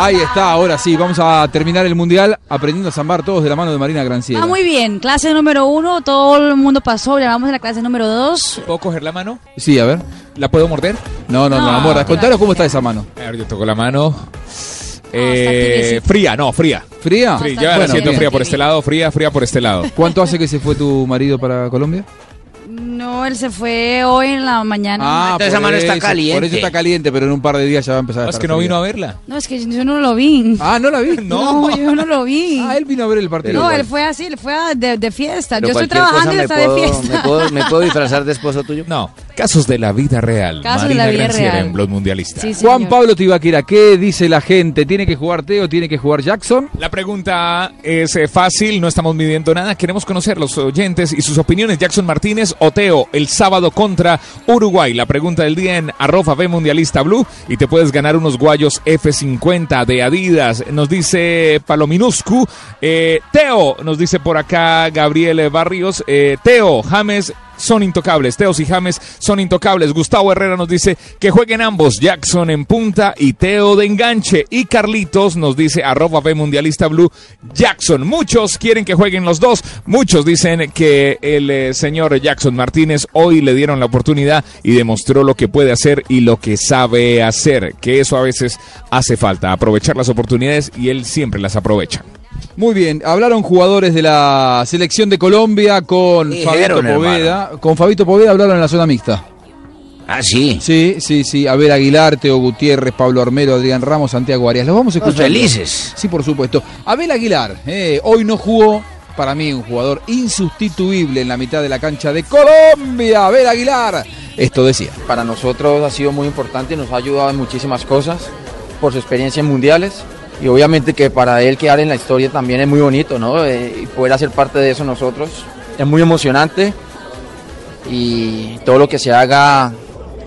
Ahí está, ahora sí, vamos a terminar el mundial aprendiendo a zambar todos de la mano de Marina Granciera. Ah, muy bien. Clase número uno, todo el mundo pasó. Ya vamos a la clase número dos. ¿Puedo coger la mano? Sí, a ver. ¿La puedo morder? No, no, no, No. Contanos cómo está esa mano. A ver, yo toco la mano. Eh, fría, no, fría. ¿Fría? Fría, está ya bien. siento fría por este lado, fría, fría por este lado. ¿Cuánto hace que se fue tu marido para Colombia? No, él se fue hoy en la mañana. Ah, por eso, Por eso está caliente, pero en un par de días ya va a empezar a Es estar que no fría. vino a verla. No, es que yo no lo vi. Ah, ¿no la vi? No, yo no lo vi. Ah, él vino a ver el partido. No, él fue así, él fue a- de, de fiesta. Pero yo estoy cualquier trabajando y él me está de puedo- fiesta. ¿me puedo, ¿Me puedo disfrazar de esposo tuyo? No, casos de la vida real. Casos de Marina la vida Granciera real. en Blog Mundialista. Sí, Juan señor. Pablo Tibaquira, ¿qué dice la gente? ¿Tiene que jugar Teo? ¿Tiene que jugar Jackson? La pregunta es eh, fácil, no estamos midiendo nada. Queremos conocer los oyentes y sus opiniones. Jackson Martínez o Teo el sábado contra Uruguay. La pregunta del día en arroba B Mundialista Blue y te puedes ganar unos guayos F50 de Adidas. Nos dice Palominuscu. Eh, Teo, nos dice por acá Gabriel Barrios. Eh, Teo, James son intocables. Teos y James son intocables. Gustavo Herrera nos dice que jueguen ambos. Jackson en punta y Teo de enganche. Y Carlitos nos dice arroba B Mundialista Blue Jackson. Muchos quieren que jueguen los dos. Muchos dicen que el eh, señor Jackson Martínez hoy le dieron la oportunidad y demostró lo que puede hacer y lo que sabe hacer. Que eso a veces hace falta. Aprovechar las oportunidades y él siempre las aprovecha. Muy bien, hablaron jugadores de la selección de Colombia con Fabito Poveda. Con Fabito Poveda hablaron en la zona mixta. Ah, sí. Sí, sí, sí. Abel Aguilar, Teo Gutiérrez, Pablo Armero, Adrián Ramos, Santiago Arias. Los vamos a Los escuchar. felices. Sí, por supuesto. Abel Aguilar, eh, hoy no jugó. Para mí, un jugador insustituible en la mitad de la cancha de Colombia. Abel Aguilar. Esto decía. Para nosotros ha sido muy importante y nos ha ayudado en muchísimas cosas. por su experiencia en mundiales y obviamente que para él quedar en la historia también es muy bonito, ¿no? Eh, y poder hacer parte de eso nosotros es muy emocionante y todo lo que se haga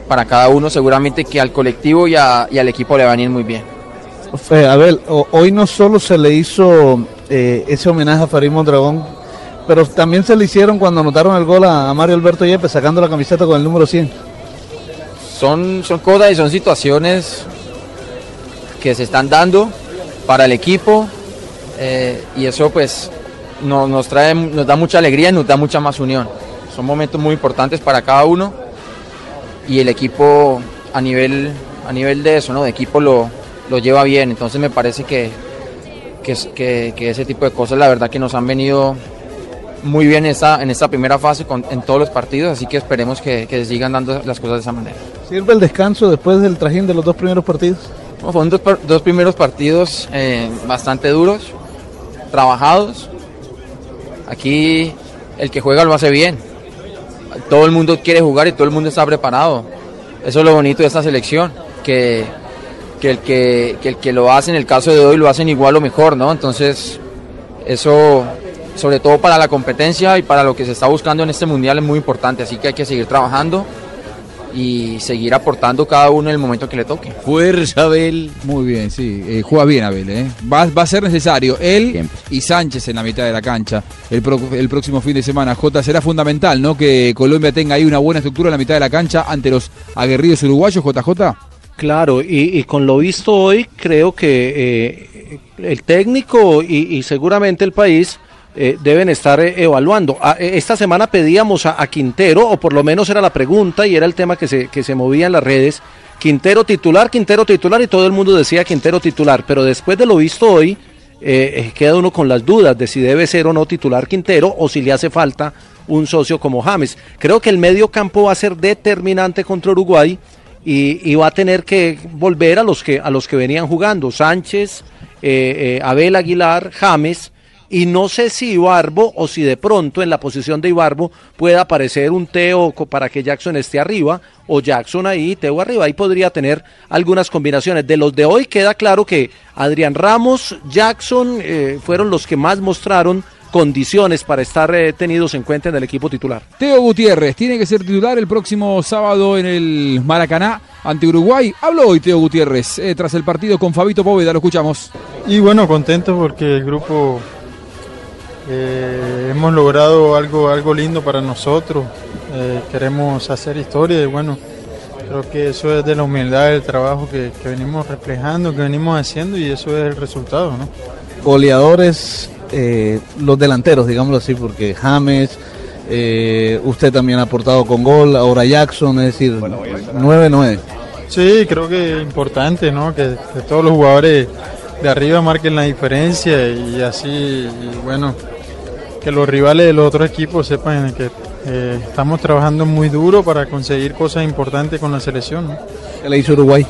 para cada uno seguramente que al colectivo y, a- y al equipo le va a venir muy bien. Fe, a ver, hoy no solo se le hizo eh, ese homenaje a Farid Mondragón, pero también se le hicieron cuando anotaron el gol a, a Mario Alberto Yepes sacando la camiseta con el número 100. Son, son cosas y son situaciones que se están dando para el equipo eh, y eso pues no- nos, trae, nos da mucha alegría y nos da mucha más unión. Son momentos muy importantes para cada uno y el equipo a nivel, a nivel de eso, ¿no? de equipo lo, lo lleva bien. Entonces me parece que, que, que- ese tipo de cosas la verdad que nos han venido muy bien en esta, en esta primera fase con- en todos los partidos, así que esperemos que, que sigan dando las cosas de esa manera. ¿Sirve el descanso después del trajín de los dos primeros partidos? Fueron dos, dos primeros partidos eh, bastante duros, trabajados. Aquí el que juega lo hace bien. Todo el mundo quiere jugar y todo el mundo está preparado. Eso es lo bonito de esta selección, que, que, el, que, que el que lo hace en el caso de hoy lo hacen igual o mejor, ¿no? Entonces, eso, sobre todo para la competencia y para lo que se está buscando en este mundial es muy importante, así que hay que seguir trabajando y seguir aportando cada uno en el momento que le toque. Fuerza, Abel. Muy bien, sí. eh, juega bien, Abel. ¿eh? Va, va a ser necesario. Él y Sánchez en la mitad de la cancha el, pro- el próximo fin de semana. J será fundamental, ¿no? Que Colombia tenga ahí una buena estructura en la mitad de la cancha ante los aguerridos uruguayos, JJ. Claro, y, y con lo visto hoy, creo que eh, el técnico y, y seguramente el país eh, deben estar eh, evaluando. A- eh, esta semana pedíamos a, Quintero, o por lo menos era la pregunta y era el tema que se, que se movía en las redes. Quintero titular, Quintero titular, y todo el mundo decía Quintero titular, pero después de lo visto hoy, queda uno con las dudas de si debe ser o no titular Quintero o si le hace falta un socio como James. Creo que el medio campo va a ser determinante contra Uruguay y, va a tener que volver a los que a los que venían jugando Sánchez, Abel Aguilar, James y no sé si Ibarbo o si de pronto en la posición de Ibarbo pueda aparecer un Teo para que Jackson esté arriba o Jackson ahí, Teo arriba. Ahí podría tener algunas combinaciones. De los de hoy queda claro que Adrián Ramos, Jackson eh, fueron los que más mostraron condiciones para estar eh, tenidos en cuenta en el equipo titular. Teo Gutiérrez tiene que ser titular el próximo sábado en el Maracaná ante Uruguay. Habló hoy Teo Gutiérrez eh, tras el partido con Fabito Poveda. Lo escuchamos. Y bueno, contento porque el grupo eh, hemos logrado algo, algo lindo para nosotros. Eh, queremos hacer historia y bueno, creo que eso es de la humildad del trabajo que, que venimos reflejando, que venimos haciendo y eso es el resultado, ¿no? Goleadores, eh, los delanteros, digámoslo así, porque James, eh, usted también ha aportado con gol, ahora Jackson, es decir, 9-9. Sí, creo que es importante, ¿no? Que, que todos los jugadores de arriba marquen la diferencia y así, y bueno, que los rivales de los otros equipos sepan que eh, estamos trabajando muy duro para conseguir cosas importantes con la selección. ¿no? ¿Qué le hizo Uruguay?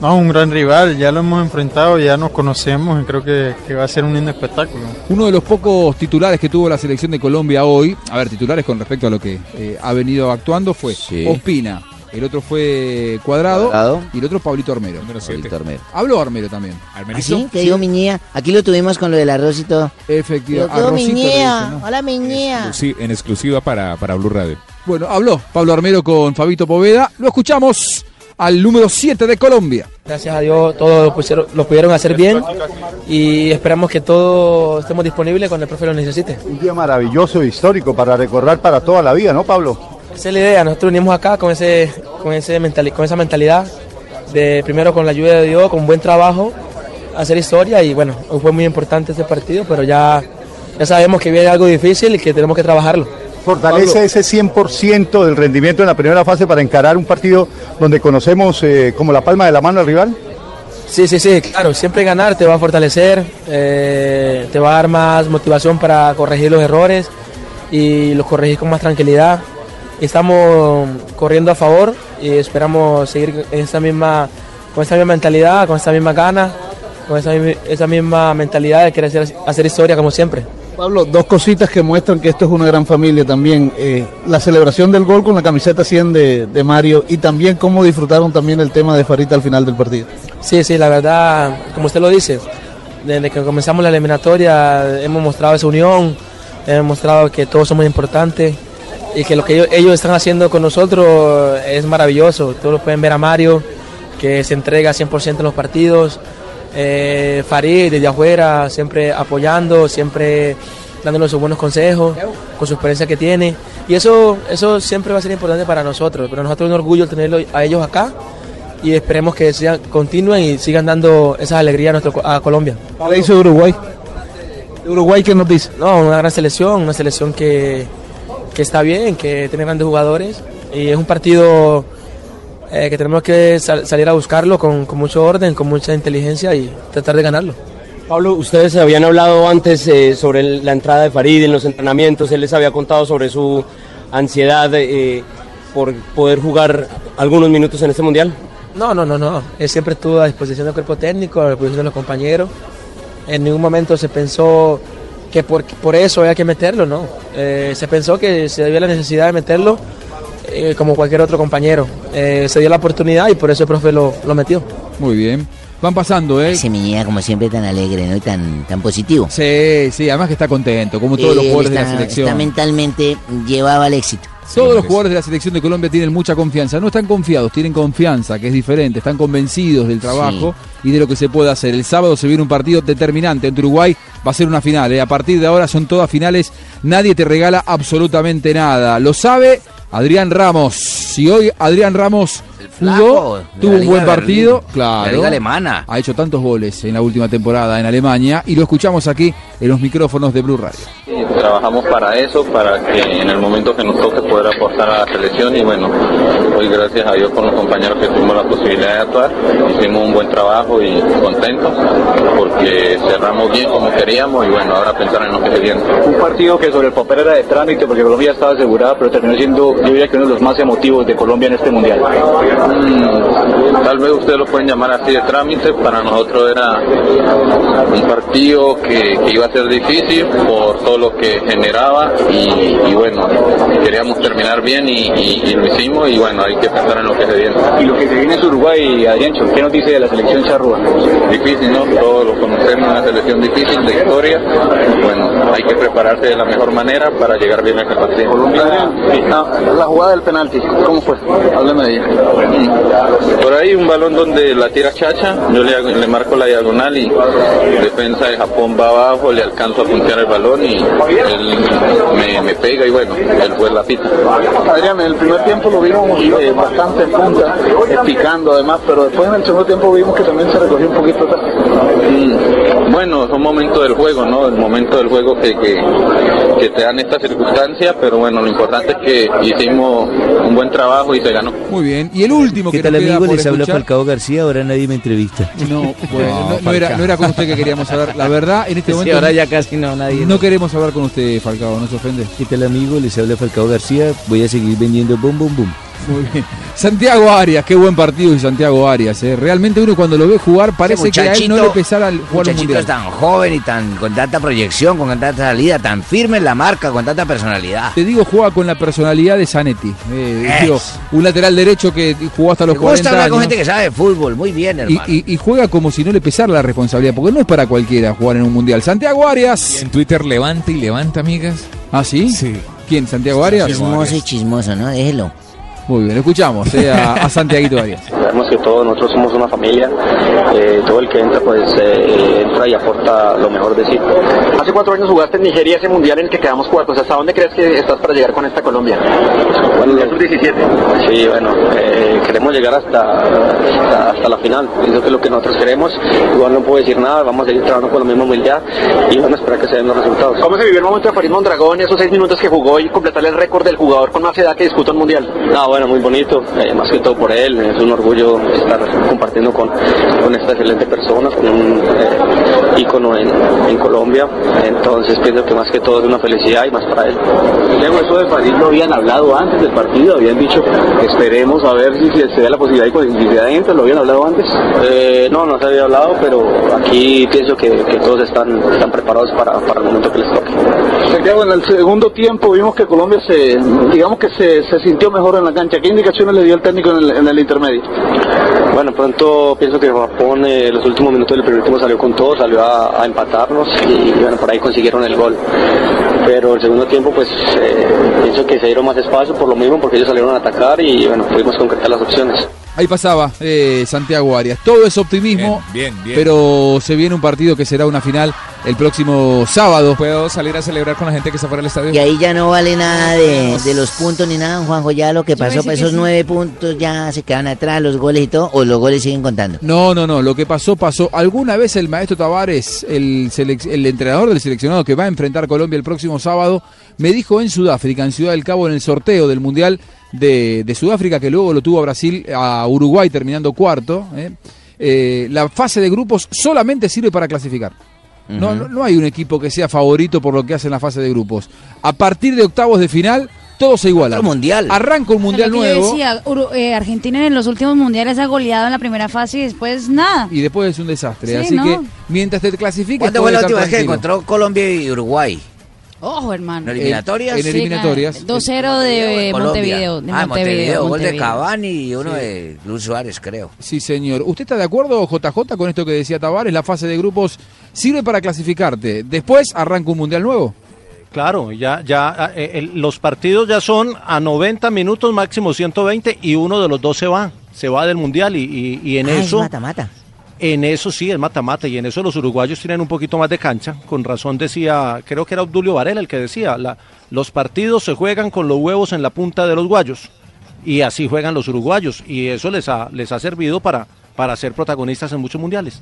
No, un gran rival, ya lo hemos enfrentado, ya nos conocemos y creo que, que va a ser un lindo espectáculo. Uno de los pocos titulares que tuvo la selección de Colombia hoy, a ver, titulares con respecto a lo que eh, ha venido actuando, fue Ospina. El otro fue Cuadrado, Cuadrado. y el otro Pablito Armero. Pablito Armero. Habló Armero también. ¿Así? Te digo, mi niña. Aquí lo tuvimos con lo del arroz y todo. Efectivamente. Yo, mi Arrocito le niña. dicen, ¿no? Hola, mi niña. Exclusi- en exclusiva para, para Blue Radio. Bueno, habló Pablo Armero con Fabito Poveda. Lo escuchamos al número 7 de Colombia. Gracias a Dios todos lo, pusieron- lo pudieron hacer bien y esperamos que todos estemos disponibles cuando el profe lo necesite. Un día maravilloso e histórico para recordar para toda la vida, ¿no, Pablo? Esa es la idea, nosotros venimos acá con, ese, con, ese mentali- con esa mentalidad de primero con la ayuda de Dios, con buen trabajo, hacer historia y bueno, hoy fue muy importante este partido, pero ya, ya sabemos que viene algo difícil y que tenemos que trabajarlo. Fortalece ese 100% del rendimiento en la primera fase para encarar un partido donde conocemos eh, como la palma de la mano al rival. Sí, sí, sí, claro, siempre ganar te va a fortalecer, eh, te va a dar más motivación para corregir los errores y los corregir con más tranquilidad. Estamos corriendo a favor y esperamos seguir en esa misma, con esa misma mentalidad, con esa misma gana, con esa, mi- esa misma mentalidad de querer hacer, hacer historia como siempre. Pablo, dos cositas que muestran que esto es una gran familia también. Eh, la celebración del gol con la camiseta 100 de, de Mario y también cómo disfrutaron también el tema de Farita al final del partido. Sí, sí, la verdad, como usted lo dice, desde que comenzamos la eliminatoria hemos mostrado esa unión, hemos mostrado que todos somos importantes y que lo que ellos, ellos están haciendo con nosotros es maravilloso. Todos lo pueden ver a Mario, que se entrega 100% en los partidos. Eh, Farid desde afuera, siempre apoyando, siempre dándonos sus buenos consejos, con su experiencia que tiene. Y eso, eso siempre va a ser importante para nosotros. Pero nosotros es un orgullo tenerlo a ellos acá y esperemos que sigan, continúen y sigan dando esa alegría a, nuestro, a Colombia. ¿Qué le hizo Uruguay? Uruguay qué nos dice? No, una gran selección, una selección que, que está bien, que tiene grandes jugadores y es un partido eh, que tenemos que sal- salir a buscarlo con, con mucho orden, con mucha inteligencia y tratar de ganarlo. Pablo, ustedes habían hablado antes eh, sobre la entrada de Farid en los entrenamientos, él les había contado sobre su ansiedad eh, por poder jugar algunos minutos en este mundial. No, no, no, no. Él siempre estuvo a disposición del cuerpo técnico, a disposición de los compañeros. En ningún momento se pensó que por, por eso había que meterlo, no. Eh, se pensó que se había la necesidad de meterlo eh, como cualquier otro compañero. Eh, se dio la oportunidad y por eso el profe lo, lo metió. Muy bien. Van pasando, ¿eh? Ese mi niña, como siempre, tan alegre, ¿no? Y tan, tan positivo. Sí, sí, además que está contento, como todos los jugadores de la selección. Está mentalmente llevado al éxito. Todos los jugadores de la selección de Colombia tienen mucha confianza. No están confiados, tienen confianza, que es diferente. Están convencidos del trabajo y de lo que se puede hacer. El sábado se viene un partido determinante entre Uruguay. Va a ser una final. ¿eh? A partir de ahora son todas finales. Nadie te regala absolutamente nada. Lo sabe Adrián Ramos. Si hoy Adrián Ramos jugó, tuvo un buen partido, Berlín, claro. la Liga alemana. Ha hecho tantos goles en la última temporada en Alemania y lo escuchamos aquí en los micrófonos de Blue Radio. Trabajamos para eso, para que en el momento que nos toque poder aportar a la selección y bueno, hoy gracias a Dios con los compañeros que tuvimos la posibilidad de actuar, hicimos un buen trabajo y contentos porque cerramos bien como queríamos y bueno, ahora pensar en lo que se viene. Un partido que sobre el papel era de trámite porque Colombia estaba asegurada, pero terminó siendo, yo diría que uno de los más emotivos de Colombia en este mundial. Tal vez ustedes lo pueden llamar así de trámite, para nosotros era un partido que, que iba a ser difícil por todo lo que generaba y, y bueno, queríamos terminar bien y, y- y lo hicimos y bueno, hay que pensar en lo que se viene. Y lo que se viene es Uruguay, Adriancho, ¿qué nos dice de la selección charrúa? Difícil, ¿no? Todos lo conocemos, una selección difícil de historia. Bueno, hay que prepararse de la mejor manera para llegar bien a ese partido. la jugada del penalti, ¿cómo fue? Háblame de ella. Por ahí un balón donde la tira Chacha, yo le, hago- le marco la diagonal y defensa de Japón va abajo, le alcanzo a puntear el balón y él me, me pega y bueno, él fue la pita. Adrián, en el primer tiempo lo vimos eh, bastante en punta, eh, picando además, pero después en el segundo tiempo vimos que también se recogió un poquito atrás. Mm, Bueno, son momentos del juego, ¿no? El momento del juego que, que, que te dan estas circunstancias, pero bueno, lo importante es que hicimos un buen trabajo y se ganó. Muy bien. Y el último ¿Qué que tal nos queda amigo? por Les habla escuchar- Falcao García, ahora nadie me entrevista. No, bueno, no, no era, no era con usted que queríamos hablar. La verdad, en este Sí, momento. ahora ya casi no, nadie. No queremos hablar con usted, Falcao, no se ofende. ¿Qué tal amigo? Les habla Falcao García, voy a seguir vendiendo boom boom boom. Muy bien. Santiago Arias, qué buen partido y Santiago Arias. ¿eh? Realmente uno cuando lo ve jugar parece que a él no le pesara el jugar un mundial. tan joven y tan con tanta proyección, con tanta salida, tan firme en la marca, con tanta personalidad. Te digo, juega con la personalidad de Zanetti. Eh, Es. digo, un lateral derecho que jugó hasta los Me gusta 40 hablar años. con gente que sabe de fútbol, muy bien, y, hermano. y- y juega como si no le pesara la responsabilidad, porque no es para cualquiera jugar en un mundial. Santiago Arias. En Twitter levanta y levanta, amigas. ¿Ah, sí? Sí. ¿Quién? ¿Santiago Arias? Chismoso y chismoso, ¿no? Déjelo. Muy bien, escuchamos eh, a, a Santiaguito Arias. Sabemos que todos nosotros somos una familia, eh, todo el que entra pues eh, entra y aporta lo mejor de sí. Hace cuatro años jugaste en Nigeria ese mundial en el que quedamos cuartos. ¿Hasta dónde crees que estás para llegar con esta Colombia? Bueno, el 17 Sí, bueno, eh, queremos llegar hasta, hasta, hasta la final. Eso es lo que nosotros queremos. Igual no puedo decir nada, vamos a seguir trabajando con la misma humildad y vamos a esperar que se den los resultados. ¿Cómo se vivió el momento de Farid Mondragón, esos seis minutos que jugó y completar el récord del jugador con más edad que disputa un mundial? No, bueno, Bueno, muy bonito, eh, más que todo por él, es un orgullo estar compartiendo con, con esta excelente persona, con un eh, ícono en, en Colombia, entonces pienso que más que todo es una felicidad y más para él. Luego eso de París lo habían hablado antes del partido, habían dicho esperemos a ver si se da la posibilidad de posibilidad de entrar, lo habían hablado antes. Eh, no, no se había hablado, pero aquí pienso que, que todos están, están preparados para, para el momento que les toque. Santiago, en el segundo tiempo vimos que Colombia se, digamos que se, se sintió mejor en la cancha. ¿Qué indicaciones le dio el técnico en el, en el intermedio? Bueno, pronto pienso que Japón en los últimos minutos del primer tiempo salió con todo, salió a, a empatarnos y, bueno, por ahí consiguieron el gol. Pero el segundo tiempo pues eh, pienso que se dieron más espacio por lo mismo porque ellos salieron a atacar y bueno, pudimos concretar las opciones. Ahí pasaba eh, Santiago Arias. Todo es optimismo, Bien, bien, bien. pero se viene un partido que será una final el próximo sábado. ¿Puedo salir a celebrar con la gente que está fuera del estadio? Y ahí ya no vale nada de, de los puntos ni nada, Juanjo. Ya lo que pasó, que esos sí. nueve puntos ya se quedan atrás, los goles y todo, o los goles siguen contando. No, no, no. Lo que pasó, pasó. Alguna vez el maestro Tavares, el, el entrenador del seleccionado que va a enfrentar Colombia el próximo sábado, me dijo en Sudáfrica, en Ciudad del Cabo, en el sorteo del Mundial de, de Sudáfrica, que luego lo tuvo a Brasil, a Uruguay terminando cuarto. ¿eh? Eh, la fase de grupos solamente sirve para clasificar. No, no, no hay un equipo que sea favorito por lo que hace en la fase de grupos. A partir de octavos de final, todo se iguala. Otro mundial. Arranca un mundial que yo nuevo. decía, Uru- eh, Argentina en los últimos mundiales ha goleado en la primera fase y después nada. y después es un desastre. Sí, Así ¿no? que mientras te clasifiques. ¿Cuándo fue la última vez que encontró Colombia y Uruguay? Ojo, hermano. ¿En eliminatorias? En eliminatorias. 2-0 de. Montevideo. De ah, Montevideo, gol de Montevideo. Cavani y uno Sí. de Luis Suárez, creo. Sí, señor. ¿Usted está de acuerdo, JJ, con esto que decía Tavares? La fase de grupos sirve para clasificarte. Después arranca un mundial nuevo. Claro, ya, ya eh, el- los partidos ya son a 90 minutos, máximo 120, y uno de los dos se va, se va del mundial y, y- y en Ah, es eso, mata-mata. En eso sí es mata-mata y en eso los uruguayos tienen un poquito más de cancha. Con razón decía, creo que era Obdulio Varela el que decía, la- los partidos se juegan con los huevos en la punta de los guayos y así juegan los uruguayos y eso les ha, les ha servido para, para ser protagonistas en muchos mundiales.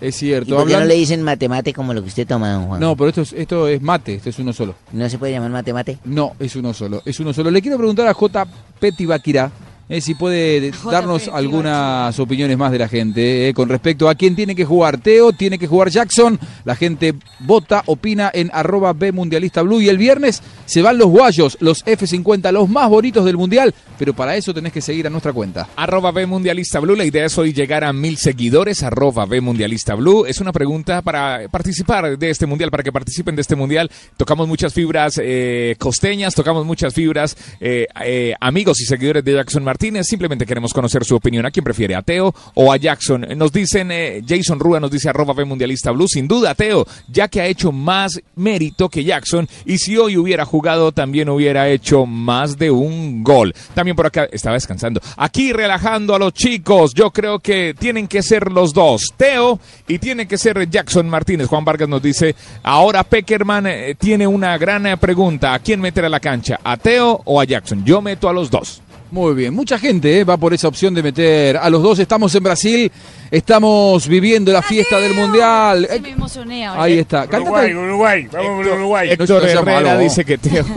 Es ¿Y cierto. por qué no le dicen matemate como lo que usted toma, don Juan? No, pero esto es, esto es mate, esto es uno solo. ¿No se puede llamar matemate? No, es uno solo, es uno solo. Le quiero preguntar a J. Tibaquirá eh, si puede darnos algunas opiniones más de la gente eh, con respecto a quién tiene que jugar. Teo, tiene que jugar Jackson. La gente vota, opina en arroba B Mundialista Blue. Y el viernes se van los guayos, los F50, los más bonitos del Mundial. Pero para eso tenés que seguir a nuestra cuenta. Arroba B Mundialista Blue. La idea es hoy llegar a mil seguidores. Arroba B Mundialista Blue. Es una pregunta para participar de este mundial, para que participen de este mundial. Tocamos muchas fibras eh, costeñas, tocamos muchas fibras eh, eh, amigos y seguidores de Jackson Martínez. Simplemente queremos conocer su opinión. ¿A quién prefiere? ¿A Teo o a Jackson? Nos dicen, eh, Jason Rúa nos dice arroba B Mundialista Blue. Sin duda, Teo, ya que ha hecho más mérito que Jackson. Y si hoy hubiera jugado, también hubiera hecho más de un gol. También por acá estaba descansando. Aquí relajando a los chicos. Yo creo que tienen que ser los dos. Teo y tiene que ser Jackson Martínez. Juan Vargas nos dice, ahora Peckerman eh, tiene una gran eh, pregunta. ¿A quién meter a la cancha? ¿A Teo o a Jackson? Yo meto a los dos. Muy bien, mucha gente eh, va por esa opción de meter a los dos. Estamos en Brasil, estamos viviendo la fiesta del Mundial. Sí, me emocioné ahora. Ahí está. Cántate- Uruguay, Uruguay, vamos por Uruguay. Héctor Herrera dice que Teo.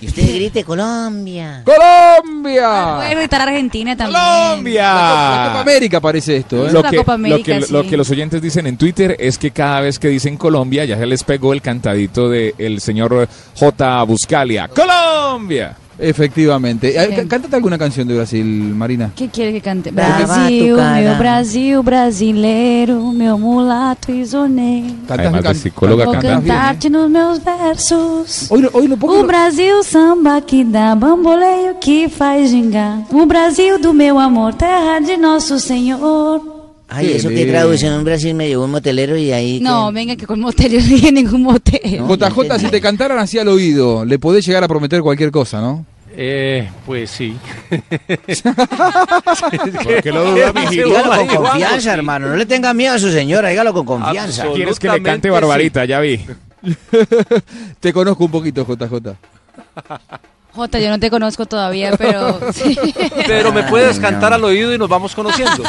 Y usted grite Colombia. ¡Colombia! Puede gritar Argentina también. ¡Colombia! La Copa América parece esto. ¿eh? Lo la que, Copa lo, América, que, sí. lo que los oyentes dicen en Twitter es que cada vez que dicen Colombia ya se les pegó el cantadito del señor J. Buscalia. ¡Colombia! Efectivamente. Eh, Sí. c- Cántate alguna canción de Brasil, Marina. ¿Qué quiere que cante? Brasil, meu Brasil brasileiro, meu mulato isoneiro. De can- psicóloga, Vou bien, cantar-te nos meus versos. Hoy, hoy lo. O Brasil samba que dá bamboleio que faz gingar. O Brasil do meu amor, terra de nosso Senhor. Ay, eso que traducción en Brasil me llevó un motelero y ahí... No, que- venga que con motel yo no dije ningún motel. No. JJ, si te cantaran así al oído, le podés llegar a prometer cualquier cosa, ¿no? Eh, pues sí. ¿Por qué lo duda? Dígalo con confianza, hermano. No le tenga miedo a su señora, dígalo con confianza. ¿Quieres que le cante Barbarita? Ya vi. Te conozco un poquito, JJ. Jota, yo no te conozco todavía, pero... sí. Pero me puedes Ay, cantar al oído y nos vamos conociendo.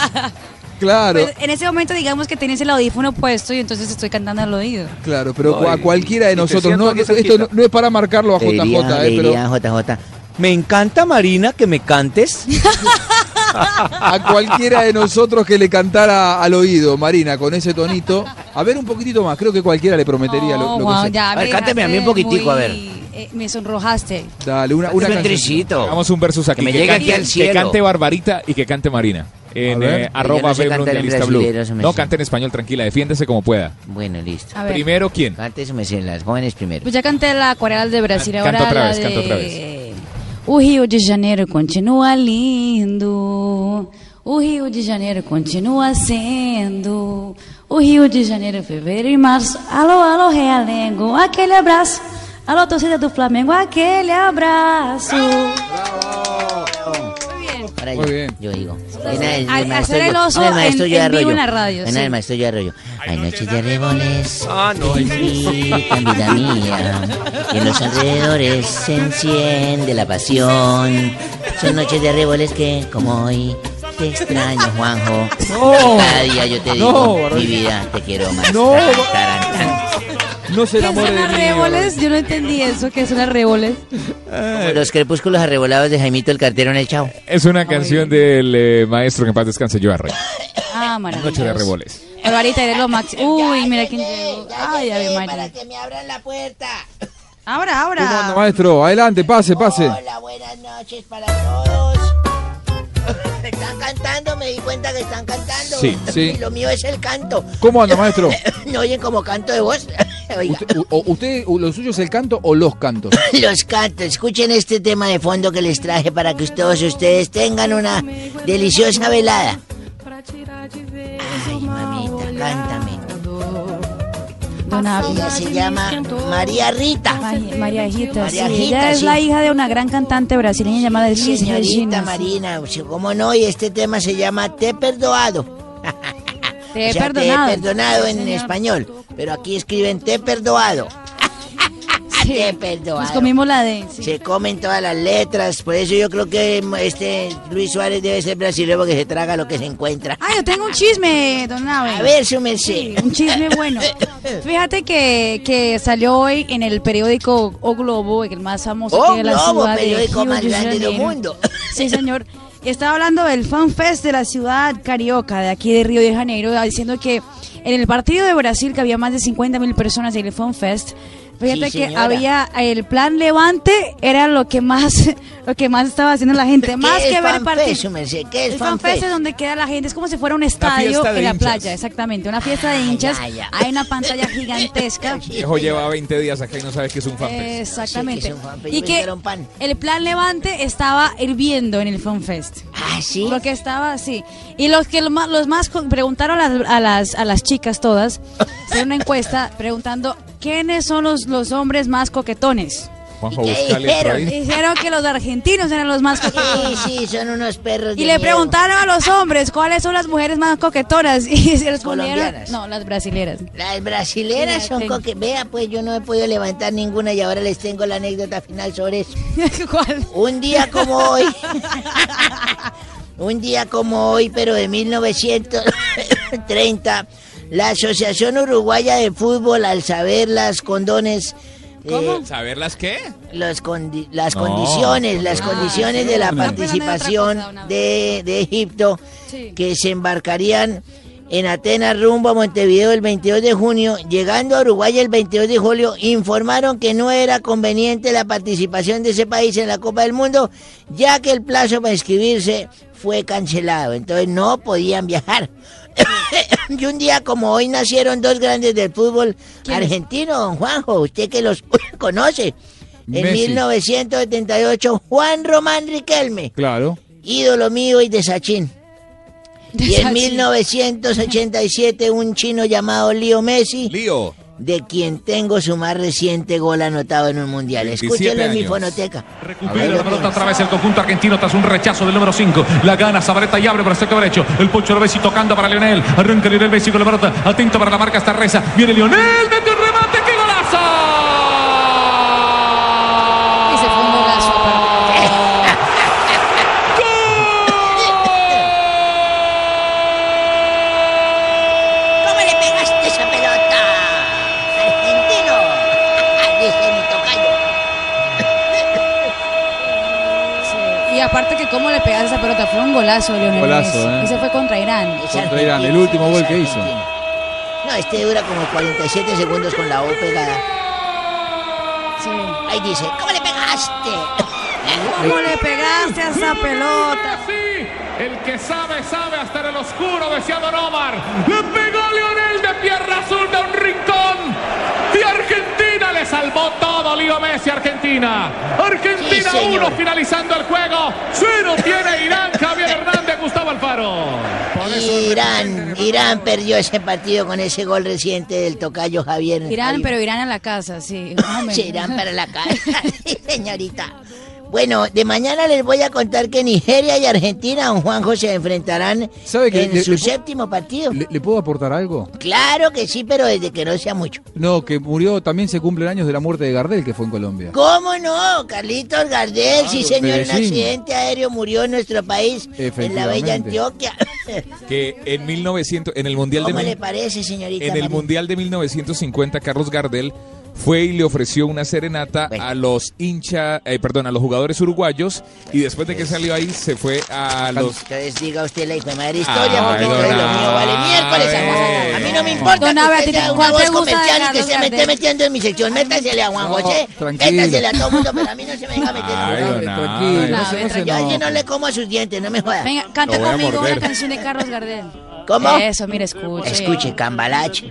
Claro, Pues, en ese momento digamos que tienes el audífono puesto y entonces estoy cantando al oído. claro, pero Ay, a cualquiera de nosotros, no, aquí esto no, no es para marcarlo a JJ, diría, eh, pero diría a JJ, Me encanta, Marina, que me cantes. a cualquiera de nosotros que le cantara al oído, Marina, con ese tonito. A ver un poquitito más, creo que cualquiera le prometería lo, No, lo que sea. ya me dejaste muy- eh, me sonrojaste. Dale, una, una canción. Hagamos un versus aquí. Que me llegue aquí cante, al cielo. que cante Barbarita y que cante Marina. En eh, arroba no sé B Mundialista Blue. No, sé. cante en español, tranquila, defiéndese como pueda. Bueno, listo. A ver. Primero, ¿quién? Cante eso, me sé, las jóvenes primero. Pues ya canté la acuarela de Brasil, Canta ahora otra la vez, de... canta otra vez. O Rio de Janeiro continua lindo. O Rio de Janeiro continua sendo. O Rio de Janeiro, fevereiro e março. Alô, alô, Realengo, aquele abraço. Alô, torcida do Flamengo, aquele abraço. Muy yo, bien. yo digo. Viene el, al hacer el yo- oso el maestro en- en vivo Arroyo. en la radio, Viene el maestro yo Arroyo. Hay noches de arreboles que invitan vida mía. Y en los alrededores se enciende la pasión. Son noches de arreboles que, como hoy, te extraño, Juanjo. No. Cada día yo te No, digo, mi vida, te quiero más. No. Taran, taran, tan. No se ¿Qué enamore son las mí. réboles? Yo no entendí eso, ¿qué son las réboles? Como los crepúsculos arrebolados de Jaimito el cartero en el chao. Es una canción del eh, maestro que en paz descanse, yo Arroyo. Ah, Noche de maravilloso. Arreboles. Barbarita, eres lo máximo. Uy, mira quién llegó. Ay, a ver, María. que me abran la puerta. Ahora, ¿Cómo anda, ahora. maestro? Adelante, pase, pase. Hola, buenas noches para todos. Están cantando, me di cuenta que están cantando. Sí, sí. Y lo mío es el canto. ¿Cómo anda, maestro? ¿No oyen como canto de voz? Oiga, ¿Usted, usted, lo suyo es el canto o los cantos? los cantos. Escuchen este tema de fondo que les traje para que todos ustedes tengan una deliciosa velada. Ay, mamita, cántame. Dona Ella se llama María Rita. María, María Rita, María sí, Rita, ella es sí. la hija de una gran cantante brasileña llamada Elis Señorita Regina. Marina, sí, ¿cómo no? Y este tema se llama Te he perdoado. Te he O sea, perdonado. Te he perdonado en señor. español, pero aquí escriben te he perdoado. He perdoado. Nos comimos la sí. Se comen todas las letras, por eso yo creo que este Luis Suárez debe ser brasileño porque se traga lo que se encuentra. Ah, yo tengo un chisme, don Nave. A ver, su. Sí, un chisme bueno. Fíjate que, que salió hoy en el periódico O Globo, el más famoso O que la Globo, ciudad periódico de más de grande del mundo. Sí, señor. Estaba hablando del Fan Fest de la ciudad carioca, de aquí de Río de Janeiro, diciendo que en el partido de Brasil, que había más de 50 mil personas en el Fan Fest, fíjate Sí, que había el plan Levante, era lo que más lo que más estaba haciendo la gente, más ¿Qué que ver Fan partido. Fest, su merced? ¿Qué es el Fan Fest es donde queda la gente, es como si fuera un estadio en la hinchas. playa, exactamente, una fiesta de hinchas. ya, ya. Hay una pantalla gigantesca. Viejo lleva 20 días acá y no sabe que es un fanfest. Exactamente. Sí, que es un Fan Fest, y me que el plan Levante estaba hirviendo en el Fan Fest. Ah, sí. Lo que estaba así. Y los que los más preguntaron a las, a las, a las chicas todas, hicieron una encuesta preguntando quiénes son los, los hombres más coquetones. Juanjo, ¿Y qué búscale por dijeron? que los argentinos eran los más coquetones. Sí, sí, son unos perros de Y le miedo. preguntaron a los hombres cuáles son las mujeres más coquetonas y se respondieron no las brasileras Las brasileras Sí, son tengo. coque... Vea, pues yo no he podido levantar ninguna y ahora les tengo la anécdota final sobre eso. ¿Cuál? Un día como hoy... un día como hoy, pero de 1930, la Asociación Uruguaya de Fútbol, al saber las condones... eh, ¿Saberlas qué? los condi- las No. condiciones, las Ah, condiciones de la otra participación cosa, de, de Egipto Sí. que se embarcarían en Atenas rumbo a Montevideo el 22 de junio, llegando a Uruguay el 22 de julio, informaron que no era conveniente la participación de ese país en la Copa del Mundo, ya que el plazo para inscribirse fue cancelado, entonces no podían viajar. Y un día como hoy nacieron dos grandes del fútbol argentino, don Juanjo, usted que los conoce. En Messi. 1978, Juan Román Riquelme, Claro. ídolo mío y de Sachín. Y en 1987 un chino llamado Leo Messi, Lío. De quien tengo su más reciente gol anotado en un mundial. 27 Escúchenlo en mi fonoteca. Recupera la pelota otra vez el conjunto argentino tras un rechazo del número 5. La gana Zabaleta y abre para el sector derecho. El Pocho Bessi tocando para Lionel. Arranca Lionel Messi con la pelota. Atento para la marca esta reza. Viene Lionel. Mete un remate. ¡Qué golazo! y se fue un golazo aparte. ¿Cómo le pegaste esa pelota? Argentino. Dice mi tocayo. aparte que cómo le pegaste esa pelota, fue un golazo, Lionel Golazo, Messi. ¿eh? Ese fue contra Irán. Contra Irán, el último gol que hizo. No, este dura como 47 segundos con la O pegada. Sí. Ahí dice, ¿cómo le pegaste? ¿Cómo le pegaste a esa pelota? El que sabe, sabe hasta en el oscuro, decía Don Omar. Le pegó Lionel de Pierra Azul de un rincón. Argentina le salvó todo, Leo Messi, Argentina. Argentina Sí, señor. 1, finalizando el juego. Cero tiene Irán, Javier Hernández, Gustavo Alfaro. Irán, Irán perdió ese partido con ese gol reciente del tocayo Javier. Irán, Javier- pero Irán a la casa, sí. Sí, Irán para la casa, sí, señorita. Bueno, de mañana les voy a contar que Nigeria y Argentina, don Juanjo, se enfrentarán ¿Sabe que en le- su le- séptimo partido. ¿Le, le puedo aportar algo? Claro que sí, pero desde que no sea mucho. No, que murió, también se cumplen años de la muerte de Gardel, que fue en Colombia. ¿Cómo no? Carlitos Gardel, sí señor, en Medellín. accidente aéreo murió en nuestro país, en la bella. Antioquia. Que en 1900, en el Mundial de ¿Cómo mil- le parece, señorita? en el? Mundial de 1950 Carlos Gardel fue y le ofreció una serenata a los hinchas, eh, perdón, a los jugadores uruguayos y después de que salió ahí se fue a los Entonces diga usted la hijo de madre historia, Ay, porque don entonces lo mío vale miércoles. A mí no me importa Don que ¿a usted sea una voz comercial y que se me esté metiendo en mi sección. Métasele a Juan José, métasele a todo el mundo, pero a mí no se me venga a meter. Ay, a don Abe. Tranquilo, no no Yo a enoje. no le como a sus dientes, no me jodas. Venga, canta a conmigo una canción de Carlos Gardel. ¿Cómo? Eso, mire, escuche. Escuche, cambalache.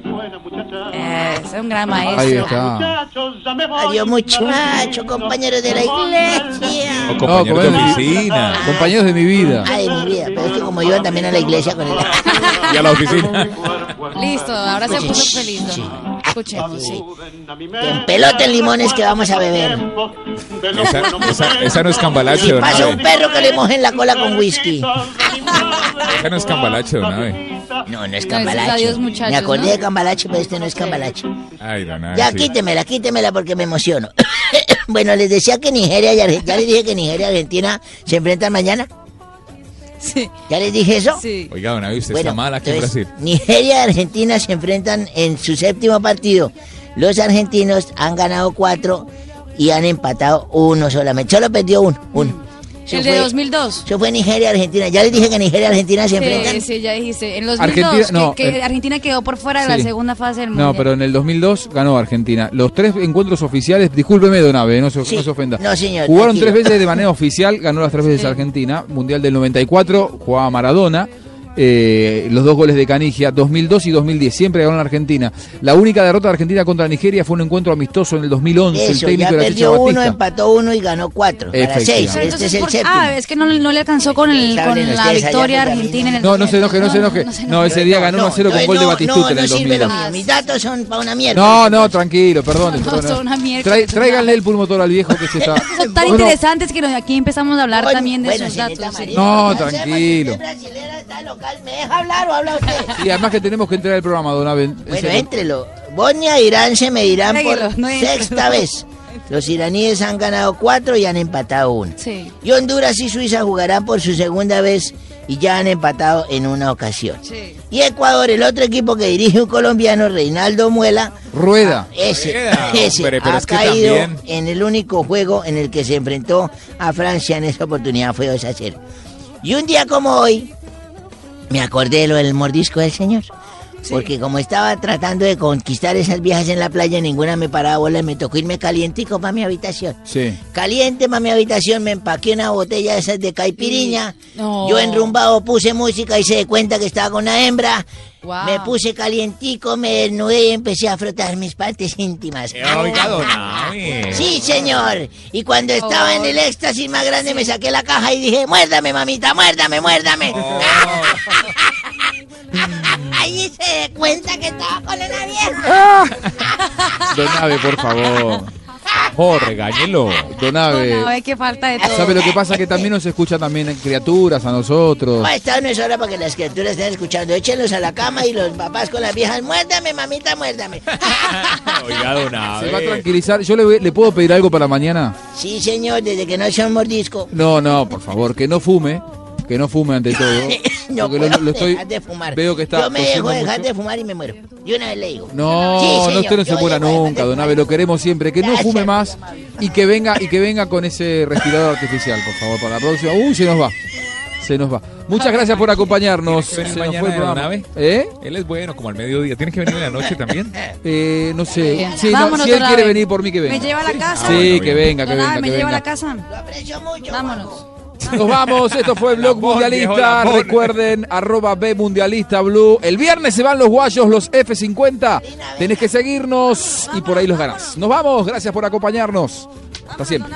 Es un gran Ahí maestro. está. Adiós, muchacho, compañero de la iglesia. o compañeros de oficina Compañeros de mi vida. Ay, mi vida, pero es que como iban también a la iglesia con él. y a la oficina. Listo, ahora se puso feliz. Escuche. En pelota en limones que vamos a beber. Esa, esa- esa no es cambalache, Si don pasa un perro que le mojen la cola con whisky. Esa no es cambalache, don Abe. No, no es cambalache. Muchachos, Me acordé ¿no? de cambalache, pero este no es cambalache. Ay, don Abe, Ya, sí. quítemela, quítemela porque me emociono. bueno, les decía que Nigeria y Argentina, ya les dije que Nigeria y Argentina se enfrentan mañana. Sí. ¿Ya les dije eso? Sí. Oiga, Abe, usted Bueno, está mal aquí en Brasil. Nigeria y Argentina se enfrentan en su séptimo partido. Los argentinos han ganado cuatro y han empatado uno solamente. Solo perdió uno. uno. El de fue- 2002. Eso fue Nigeria y Argentina. Ya les dije que Nigeria y Argentina se enfrentan. Sí, sí, ya dijiste. En 2002, Argentina- no, que, que eh, Argentina quedó por fuera de la segunda fase del Mundial. No, pero en el 2002 ganó Argentina. Los tres encuentros oficiales, discúlpeme, Don Abe, no se, no se ofenda. No, señor, Jugaron tranquilo. tres veces de manera oficial, ganó las tres veces Argentina. Mundial del 94, jugaba Maradona. Eh, los dos goles de Canigia, 2002 y 2010, siempre ganó la Argentina. La única derrota de Argentina contra Nigeria fue un encuentro amistoso en el 2011. el Eso, técnico ya perdió uno, Batista. empató uno y ganó cuatro. Para seis. Este Entonces, es el ¿por- séptimo. ah, es que no, no le alcanzó con, el, con la victoria argentina en el No, no se enoje, no se enoje. No, ese día ganó 1 a 0 con gol de Batistuta en el no sirve lo 2002. mío. Mis datos son para una mierda. No, no, tranquilo, perdón. No, son una mierda. Trai- tráiganle el pulmotor al viejo que se está. Son tan Bueno, interesantes que aquí empezamos a hablar Bueno, también de bueno, sus datos. No, tranquilo. ¿Me deja hablar o habla usted? Y además que tenemos que entrar al programa, Don Aben. Bueno, éntrelo. Bosnia e Irán se medirán por no sexta vez. Los iraníes han ganado cuatro y han empatado uno. Sí. Y Honduras y Suiza jugarán por su segunda vez y ya han empatado en una ocasión. Y Ecuador, el otro equipo que dirige un colombiano, Reinaldo Muela, Rueda. ese, Rueda, ese hombre, pero ha es que caído también- en el único juego en el que se enfrentó a Francia en esa oportunidad fue 2 a 0. Y un día como hoy, me acordé lo del mordisco del señor. Porque como estaba tratando de conquistar esas viejas en la playa, ninguna me paraba bola y me tocó irme calientico para mi habitación. Sí. Caliente para mi habitación, me empaqué una botella de esas de caipiriña. No. Yo enrumbado puse música y se de cuenta que estaba con una hembra. Wow. Me puse calientico, me desnudé y empecé a frotar mis partes íntimas. Oiga. Sí, señor. Y cuando estaba en el éxtasis más grande, me saqué la caja y dije, muérdame, mamita, muérdame, muérdame. Ahí se de cuenta que estaba con una vieja. Don Abe, por favor. Oh, regáñelo. Don Abe. No, es que falta de todo. ¿Sabe lo que pasa? Que también nos escucha también criaturas, a nosotros. No, esta no es hora para que las criaturas estén escuchando. Échenlos a la cama y los papás con las viejas, muérdame, mamita, muérdame. Oiga, don Se va a tranquilizar. ¿Yo le, le puedo pedir algo para mañana? Sí, señor, desde que no sea un mordisco. No, no, por favor, que no fume. Que no fume ante todo. No Porque lo- puedo lo estoy- dejar de fumar. veo que está Yo me dejo dejar mucho. de fumar y me muero. Yo una vez le digo. No, Sí, no, usted no se muera nunca, don Abe, lo queremos siempre. Que no fume más y que venga y que venga con ese respirador artificial, por favor, para la próxima. Uy, se nos va. Se nos va. Muchas gracias por acompañarnos. ¿Tienes Se nos fue el programa. ¿Eh? Él es bueno, como al mediodía. ¿Tienes que venir en la noche también? Eh, no sé. Sí, no, si él quiere venir por mí, que venga. ¿Me lleva a la casa? Sí, que venga, que venga, ¿Me lleva a la casa? Vámonos. Nos vamos, esto fue Blog Mundialista. Recuerden, arroba B Mundialista Blue. El viernes se van los guayos, los F50. Tenés que seguirnos y por ahí los ganás. Nos vamos, gracias por acompañarnos. Hasta siempre.